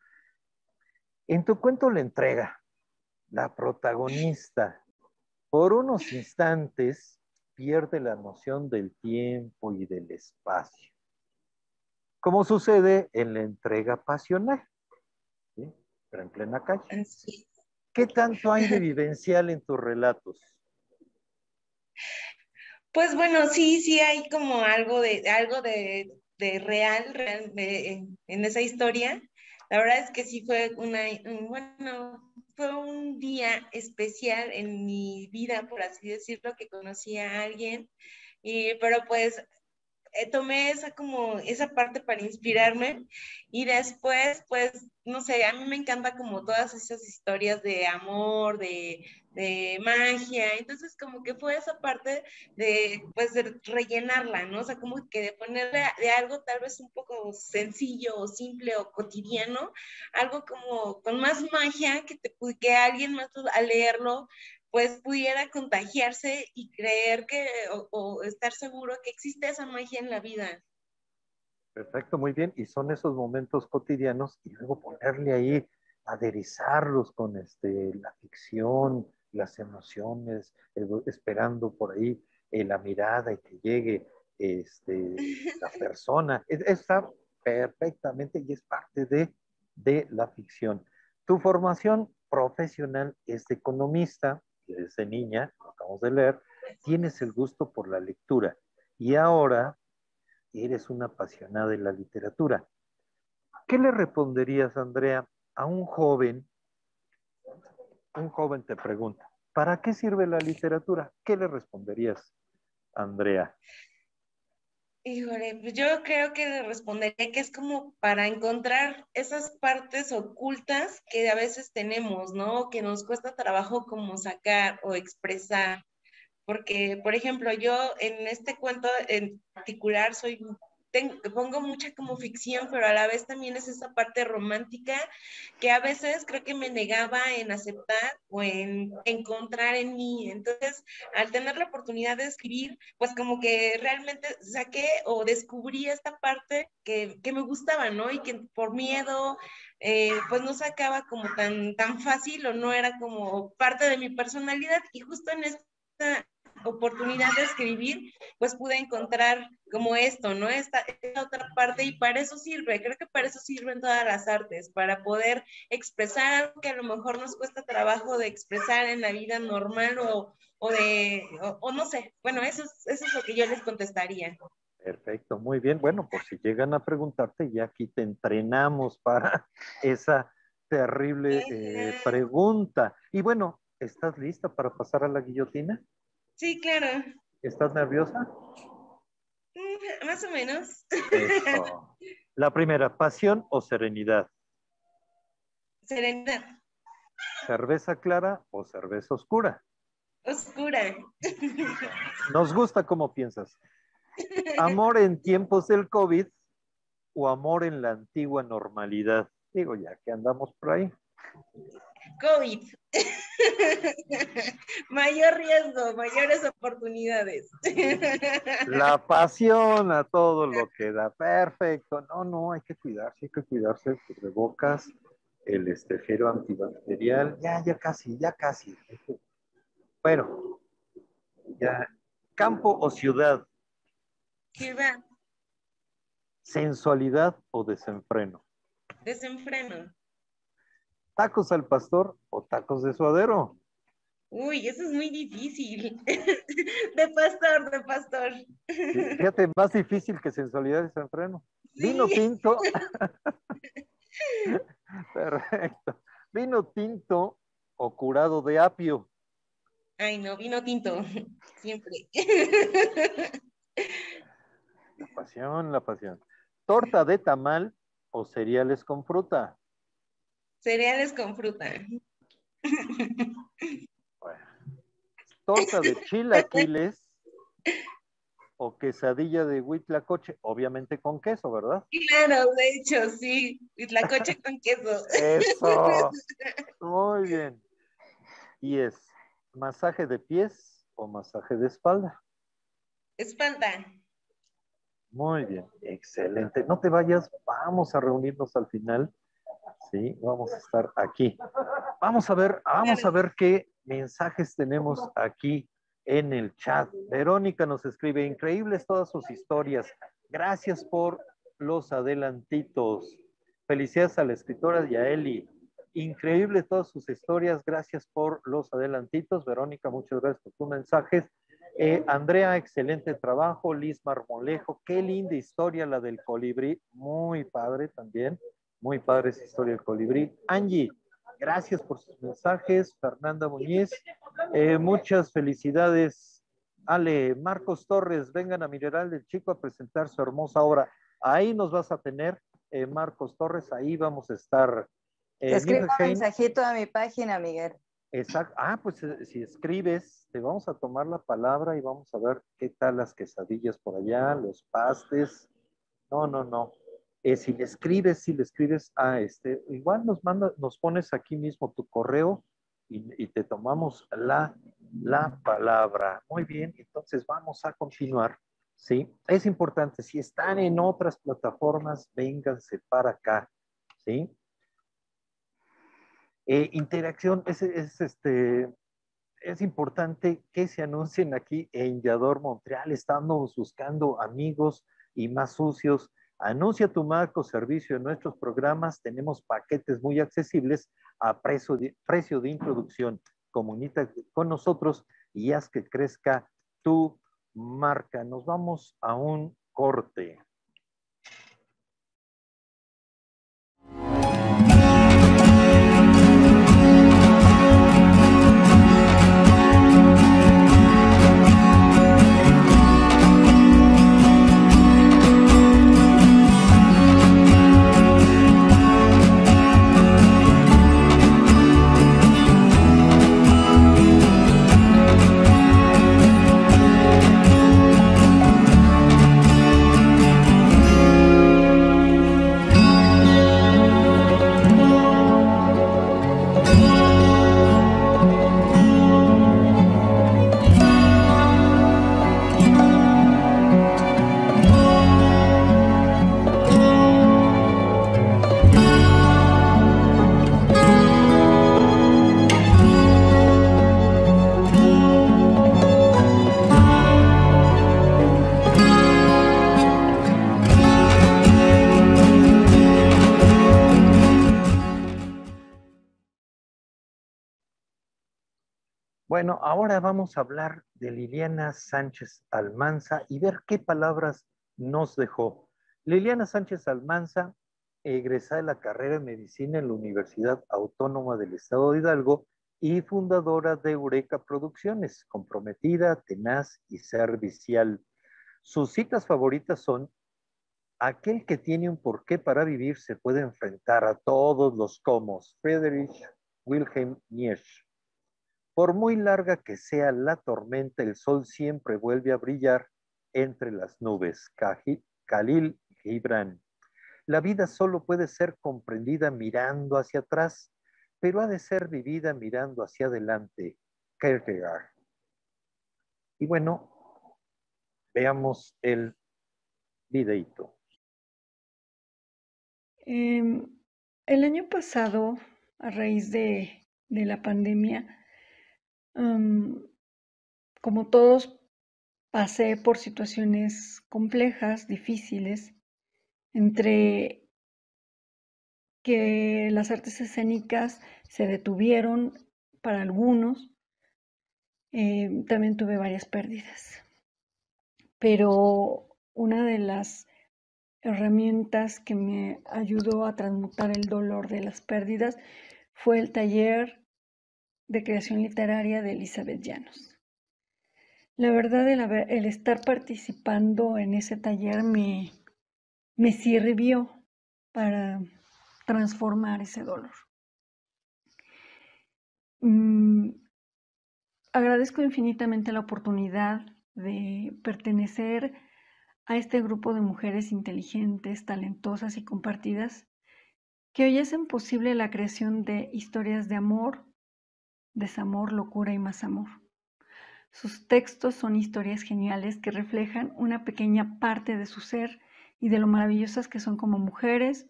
En tu cuento La entrega, la protagonista, por unos instantes, pierde la noción del tiempo y del espacio, como sucede en la entrega pasional, pero en plena calle. ¿Qué tanto hay de vivencial en tus relatos? Pues bueno, sí, sí hay como algo de, algo de, real, en, en, esa historia. La verdad es que sí fue una, bueno, fue un día especial en mi vida, por así decirlo, que conocí a alguien, y, pero pues eh, tomé esa como esa parte para inspirarme y después pues no sé, a mí me encanta como todas esas historias de amor, de, de magia, entonces como que fue esa parte de pues de rellenarla, ¿no? O sea, como que de ponerle de algo tal vez un poco sencillo o simple o cotidiano, algo como con más magia que, te, que alguien más al leerlo pues pudiera contagiarse y creer que, o, estar seguro que existe esa magia en la vida. Perfecto, muy bien. Y son esos momentos cotidianos y luego ponerle ahí, aderezarlos con este, la ficción, las emociones, esperando por ahí eh, la mirada y que llegue este, la persona. Está perfectamente y es parte de, de la ficción. Tu formación profesional es de economista, desde niña, lo acabamos de leer, tienes el gusto por la lectura y ahora eres una apasionada de la literatura. ¿Qué le responderías, Andrea, a un joven? Un joven te pregunta, ¿para qué sirve la literatura? ¿Qué le responderías, Andrea? Híjole, pues yo creo que le respondería que es como para encontrar esas partes ocultas que a veces tenemos, ¿no? Que nos cuesta trabajo como sacar o expresar. Porque, por ejemplo, yo en este cuento en particular soy pongo mucha como ficción, pero a la vez también es esa parte romántica que a veces creo que me negaba en aceptar o en encontrar en mí. Entonces, al tener la oportunidad de escribir, pues como que realmente saqué o descubrí esta parte que, que me gustaba, ¿no? Y que por miedo, eh, pues no sacaba como tan, tan fácil o no era como parte de mi personalidad. Y justo en esta oportunidad de escribir, pues pude encontrar como esto, ¿no? Esta, esta, otra parte y para eso sirve, creo que para eso sirven todas las artes, para poder expresar algo que a lo mejor nos cuesta trabajo de expresar en la vida normal o, o de, o, no sé, bueno, eso es, eso es lo que yo les contestaría. Perfecto, muy bien. Bueno, por si llegan a preguntarte, ya aquí te entrenamos para esa terrible eh, pregunta. Y bueno, ¿estás lista para pasar a la guillotina? Sí, claro. ¿Estás nerviosa? Mm, más o menos. Eso. La primera, pasión o serenidad. Serenidad. Cerveza clara o cerveza oscura. Oscura. Nos gusta cómo piensas. Amor en tiempos del COVID o amor en la antigua normalidad. Digo, ya que andamos por ahí. COVID. Mayor riesgo, mayores oportunidades. La pasión a todo lo que da. Perfecto. No, no, hay que cuidarse, hay que cuidarse. Bocas, el estejero antibacterial. Ya, ya casi, ya casi. Bueno, ya. Campo o ciudad. Ciudad. Sensualidad o desenfreno. Desenfreno. ¿Tacos al pastor o tacos de suadero? Uy, eso es muy difícil. De pastor, de pastor. Fíjate, más difícil que sensualidad y desenfreno. Vino tinto. Perfecto. Vino tinto o curado de apio. Ay, no, vino tinto. Siempre. La pasión, la pasión. Torta de tamal o cereales con fruta. Cereales con fruta. Torta de chilaquiles o quesadilla de huitlacoche, obviamente con queso, ¿verdad? Claro, de hecho, sí. Huitlacoche con queso. Eso. Muy bien. Y es masaje de pies o masaje de espalda. Espalda. Muy bien, excelente. No te vayas, vamos a reunirnos al final. Sí, vamos a estar aquí. Vamos a ver, vamos a ver qué mensajes tenemos aquí en el chat. Verónica nos escribe, increíbles todas sus historias. Gracias por los adelantitos. Felicidades a la escritora y a Eli. Increíble todas sus historias. Gracias por los adelantitos. Verónica, muchas gracias por tus mensajes. Eh, Andrea, excelente trabajo. Liz Marmolejo, qué linda historia la del colibrí. Muy padre también. Muy padre esa historia del colibrí. Angie, gracias por sus mensajes. Fernanda Muñiz, eh, muchas felicidades. Ale, Marcos Torres, vengan a Mineral del Chico a presentar su hermosa obra. Ahí nos vas a tener, eh, Marcos Torres, ahí vamos a estar. Eh, Escribe un mensajito a mi página, Miguel. Exacto. Ah, pues eh, si escribes, te vamos a tomar la palabra y vamos a ver qué tal las quesadillas por allá, los pastes. No, no, no. Eh, si le escribes, si le escribes a este, igual nos manda, nos pones aquí mismo tu correo y, te tomamos la, la palabra. Muy bien, entonces vamos a continuar. Sí, es importante, si están en otras plataformas, vénganse para acá. Sí, eh, interacción es, este, es importante que se anuncien aquí en Yador Montreal. Estamos buscando amigos y más sucios. Anuncia tu marco servicio en nuestros programas. Tenemos paquetes muy accesibles a precio de, precio de introducción. Comunica con nosotros y haz que crezca tu marca. Nos vamos a un corte. Bueno, ahora vamos a hablar de Liliana Sánchez Almanza y ver qué palabras nos dejó. Liliana Sánchez Almanza, egresada de la carrera de medicina en la Universidad Autónoma del Estado de Hidalgo y fundadora de Eureka Producciones, comprometida, tenaz y servicial. Sus citas favoritas son, aquel que tiene un porqué para vivir se puede enfrentar a todos los comos. Friedrich Wilhelm Nietzsche. Por muy larga que sea la tormenta, el sol siempre vuelve a brillar entre las nubes. Khalil Gibran. La vida solo puede ser comprendida mirando hacia atrás, pero ha de ser vivida mirando hacia adelante. Kierkegaard. Y bueno, veamos el videito. Em, el año pasado, a raíz de, de la pandemia, como todos, pasé por situaciones complejas, difíciles, entre que las artes escénicas se detuvieron para algunos, eh, también tuve varias pérdidas. Pero una de las herramientas que me ayudó a transmutar el dolor de las pérdidas fue el taller de creación literaria de Elizabeth Llanos. La verdad, el, estar participando en ese taller me, me sirvió para transformar ese dolor. Mm, agradezco infinitamente la oportunidad de pertenecer a este grupo de mujeres inteligentes, talentosas y compartidas que hoy hacen posible la creación de historias de amor, desamor, locura y más amor. Sus textos son historias geniales que reflejan una pequeña parte de su ser y de lo maravillosas que son como mujeres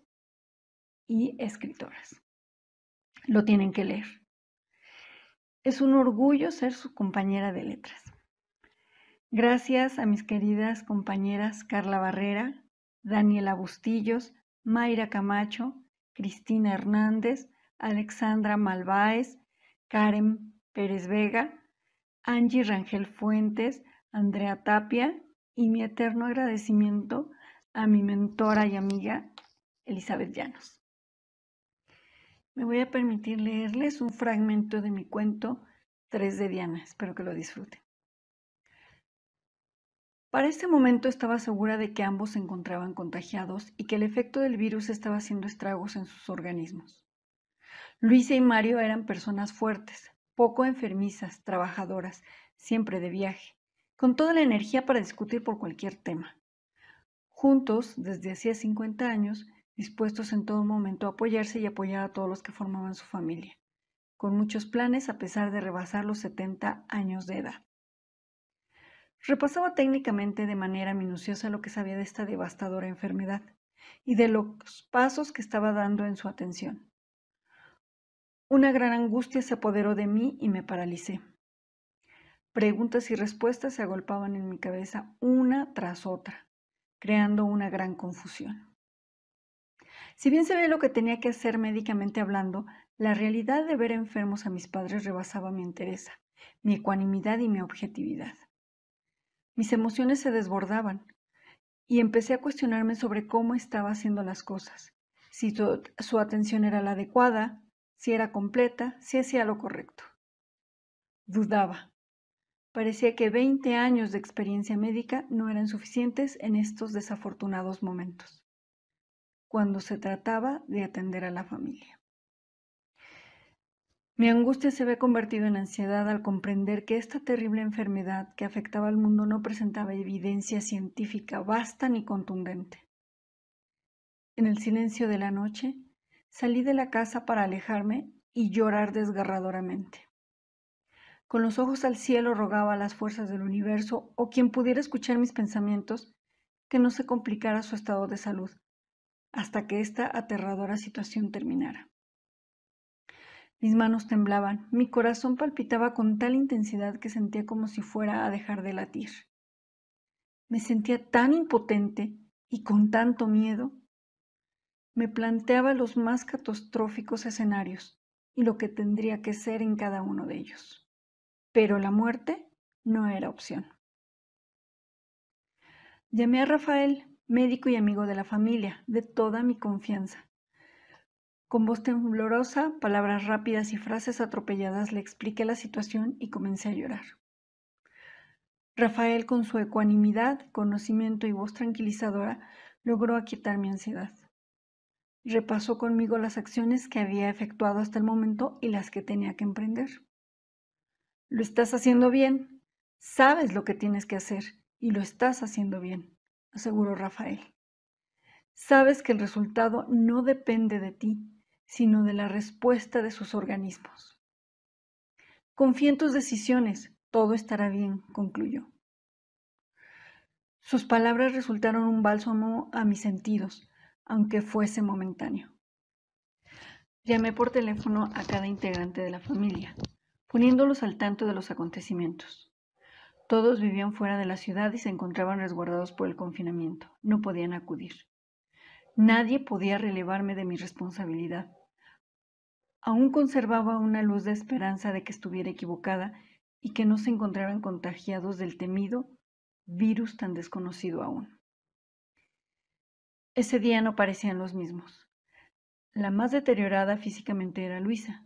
y escritoras. Lo tienen que leer. Es un orgullo ser su compañera de letras. Gracias a mis queridas compañeras Carla Barrera, Daniela Bustillos, Mayra Camacho, Cristina Hernández, Alexandra Malváez, Karen Pérez Vega, Angie Rangel Fuentes, Andrea Tapia y mi eterno agradecimiento a mi mentora y amiga Elizabeth Llanos. Me voy a permitir leerles un fragmento de mi cuento Tres de Diana. Espero que lo disfruten. Para este momento estaba segura de que ambos se encontraban contagiados y que el efecto del virus estaba haciendo estragos en sus organismos. Luisa y Mario eran personas fuertes, poco enfermizas, trabajadoras, siempre de viaje, con toda la energía para discutir por cualquier tema. Juntos, desde hacía 50 años, dispuestos en todo momento a apoyarse y apoyar a todos los que formaban su familia, con muchos planes a pesar de rebasar los 70 años de edad. Repasaba técnicamente de manera minuciosa lo que sabía de esta devastadora enfermedad y de los pasos que estaba dando en su atención. Una gran angustia se apoderó de mí y me paralicé. Preguntas y respuestas se agolpaban en mi cabeza una tras otra, creando una gran confusión. Si bien sabía lo que tenía que hacer médicamente hablando, la realidad de ver enfermos a mis padres rebasaba mi interés, mi ecuanimidad y mi objetividad. Mis emociones se desbordaban y empecé a cuestionarme sobre cómo estaba haciendo las cosas, si su atención era la adecuada, si era completa, si hacía lo correcto. Dudaba. Parecía que 20 años de experiencia médica no eran suficientes en estos desafortunados momentos, cuando se trataba de atender a la familia. Mi angustia se había convertido en ansiedad al comprender que esta terrible enfermedad que afectaba al mundo no presentaba evidencia científica vasta ni contundente. En el silencio de la noche, Salí de la casa para alejarme y llorar desgarradoramente. Con los ojos al cielo rogaba a las fuerzas del universo o quien pudiera escuchar mis pensamientos que no se complicara su estado de salud hasta que esta aterradora situación terminara. Mis manos temblaban, mi corazón palpitaba con tal intensidad que sentía como si fuera a dejar de latir. Me sentía tan impotente y con tanto miedo me planteaba los más catastróficos escenarios y lo que tendría que ser en cada uno de ellos. Pero la muerte no era opción. Llamé a Rafael, médico y amigo de la familia, de toda mi confianza. Con voz temblorosa, palabras rápidas y frases atropelladas le expliqué la situación y comencé a llorar. Rafael, con su ecuanimidad, conocimiento y voz tranquilizadora, logró aquietar mi ansiedad. Repasó conmigo las acciones que había efectuado hasta el momento y las que tenía que emprender. Lo estás haciendo bien, sabes lo que tienes que hacer y lo estás haciendo bien, aseguró Rafael. Sabes que el resultado no depende de ti, sino de la respuesta de sus organismos. Confía en tus decisiones, todo estará bien, concluyó. Sus palabras resultaron un bálsamo a mis sentidos, aunque fuese momentáneo. Llamé por teléfono a cada integrante de la familia, poniéndolos al tanto de los acontecimientos. Todos vivían fuera de la ciudad y se encontraban resguardados por el confinamiento. No podían acudir. Nadie podía relevarme de mi responsabilidad. Aún conservaba una luz de esperanza de que estuviera equivocada y que no se encontraran contagiados del temido virus tan desconocido aún. Ese día no parecían los mismos. La más deteriorada físicamente era Luisa.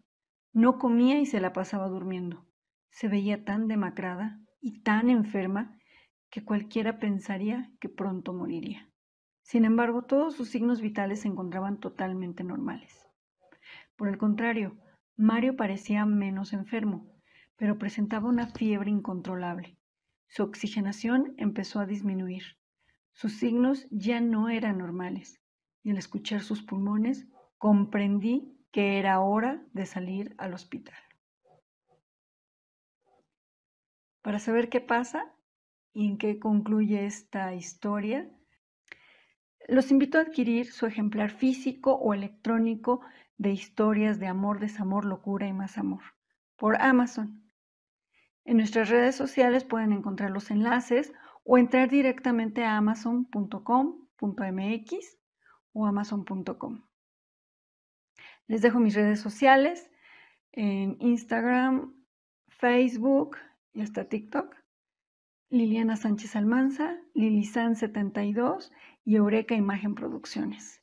No comía y se la pasaba durmiendo. Se veía tan demacrada y tan enferma que cualquiera pensaría que pronto moriría. Sin embargo, todos sus signos vitales se encontraban totalmente normales. Por el contrario, Mario parecía menos enfermo, pero presentaba una fiebre incontrolable. Su oxigenación empezó a disminuir. Sus signos ya no eran normales, y al escuchar sus pulmones comprendí que era hora de salir al hospital. Para saber qué pasa y en qué concluye esta historia, los invito a adquirir su ejemplar físico o electrónico de historias de amor, desamor, locura y más amor por Amazon. En nuestras redes sociales pueden encontrar los enlaces o entrar directamente a amazon.com.mx o amazon.com. Les dejo mis redes sociales en Instagram, Facebook y hasta TikTok. Liliana Sánchez Almanza, Lilisan72 y Eureka Imagen Producciones.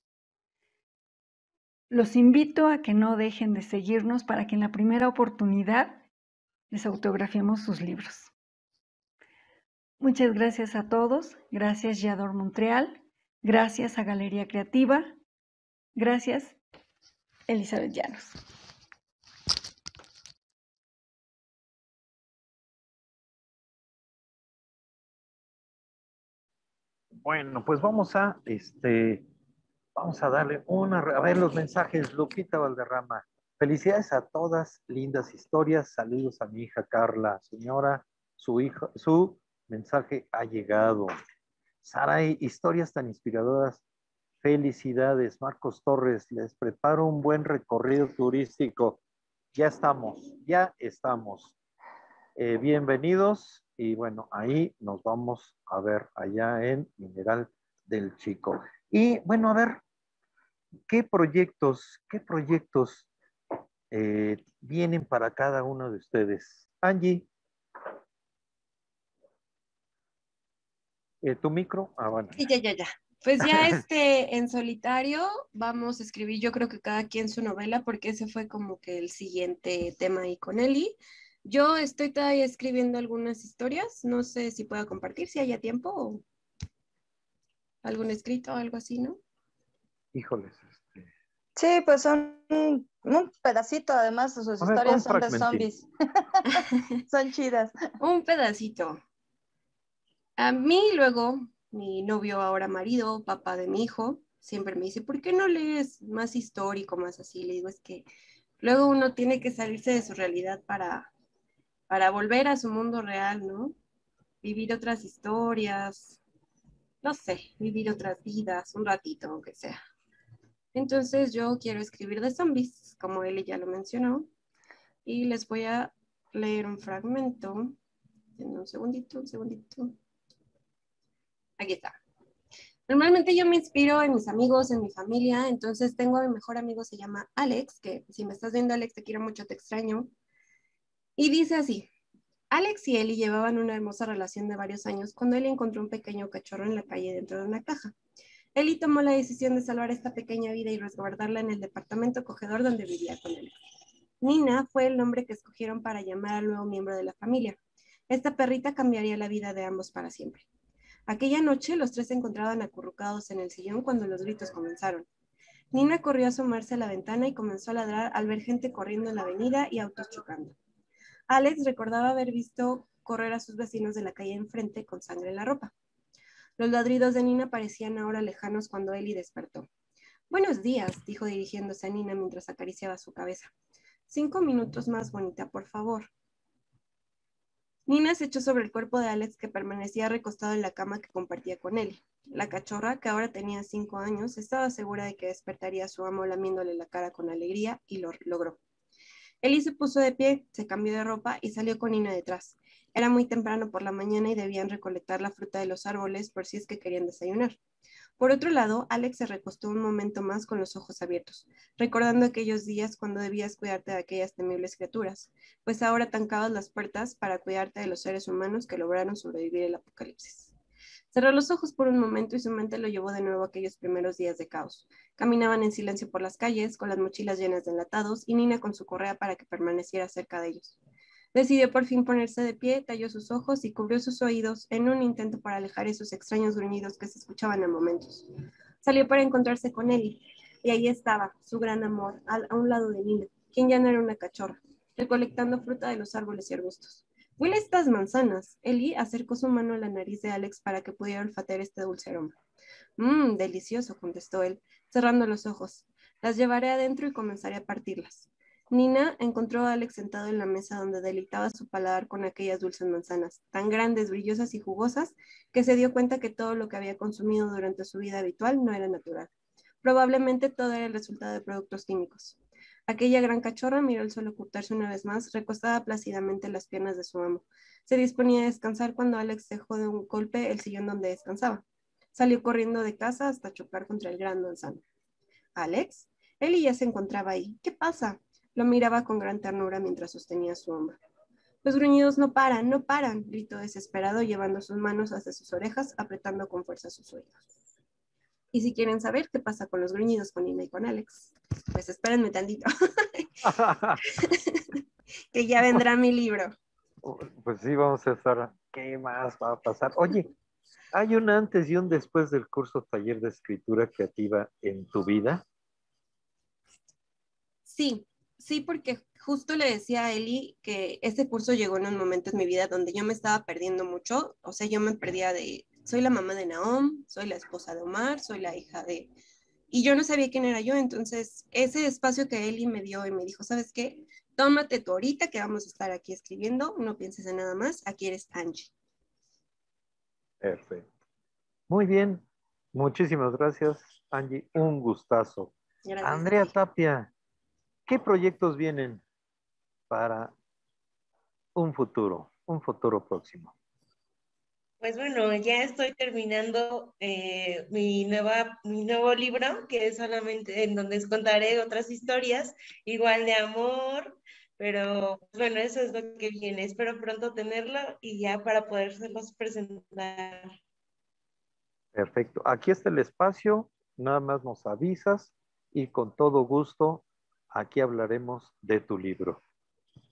Los invito a que no dejen de seguirnos para que en la primera oportunidad les autografiemos sus libros. Muchas gracias a todos, gracias Yador Montreal, gracias a Galería Creativa, gracias Elizabeth Llanos. Bueno, pues vamos a, este, vamos a darle una, a ver los mensajes, Lupita Valderrama. Felicidades a todas, lindas historias. Saludos a mi hija Carla. Señora, su hija, su mensaje ha llegado. Saray, historias tan inspiradoras. Felicidades, Marcos Torres. Les preparo un buen recorrido turístico. Ya estamos, ya estamos. Eh, bienvenidos y bueno, ahí nos vamos a ver allá en Mineral del Chico. Y bueno, a ver, ¿qué proyectos, qué proyectos eh, vienen para cada uno de ustedes. Angie. Eh, ¿Tu micro? Ah, bueno. Sí, ya, ya, ya. Pues ya este, en solitario vamos a escribir, yo creo que cada quien su novela, porque ese fue como que el siguiente tema ahí con Eli. Yo estoy todavía escribiendo algunas historias, no sé si pueda compartir, si haya tiempo o algún escrito o algo así, ¿no? Híjoles, Sí, pues son un, pedacito, además, sus historias son de zombies. son chidas. Un pedacito. A mí luego, mi novio, ahora marido, papá de mi hijo, siempre me dice, ¿por qué no lees más histórico, más así? Le digo, es que luego uno tiene que salirse de su realidad para, para volver a su mundo real, ¿no? Vivir otras historias, no sé, vivir otras vidas, un ratito, aunque sea. Entonces yo quiero escribir de zombies, como él ya lo mencionó, y les voy a leer un fragmento. En un segundito, un segundito. Normalmente yo me inspiro en mis amigos, en mi familia, entonces tengo a mi mejor amigo, se llama Alex, que si me estás viendo Alex, te quiero mucho, te extraño. Y dice así, Alex y Eli llevaban una hermosa relación de varios años cuando él encontró un pequeño cachorro en la calle dentro de una caja. Eli tomó la decisión de salvar esta pequeña vida y resguardarla en el departamento acogedor donde vivía con él. Nina fue el nombre que escogieron para llamar al nuevo miembro de la familia. Esta perrita cambiaría la vida de ambos para siempre. Aquella noche los tres se encontraban acurrucados en el sillón cuando los gritos comenzaron. Nina corrió a asomarse a la ventana y comenzó a ladrar al ver gente corriendo en la avenida y autos chocando. Alex recordaba haber visto correr a sus vecinos de la calle enfrente con sangre en la ropa. Los ladridos de Nina parecían ahora lejanos cuando Ellie despertó. Buenos días, dijo dirigiéndose a Nina mientras acariciaba su cabeza. Cinco minutos más, bonita, por favor. Nina se echó sobre el cuerpo de Alex que permanecía recostado en la cama que compartía con él. La cachorra, que ahora tenía cinco años, estaba segura de que despertaría a su amo lamiéndole la cara con alegría y lo logró. Ellie se puso de pie, se cambió de ropa y salió con Nina detrás. Era muy temprano por la mañana y debían recolectar la fruta de los árboles por si es que querían desayunar. Por otro lado, Alex se recostó un momento más con los ojos abiertos, recordando aquellos días cuando debías cuidarte de aquellas temibles criaturas, pues ahora tancabas las puertas para cuidarte de los seres humanos que lograron sobrevivir el apocalipsis. Cerró los ojos por un momento y su mente lo llevó de nuevo a aquellos primeros días de caos. Caminaban en silencio por las calles, con las mochilas llenas de enlatados y Nina con su correa para que permaneciera cerca de ellos. Decidió por fin ponerse de pie, talló sus ojos y cubrió sus oídos en un intento para alejar esos extraños gruñidos que se escuchaban a momentos. Salió para encontrarse con Ellie, y ahí estaba, su gran amor, a un lado de Nina, quien ya no era una cachorra, recolectando fruta de los árboles y arbustos. Huele estas manzanas. Ellie acercó su mano a la nariz de Alex para que pudiera olfatear este dulce aroma. Mmm, delicioso, contestó él, cerrando los ojos. Las llevaré adentro y comenzaré a partirlas. Nina encontró a Alex sentado en la mesa donde deleitaba su paladar con aquellas dulces manzanas, tan grandes, brillosas y jugosas, que se dio cuenta que todo lo que había consumido durante su vida habitual no era natural. Probablemente todo era el resultado de productos químicos. Aquella gran cachorra miró el sol ocultarse una vez más, recostada plácidamente en las piernas de su amo. Se disponía a descansar cuando Alex dejó de un golpe el sillón donde descansaba. Salió corriendo de casa hasta chocar contra el gran manzano. ¿Alex? Él ya se encontraba ahí. ¿Qué pasa? Lo miraba con gran ternura mientras sostenía su hombro. Los gruñidos no paran, no paran, gritó desesperado, llevando sus manos hacia sus orejas, apretando con fuerza sus oídos. Y si quieren saber qué pasa con los gruñidos con Ina y con Alex, pues espérenme tantito. que ya vendrá mi libro. Pues sí, vamos a estar. ¿Qué más va a pasar? Oye, ¿hay un antes y un después del curso taller de escritura creativa en tu vida? Sí, Sí, porque justo le decía a Eli que ese curso llegó en un momento en mi vida donde yo me estaba perdiendo mucho. O sea, yo me perdía de, soy la mamá de Naom, soy la esposa de Omar, soy la hija de... Y yo no sabía quién era yo. Entonces, ese espacio que Eli me dio y me dijo, ¿sabes qué? Tómate tú ahorita que vamos a estar aquí escribiendo, no pienses en nada más, aquí eres Angie. Perfecto. Muy bien. Muchísimas gracias, Angie. Un gustazo. Gracias. Andrea Tapia, ¿Qué proyectos vienen para un futuro, un futuro próximo? Pues bueno, ya estoy terminando eh, mi, nueva, mi nuevo libro, que es solamente en donde contaré otras historias, igual de amor, pero bueno, eso es lo que viene. Espero pronto tenerlo y ya para podérselos presentar. Perfecto. Aquí está el espacio, nada más nos avisas y con todo gusto aquí hablaremos de tu libro.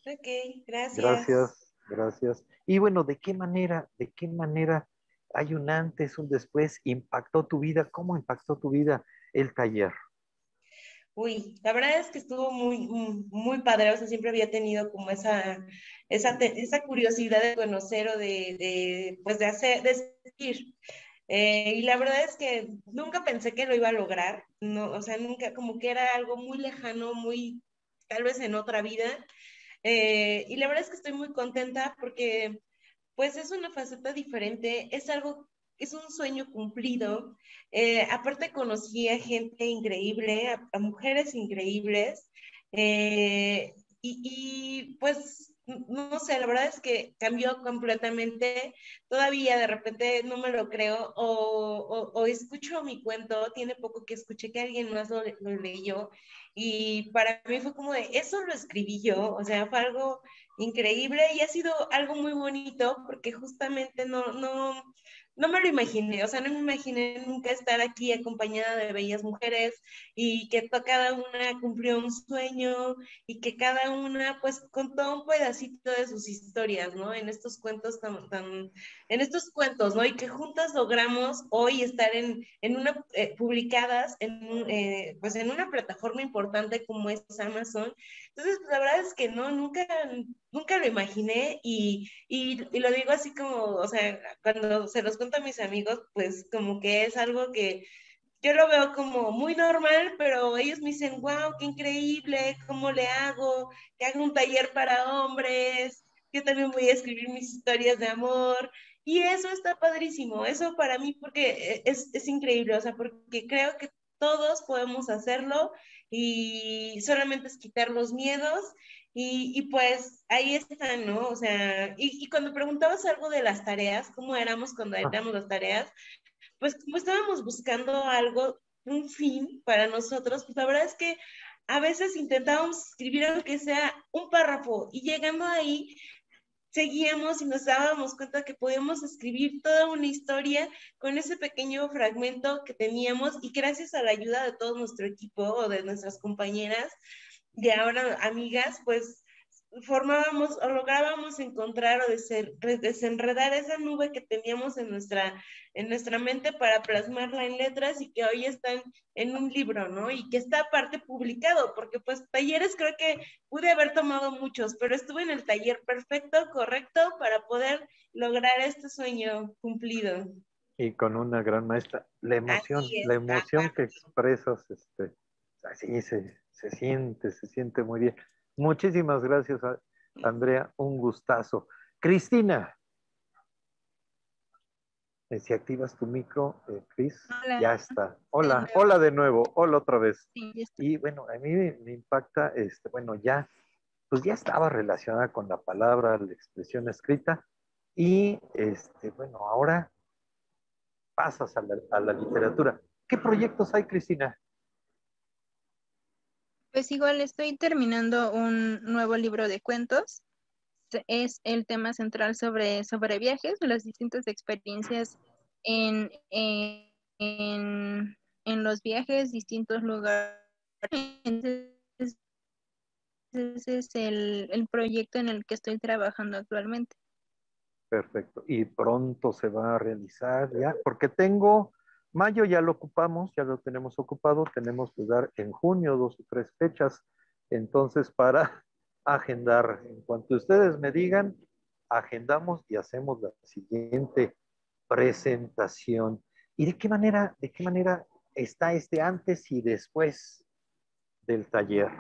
Ok, gracias. Gracias, gracias. Y bueno, ¿de qué manera, de qué manera hay un antes, un después, impactó tu vida? ¿Cómo impactó tu vida el taller? Uy, la verdad es que estuvo muy, muy padre, o sea, siempre había tenido como esa, esa, esa curiosidad de conocer o de, de, pues de hacer, de seguir. Eh, y la verdad es que nunca pensé que lo iba a lograr, no, o sea, nunca, como que era algo muy lejano, muy, tal vez en otra vida. Eh, y la verdad es que estoy muy contenta porque, pues, es una faceta diferente, es algo, es un sueño cumplido. Eh, aparte conocí a gente increíble, a, mujeres increíbles. y, y pues no sé, la verdad es que cambió completamente. Todavía de repente no me lo creo o, o, escucho mi cuento, tiene poco que escuché que alguien más lo, leyó Y para mí fue como de, eso lo escribí yo, o sea, fue algo increíble y ha sido algo muy bonito porque justamente no, no, no me lo imaginé, o sea, no me imaginé nunca estar aquí acompañada de bellas mujeres y que cada una cumplió un sueño y que cada una pues contó un pedacito de sus historias, ¿no? En estos cuentos tan, tan en estos cuentos, ¿no? Y que juntas logramos hoy estar en, en una, eh, publicadas en, eh, pues en una plataforma importante como es Amazon. Entonces, la verdad es que no, nunca, nunca lo imaginé y, y, y lo digo así como, o sea, cuando se los cuento a mis amigos, pues como que es algo que yo lo veo como muy normal, pero ellos me dicen, wow, qué increíble, ¿cómo le hago? Que hago un taller para hombres, yo también voy a escribir mis historias de amor. Y eso está padrísimo, eso para mí porque es, es increíble, o sea, porque creo que todos podemos hacerlo y solamente es quitar los miedos y, y, pues ahí están, ¿no? O sea, y, y, cuando preguntabas algo de las tareas, cómo éramos cuando éramos las tareas, pues como estábamos buscando algo, un fin para nosotros, pues la verdad es que a veces intentábamos escribir aunque sea un párrafo y llegando ahí seguíamos y nos dábamos cuenta que podíamos escribir toda una historia con ese pequeño fragmento que teníamos y gracias a la ayuda de todo nuestro equipo o de nuestras compañeras, y ahora amigas, pues formábamos o lográbamos encontrar o desenredar esa nube que teníamos en nuestra, en nuestra mente para plasmarla en letras y que hoy están en un libro, ¿no? Y que está aparte publicado, porque pues talleres creo que pude haber tomado muchos, pero estuve en el taller perfecto, correcto, para poder lograr este sueño cumplido. Y con una gran maestra. La emoción, la emoción que expresas, este, así se, se siente, se siente muy bien. Muchísimas gracias, Andrea, un gustazo. Cristina, eh, si activas tu micro, eh, Cris, ya está. Hola, hola de nuevo, hola otra vez. y bueno, a mí me, impacta, este, bueno, ya, pues ya estaba relacionada con la palabra, la expresión escrita, y este, bueno, ahora pasas a la, a la literatura. ¿Qué proyectos hay, Cristina? Pues igual estoy terminando un nuevo libro de cuentos. Es el tema central sobre, sobre viajes, las distintas experiencias en, en, los viajes, distintos lugares. ese es el, el proyecto en el que estoy trabajando actualmente. Perfecto. Y pronto se va a realizar ya, porque tengo Mayo ya lo ocupamos, ya lo tenemos ocupado, tenemos que dar en junio dos o tres fechas, entonces para agendar, en cuanto ustedes me digan, agendamos y hacemos la siguiente presentación. ¿Y de qué manera, de qué manera está este antes y después del taller?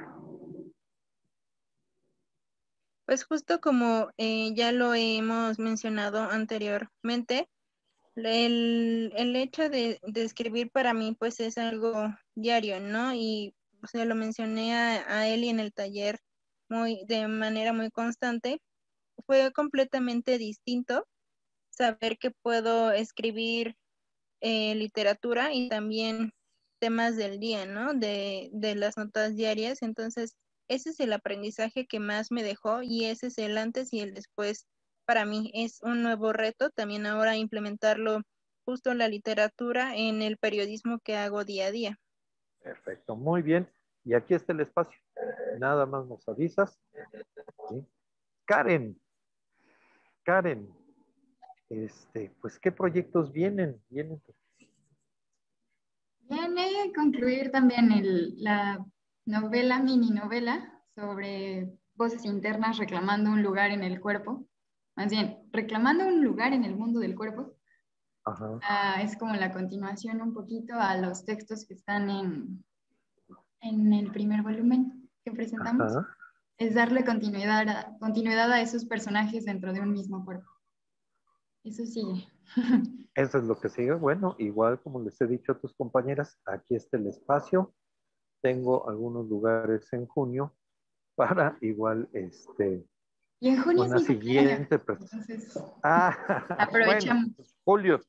Pues justo como eh, ya lo hemos mencionado anteriormente, el, el hecho de, escribir para mí pues es algo diario, ¿no? Y se lo mencioné a, a Eli en el taller muy, de manera muy constante. Fue completamente distinto saber que puedo escribir eh, literatura y también temas del día, ¿no? De, de las notas diarias. Entonces, ese es el aprendizaje que más me dejó y ese es el antes y el después para mí es un nuevo reto también ahora implementarlo justo la literatura en el periodismo que hago día a día. Perfecto, muy bien. Y aquí está el espacio. Nada más nos avisas. Karen, Karen, este, pues, ¿qué proyectos vienen? Vienen. Viene concluir también el, la novela, mini novela sobre voces internas reclamando un lugar en el cuerpo más bien, reclamando un lugar en el mundo del cuerpo. Ah, es como la continuación un poquito a los textos que están en, en el primer volumen que presentamos. Es darle continuidad a, continuidad a esos personajes dentro de un mismo cuerpo. Eso sigue. Eso es lo que sigue. Bueno, igual como les he dicho a tus compañeras, aquí está el espacio. Tengo algunos lugares en junio para igual este, y en junio Una siguiente ah, aprovechamos. julio.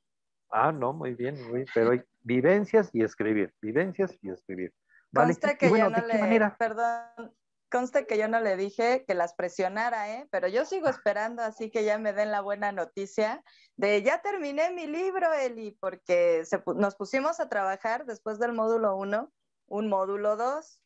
Ah, no, muy bien, muy bien. Pero hay vivencias y escribir, vivencias y escribir. Conste que yo no le, perdón, conste que yo no le dije que las presionara, ¿eh? Pero yo sigo esperando, así que ya me den la buena noticia de ya terminé mi libro, Eli, porque nos pusimos a trabajar después del módulo 1, un módulo 2.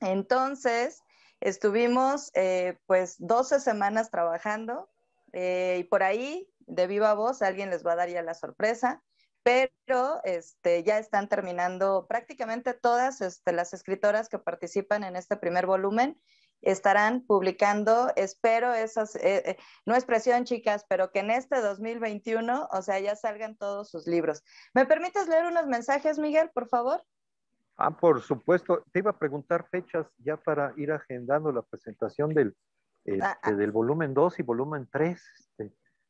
Entonces, estuvimos eh, pues 12 semanas trabajando eh, y por ahí, de viva voz, alguien les va a dar ya la sorpresa pero este, ya están terminando prácticamente todas este, las escritoras que participan en este primer volumen estarán publicando, espero esas, eh, no es presión chicas, pero que en este 2021, o sea, ya salgan todos sus libros. ¿Me permites leer unos mensajes, Miguel, por favor? Ah, por supuesto. Te iba a preguntar fechas ya para ir agendando la presentación del, ah, este, ah. del volumen 2 y volumen 3.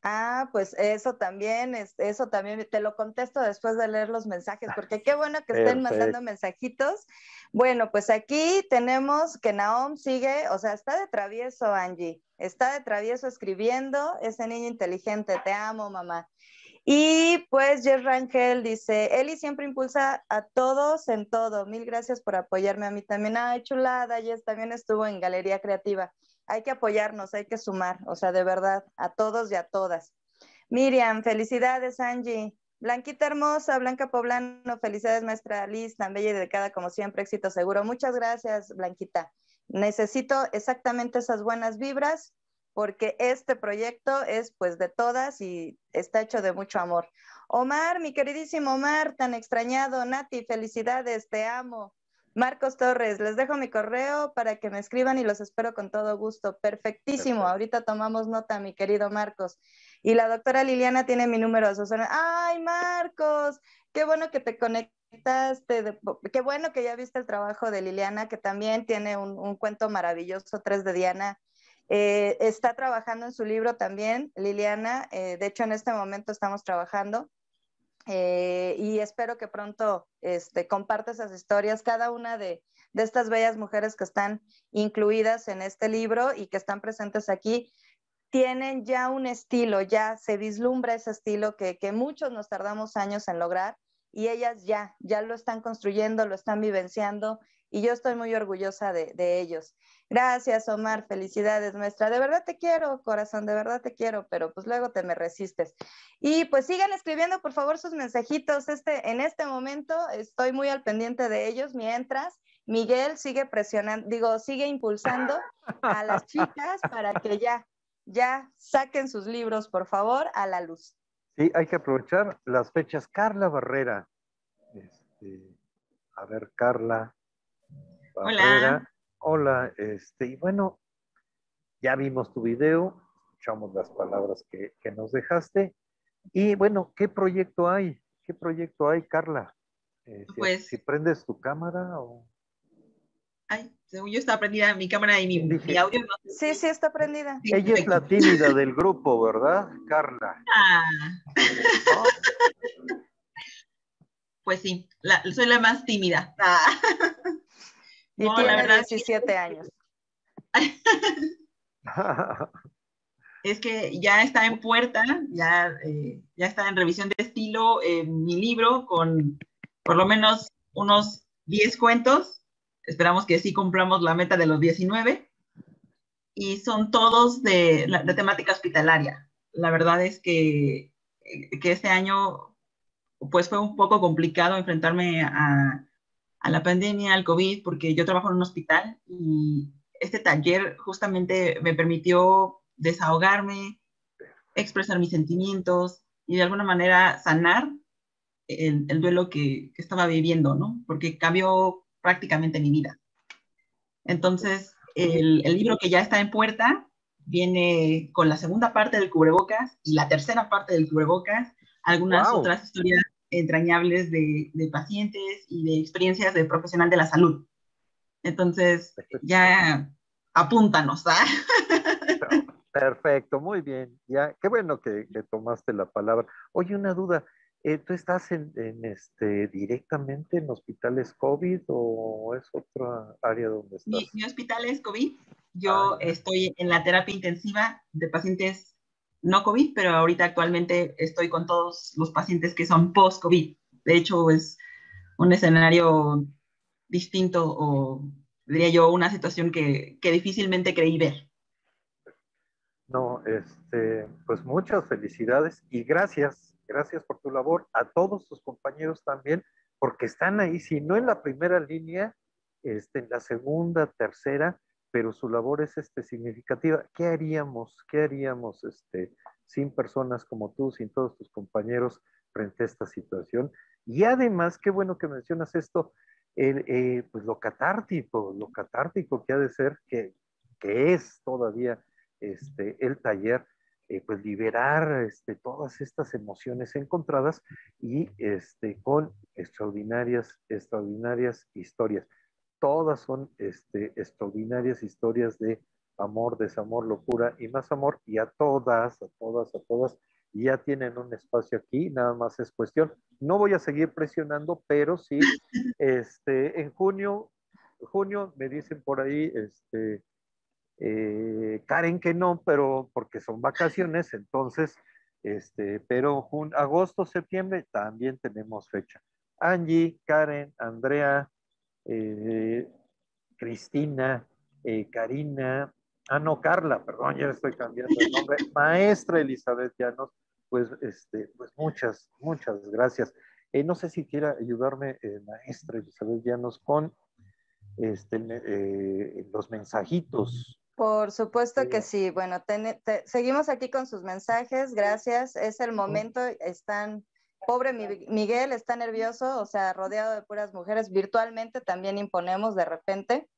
Ah, pues eso también, eso también te lo contesto después de leer los mensajes, porque qué bueno que estén mandando mensajitos. Bueno, pues aquí tenemos que Naom sigue, o sea, está de travieso, Angie, está de travieso escribiendo, ese niño inteligente, te amo, mamá. Y pues Jess Rangel dice, Eli siempre impulsa a todos en todo. Mil gracias por apoyarme a mí también. Ay, chulada, Jess también estuvo en Galería Creativa hay que apoyarnos, hay que sumar, o sea, de verdad, a todos y a todas. Miriam, felicidades, Angie. Blanquita hermosa, Blanca Poblano, felicidades, maestra Liz, tan bella y dedicada como siempre, éxito seguro. Muchas gracias, Blanquita. Necesito exactamente esas buenas vibras porque este proyecto es pues de todas y está hecho de mucho amor. Omar, mi queridísimo Omar, tan extrañado, Nati, felicidades, te amo. Marcos Torres, les dejo mi correo para que me escriban y los espero con todo gusto. Perfectísimo. Ahorita tomamos nota, mi querido Marcos. Y la doctora Liliana tiene mi número de asociación. ¡Ay, Marcos! Qué bueno que te conectaste. qué bueno que ya viste el trabajo de Liliana, que también tiene un, cuento maravilloso, Tres de Diana. Eh, está trabajando en su libro también, Liliana. Eh, de hecho, en este momento estamos trabajando eh, y espero que pronto este, comparte esas historias, cada una de, estas bellas mujeres que están incluidas en este libro y que están presentes aquí, tienen ya un estilo, ya se vislumbra ese estilo que, que muchos nos tardamos años en lograr y ellas ya, ya lo están construyendo, lo están vivenciando y yo estoy muy orgullosa de, ellos. Gracias, Omar, felicidades, maestra. De verdad te quiero, corazón, de verdad te quiero, pero pues luego te me resistes. Y pues sigan escribiendo, por favor, sus mensajitos. Este, en este momento estoy muy al pendiente de ellos mientras Miguel sigue presionando, digo, sigue impulsando a las chicas para que ya, ya saquen sus libros, por favor, a la luz. Sí, hay que aprovechar las fechas. Carla Barrera. Este, a ver, Carla. Hola. Hola, este, y bueno, ya vimos tu video, escuchamos las palabras que, nos dejaste. Y bueno, ¿qué proyecto hay? ¿Qué proyecto hay, Carla? Eh, pues, si, prendes tu cámara o... Ay, según yo está prendida mi cámara y mi, audio. Sí, sí, está prendida. Ella es la tímida del grupo, ¿verdad, Carla? Ah. Pues sí, soy la más tímida. Ah. Y tiene 17 años. es que ya está en puerta, ya, eh, ya está en revisión de estilo eh, mi libro con por lo menos unos 10 cuentos. Esperamos que sí cumplamos la meta de los 19. Y son todos de, de temática hospitalaria. La verdad es que, que este año pues fue un poco complicado enfrentarme a, a la pandemia, al COVID, porque yo trabajo en un hospital y este taller justamente me permitió desahogarme, expresar mis sentimientos y de alguna manera sanar el, duelo que, estaba viviendo, ¿no? Porque cambió prácticamente mi vida. Entonces, el, libro que ya está en puerta viene con la segunda parte del cubrebocas y la tercera parte del cubrebocas, algunas otras historias entrañables de, pacientes y de experiencias de profesional de la salud. Entonces, ya apúntanos. ¿ah? Perfecto, muy bien. Ya, qué bueno que, tomaste la palabra. Oye, una duda. Eh, ¿Tú estás en, este, directamente en hospitales COVID o es otra área donde estás? Mi, hospital es COVID. Yo ah, estoy en la terapia intensiva de pacientes no COVID, pero ahorita actualmente estoy con todos los pacientes que son post-COVID. De hecho, es un escenario distinto o, diría yo, una situación que, que difícilmente creí ver. No, este, pues muchas felicidades y gracias, gracias por tu labor, a todos tus compañeros también, porque están ahí, si no en la primera línea, este, en la segunda, tercera, pero su labor es este, significativa. ¿Qué haríamos, qué haríamos este, sin personas como tú, sin todos tus compañeros frente a esta situación? Y además, qué bueno que mencionas esto, eh, pues lo catártico, lo catártico que ha de ser, que, que es todavía este, el taller, eh, pues liberar este, todas estas emociones encontradas y este, con extraordinarias, extraordinarias historias todas son este, extraordinarias historias de amor, desamor, locura y más amor, y a todas, a todas, a todas, ya tienen un espacio aquí, nada más es cuestión. No voy a seguir presionando, pero sí, este, en junio, junio me dicen por ahí, este, eh, Karen que no, pero porque son vacaciones, entonces, este, pero agosto, septiembre también tenemos fecha. Angie, Karen, Andrea, eh, Cristina, eh, Karina, ah, no, Carla, perdón, ya estoy cambiando el nombre, maestra Elizabeth Llanos, pues, este, pues muchas, muchas gracias. Eh, no sé si quiera ayudarme, maestra Elizabeth Llanos, con este, los mensajitos. Por supuesto que sí. Bueno, seguimos aquí con sus mensajes. Gracias. Es el momento. Están Pobre Miguel está nervioso, o sea, rodeado de puras mujeres, virtualmente también imponemos de repente.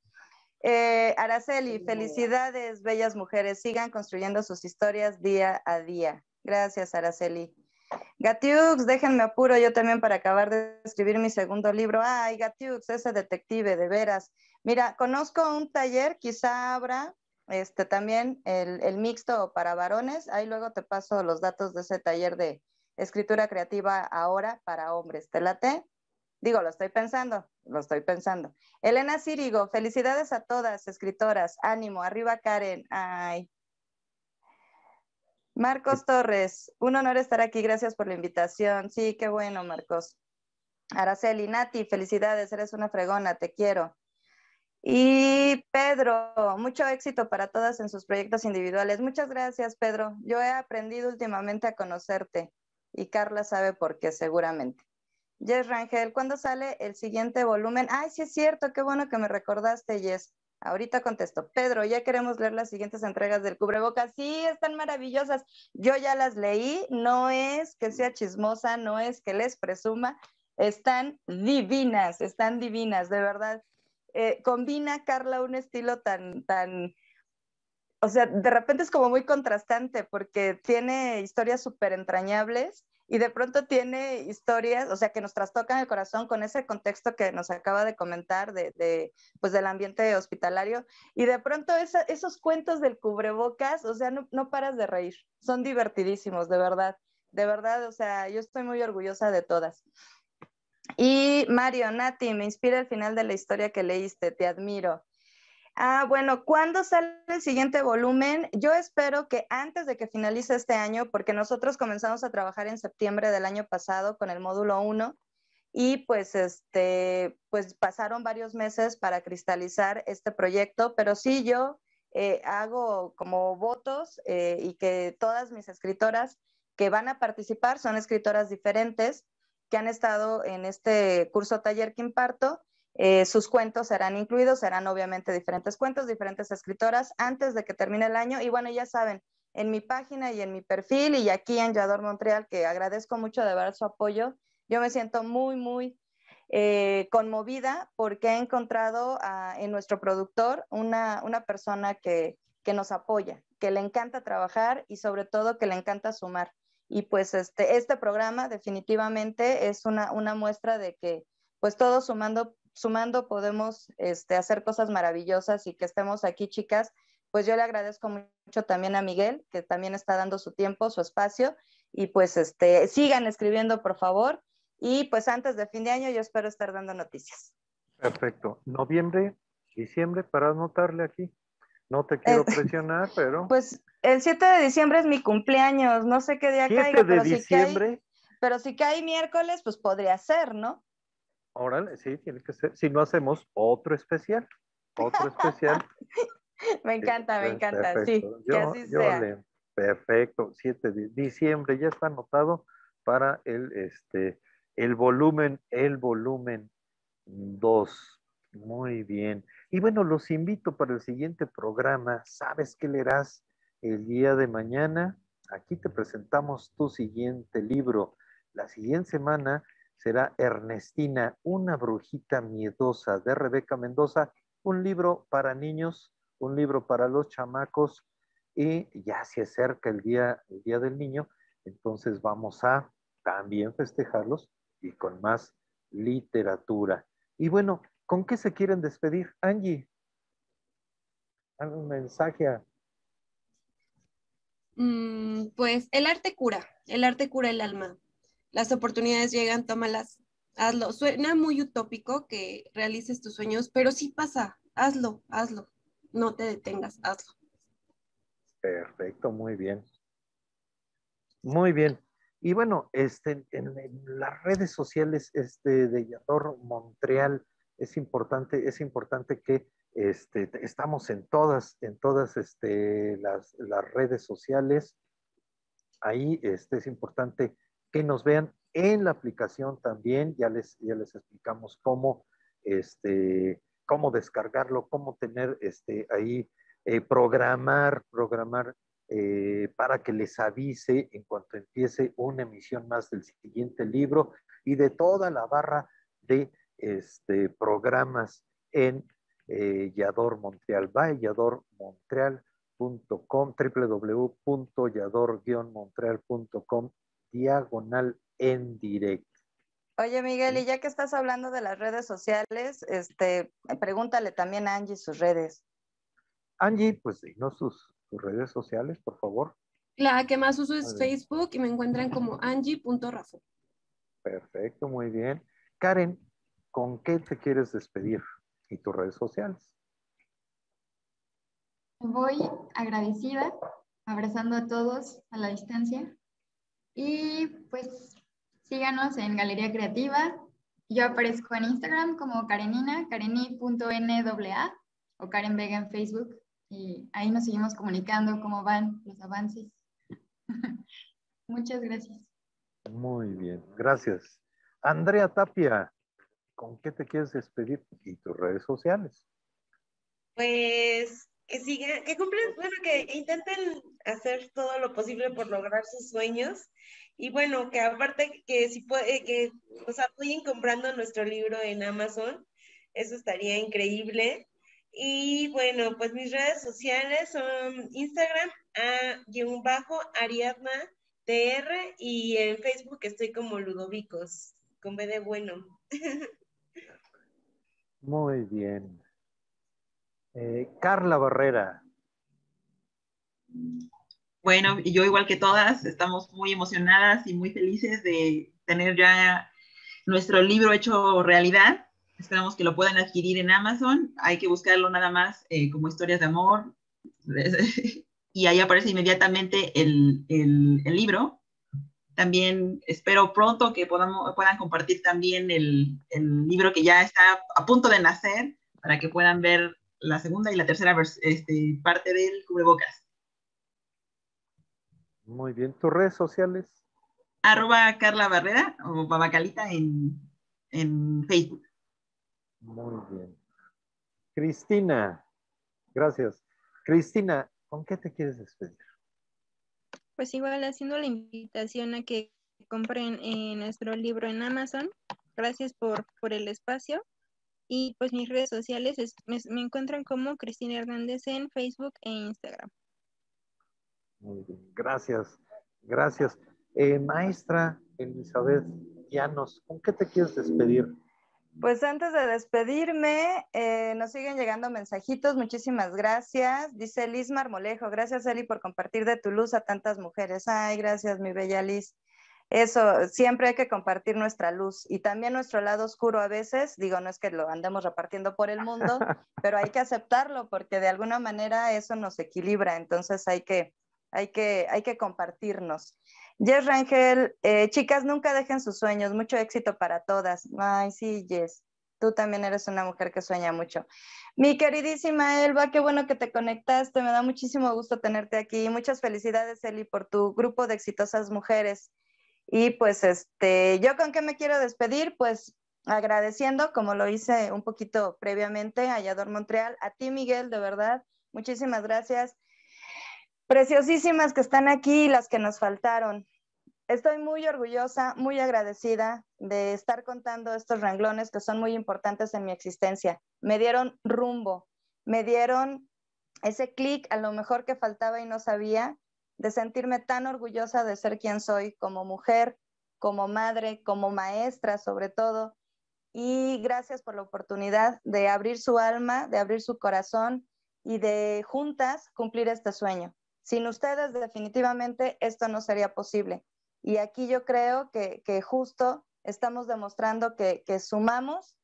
Eh, Araceli, felicidades, bellas mujeres, sigan construyendo sus historias día a día. Gracias, Araceli. Gatiux, déjenme apuro yo también para acabar de escribir mi segundo libro. Ay, Gatiux, ese detective, de veras. Mira, conozco un taller, quizá habrá este, también el, el mixto para varones. Ahí luego te paso los datos de ese taller de, escritura creativa ahora para hombres. ¿Te late? Digo, lo estoy pensando, lo estoy pensando. Elena Círigo, felicidades a todas, escritoras. Ánimo, arriba Karen. Ay. Marcos Torres, un honor estar aquí. Gracias por la invitación. Sí, qué bueno, Marcos. Araceli, Nati, felicidades, eres una fregona, te quiero. Y Pedro, mucho éxito para todas en sus proyectos individuales. Muchas gracias, Pedro. Yo he aprendido últimamente a conocerte y Carla sabe por qué seguramente. Jess Rangel, ¿cuándo sale el siguiente volumen? Ay, sí es cierto, qué bueno que me recordaste, Jess. Ahorita contesto. Pedro, ya queremos leer las siguientes entregas del cubrebocas. Sí, están maravillosas. Yo ya las leí. No es que sea chismosa, no es que les presuma. Están divinas, están divinas, de verdad. Eh, combina Carla un estilo tan, tan, o sea, de repente es como muy contrastante porque tiene historias súper entrañables y de pronto tiene historias, o sea, que nos trastocan el corazón con ese contexto que nos acaba de comentar de, pues del ambiente hospitalario y de pronto esos cuentos del cubrebocas, o sea, no, no paras de reír, son divertidísimos, de verdad, de verdad, o sea, yo estoy muy orgullosa de todas. Y Mario, Nati, me inspira el final de la historia que leíste, te admiro. Ah, bueno, ¿cuándo sale el siguiente volumen? Yo espero que antes de que finalice este año, porque nosotros comenzamos a trabajar en septiembre del año pasado con el módulo 1 y pues este, pues pasaron varios meses para cristalizar este proyecto, pero sí yo eh, hago como votos eh, y que todas mis escritoras que van a participar son escritoras diferentes que han estado en este curso taller que imparto eh, sus cuentos serán incluidos, serán obviamente diferentes cuentos, diferentes escritoras antes de que termine el año. Y bueno, ya saben, en mi página y en mi perfil y aquí en Yador Montreal, que agradezco mucho de ver su apoyo, yo me siento muy, muy eh, conmovida porque he encontrado en nuestro productor una, persona que, nos apoya, que le encanta trabajar y sobre todo que le encanta sumar. Y pues este, este programa definitivamente es una, una muestra de que pues todos sumando sumando podemos este, hacer cosas maravillosas y que estemos aquí, chicas. Pues yo le agradezco mucho también a Miguel, que también está dando su tiempo, su espacio, y pues este, sigan escribiendo, por favor. Y pues antes de fin de año yo espero estar dando noticias. Perfecto. Noviembre, diciembre, para anotarle aquí. No te quiero presionar, pero... Pues el 7 de diciembre es mi cumpleaños, no sé qué día caiga, pero, diciembre? Si cae, pero si cae miércoles, pues podría ser, ¿no? Órale, sí, tiene que ser. Si no hacemos otro especial, otro especial. me encanta, me encanta, sí, que así sea. perfecto, 7 de diciembre, ya está anotado para el, este, el volumen, el volumen 2. Muy bien. Y bueno, los invito para el siguiente programa. ¿Sabes qué leerás el día de mañana? Aquí te presentamos tu siguiente libro. La siguiente semana será Ernestina, una brujita miedosa de Rebeca Mendoza, un libro para niños, un libro para los chamacos y ya se acerca el día, el día del niño, entonces vamos a también festejarlos y con más literatura. Y bueno, ¿con qué se quieren despedir? Angie, un mensaje mm, pues el arte cura, el arte cura el alma. Las oportunidades llegan, tómalas, hazlo. Suena muy utópico que realices tus sueños, pero sí pasa, hazlo, hazlo. No te detengas, hazlo. Perfecto, muy bien. Muy bien. Y bueno, este, en, las redes sociales este, de Yador Montreal es importante, es importante que este, estamos en todas, en todas este, las, redes sociales. Ahí este, es importante que nos vean en la aplicación también. Ya les, ya les explicamos cómo, este, cómo descargarlo, cómo tener este, ahí, eh, programar, programar eh, para que les avise en cuanto empiece una emisión más del siguiente libro y de toda la barra de este, programas en eh, Yador Montreal. Va yadormontreal.com, www.yador-montreal.com, diagonal en directo. Oye, Miguel, y ya que estás hablando de las redes sociales, este, pregúntale también a Angie sus redes. Angie, pues dinos sus, redes sociales, por favor. La que más uso es Facebook y me encuentran como angie.rafo. Perfecto, muy bien. Karen, ¿con qué te quieres despedir y tus redes sociales? Voy agradecida, abrazando a todos a la distancia. Y pues síganos en Galería Creativa. Yo aparezco en Instagram como Karenina, kareni.nwa o Karen Vega en Facebook y ahí nos seguimos comunicando cómo van los avances. Muchas gracias. Muy bien, gracias. Andrea Tapia, ¿con qué te quieres despedir y tus redes sociales? Pues que sigan, que cumplen, bueno, que intenten hacer todo lo posible por lograr sus sueños y bueno, que aparte que si puede, que nos apoyen comprando nuestro libro en Amazon, eso estaría increíble. Y bueno, pues mis redes sociales son Instagram, a guion bajo, Ariadna TR, y en Facebook estoy como Ludovicos, con B de bueno. Muy bien. Eh, Carla Barrera. Bueno, yo igual que todas, estamos muy emocionadas y muy felices de tener ya nuestro libro hecho realidad. Esperamos que lo puedan adquirir en Amazon. Hay que buscarlo nada más eh, como historias de amor. y ahí aparece inmediatamente el, el, libro. También espero pronto que podamos, puedan compartir también el, el, libro que ya está a punto de nacer para que puedan ver la segunda y la tercera este, parte del cubrebocas. Muy bien. ¿Tus redes sociales? Arroba Carla Barrera o Babacalita en, en Facebook. Muy bien. Cristina, gracias. Cristina, ¿con qué te quieres despedir? Pues igual haciendo la invitación a que compren eh, nuestro libro en Amazon. Gracias por, por el espacio. Y pues mis redes sociales me, encuentran como Cristina Hernández en Facebook e Instagram. Muy bien, gracias, gracias. Eh, maestra Elizabeth Llanos, ¿con qué te quieres despedir? Pues antes de despedirme, eh, nos siguen llegando mensajitos. Muchísimas gracias. Dice Liz Marmolejo. Gracias, Eli, por compartir de tu luz a tantas mujeres. Ay, gracias, mi bella Liz. Eso, siempre hay que compartir nuestra luz y también nuestro lado oscuro a veces. Digo, no es que lo andemos repartiendo por el mundo, pero hay que aceptarlo porque de alguna manera eso nos equilibra. Entonces hay que, hay que, hay que compartirnos. Jess Rangel, eh, chicas, nunca dejen sus sueños, mucho éxito para todas. Ay, sí, Jess, tú también eres una mujer que sueña mucho. Mi queridísima Elba, qué bueno que te conectaste, me da muchísimo gusto tenerte aquí. Muchas felicidades, Eli, por tu grupo de exitosas mujeres. Y pues, este, yo con qué me quiero despedir, pues agradeciendo, como lo hice un poquito previamente a Yador Montreal, a ti, Miguel, de verdad, muchísimas gracias preciosísimas que están aquí las que nos faltaron. Estoy muy orgullosa, muy agradecida de estar contando estos renglones que son muy importantes en mi existencia. Me dieron rumbo, me dieron ese clic a lo mejor que faltaba y no sabía, de sentirme tan orgullosa de ser quien soy como mujer, como madre, como maestra sobre todo. Y gracias por la oportunidad de abrir su alma, de abrir su corazón y de juntas cumplir este sueño. Sin ustedes definitivamente esto no sería posible. Y aquí yo creo que, justo estamos demostrando que, que sumamos,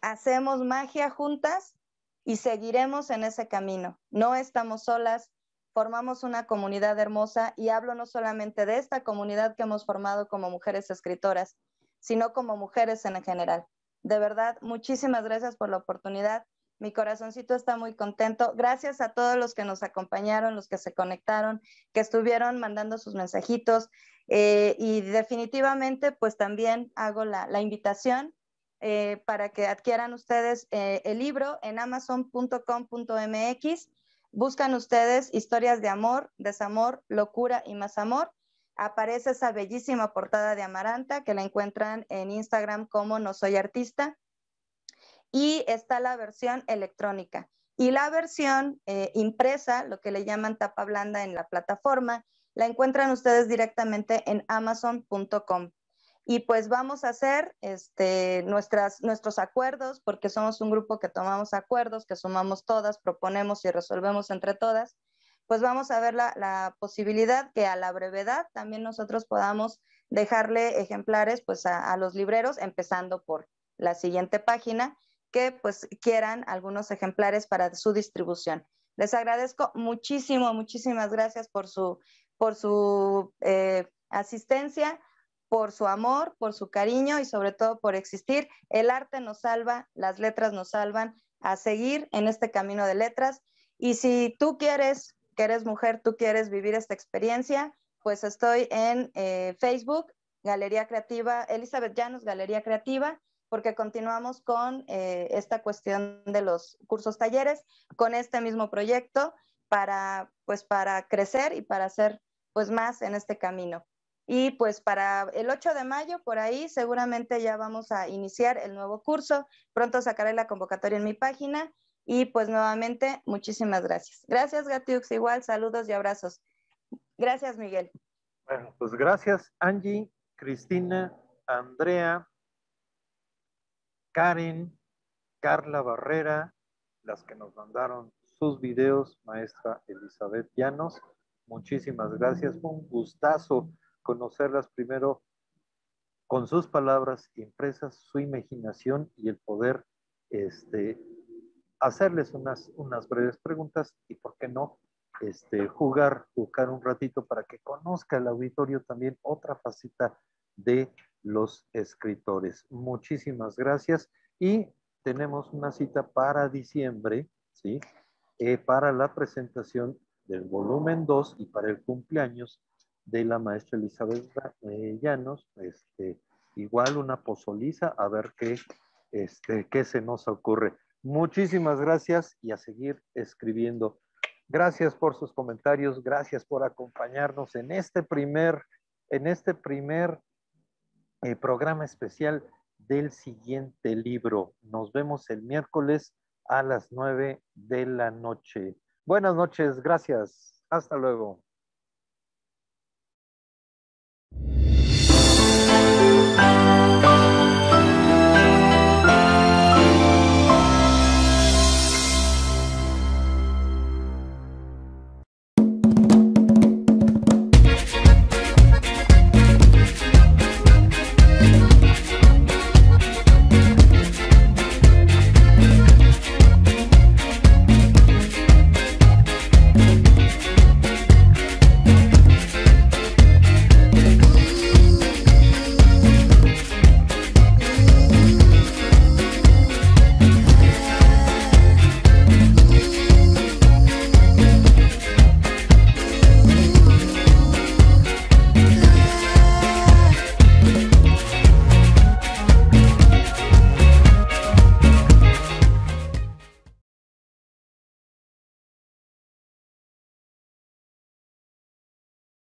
hacemos magia juntas y seguiremos en ese camino. No estamos solas, formamos una comunidad hermosa y hablo no solamente de esta comunidad que hemos formado como mujeres escritoras, sino como mujeres en general. De verdad, muchísimas gracias por la oportunidad. Mi corazoncito está muy contento. Gracias a todos los que nos acompañaron, los que se conectaron, que estuvieron mandando sus mensajitos. Eh, y definitivamente, pues también hago la, invitación eh, para que adquieran ustedes eh, el libro en amazon.com.mx. Buscan ustedes historias de amor, desamor, locura y más amor. Aparece esa bellísima portada de Amaranta que la encuentran en Instagram como No Soy Artista y está la versión electrónica. Y la versión eh, impresa, lo que le llaman tapa blanda en la plataforma, la encuentran ustedes directamente en amazon.com. Y pues vamos a hacer este, nuestras, nuestros acuerdos, porque somos un grupo que tomamos acuerdos, que sumamos todas, proponemos y resolvemos entre todas. Pues vamos a ver la, posibilidad que a la brevedad también nosotros podamos dejarle ejemplares pues a los libreros, empezando por la siguiente página que pues quieran algunos ejemplares para su distribución. Les agradezco muchísimo, muchísimas gracias por su, por su eh, asistencia, por su amor, por su cariño y sobre todo por existir. El arte nos salva, las letras nos salvan a seguir en este camino de letras. Y si tú quieres, que eres mujer, tú quieres vivir esta experiencia, pues estoy en eh, Facebook, Galería Creativa, Elizabeth Llanos, Galería Creativa, porque continuamos con eh, esta cuestión de los cursos talleres, con este mismo proyecto para, pues, para crecer y para hacer pues, más en este camino. Y pues para el 8 de mayo, por ahí, seguramente ya vamos a iniciar el nuevo curso. Pronto sacaré la convocatoria en mi página. Y pues nuevamente, muchísimas gracias. Gracias, Gatiux. Igual, saludos y abrazos. Gracias, Miguel. Bueno, pues gracias, Angie, Cristina, Andrea, Karen, Carla Barrera, las que nos mandaron sus videos, maestra Elizabeth Llanos. Muchísimas gracias. Un gustazo conocerlas primero con sus palabras impresas, su imaginación y el poder este, hacerles unas, unas breves preguntas y, ¿por qué no? Este, jugar, jugar un ratito para que conozca el auditorio también otra faceta de los escritores. Muchísimas gracias y tenemos una cita para diciembre, ¿sí? Eh, para la presentación del volumen 2 y para el cumpleaños de la maestra Elizabeth eh, Llanos, este, igual una pozoliza, a ver qué, este, qué se nos ocurre. Muchísimas gracias y a seguir escribiendo. Gracias por sus comentarios, gracias por acompañarnos en este primer, en este primer el programa especial del siguiente libro. Nos vemos el miércoles a las nueve de la noche. Buenas noches, gracias. Hasta luego.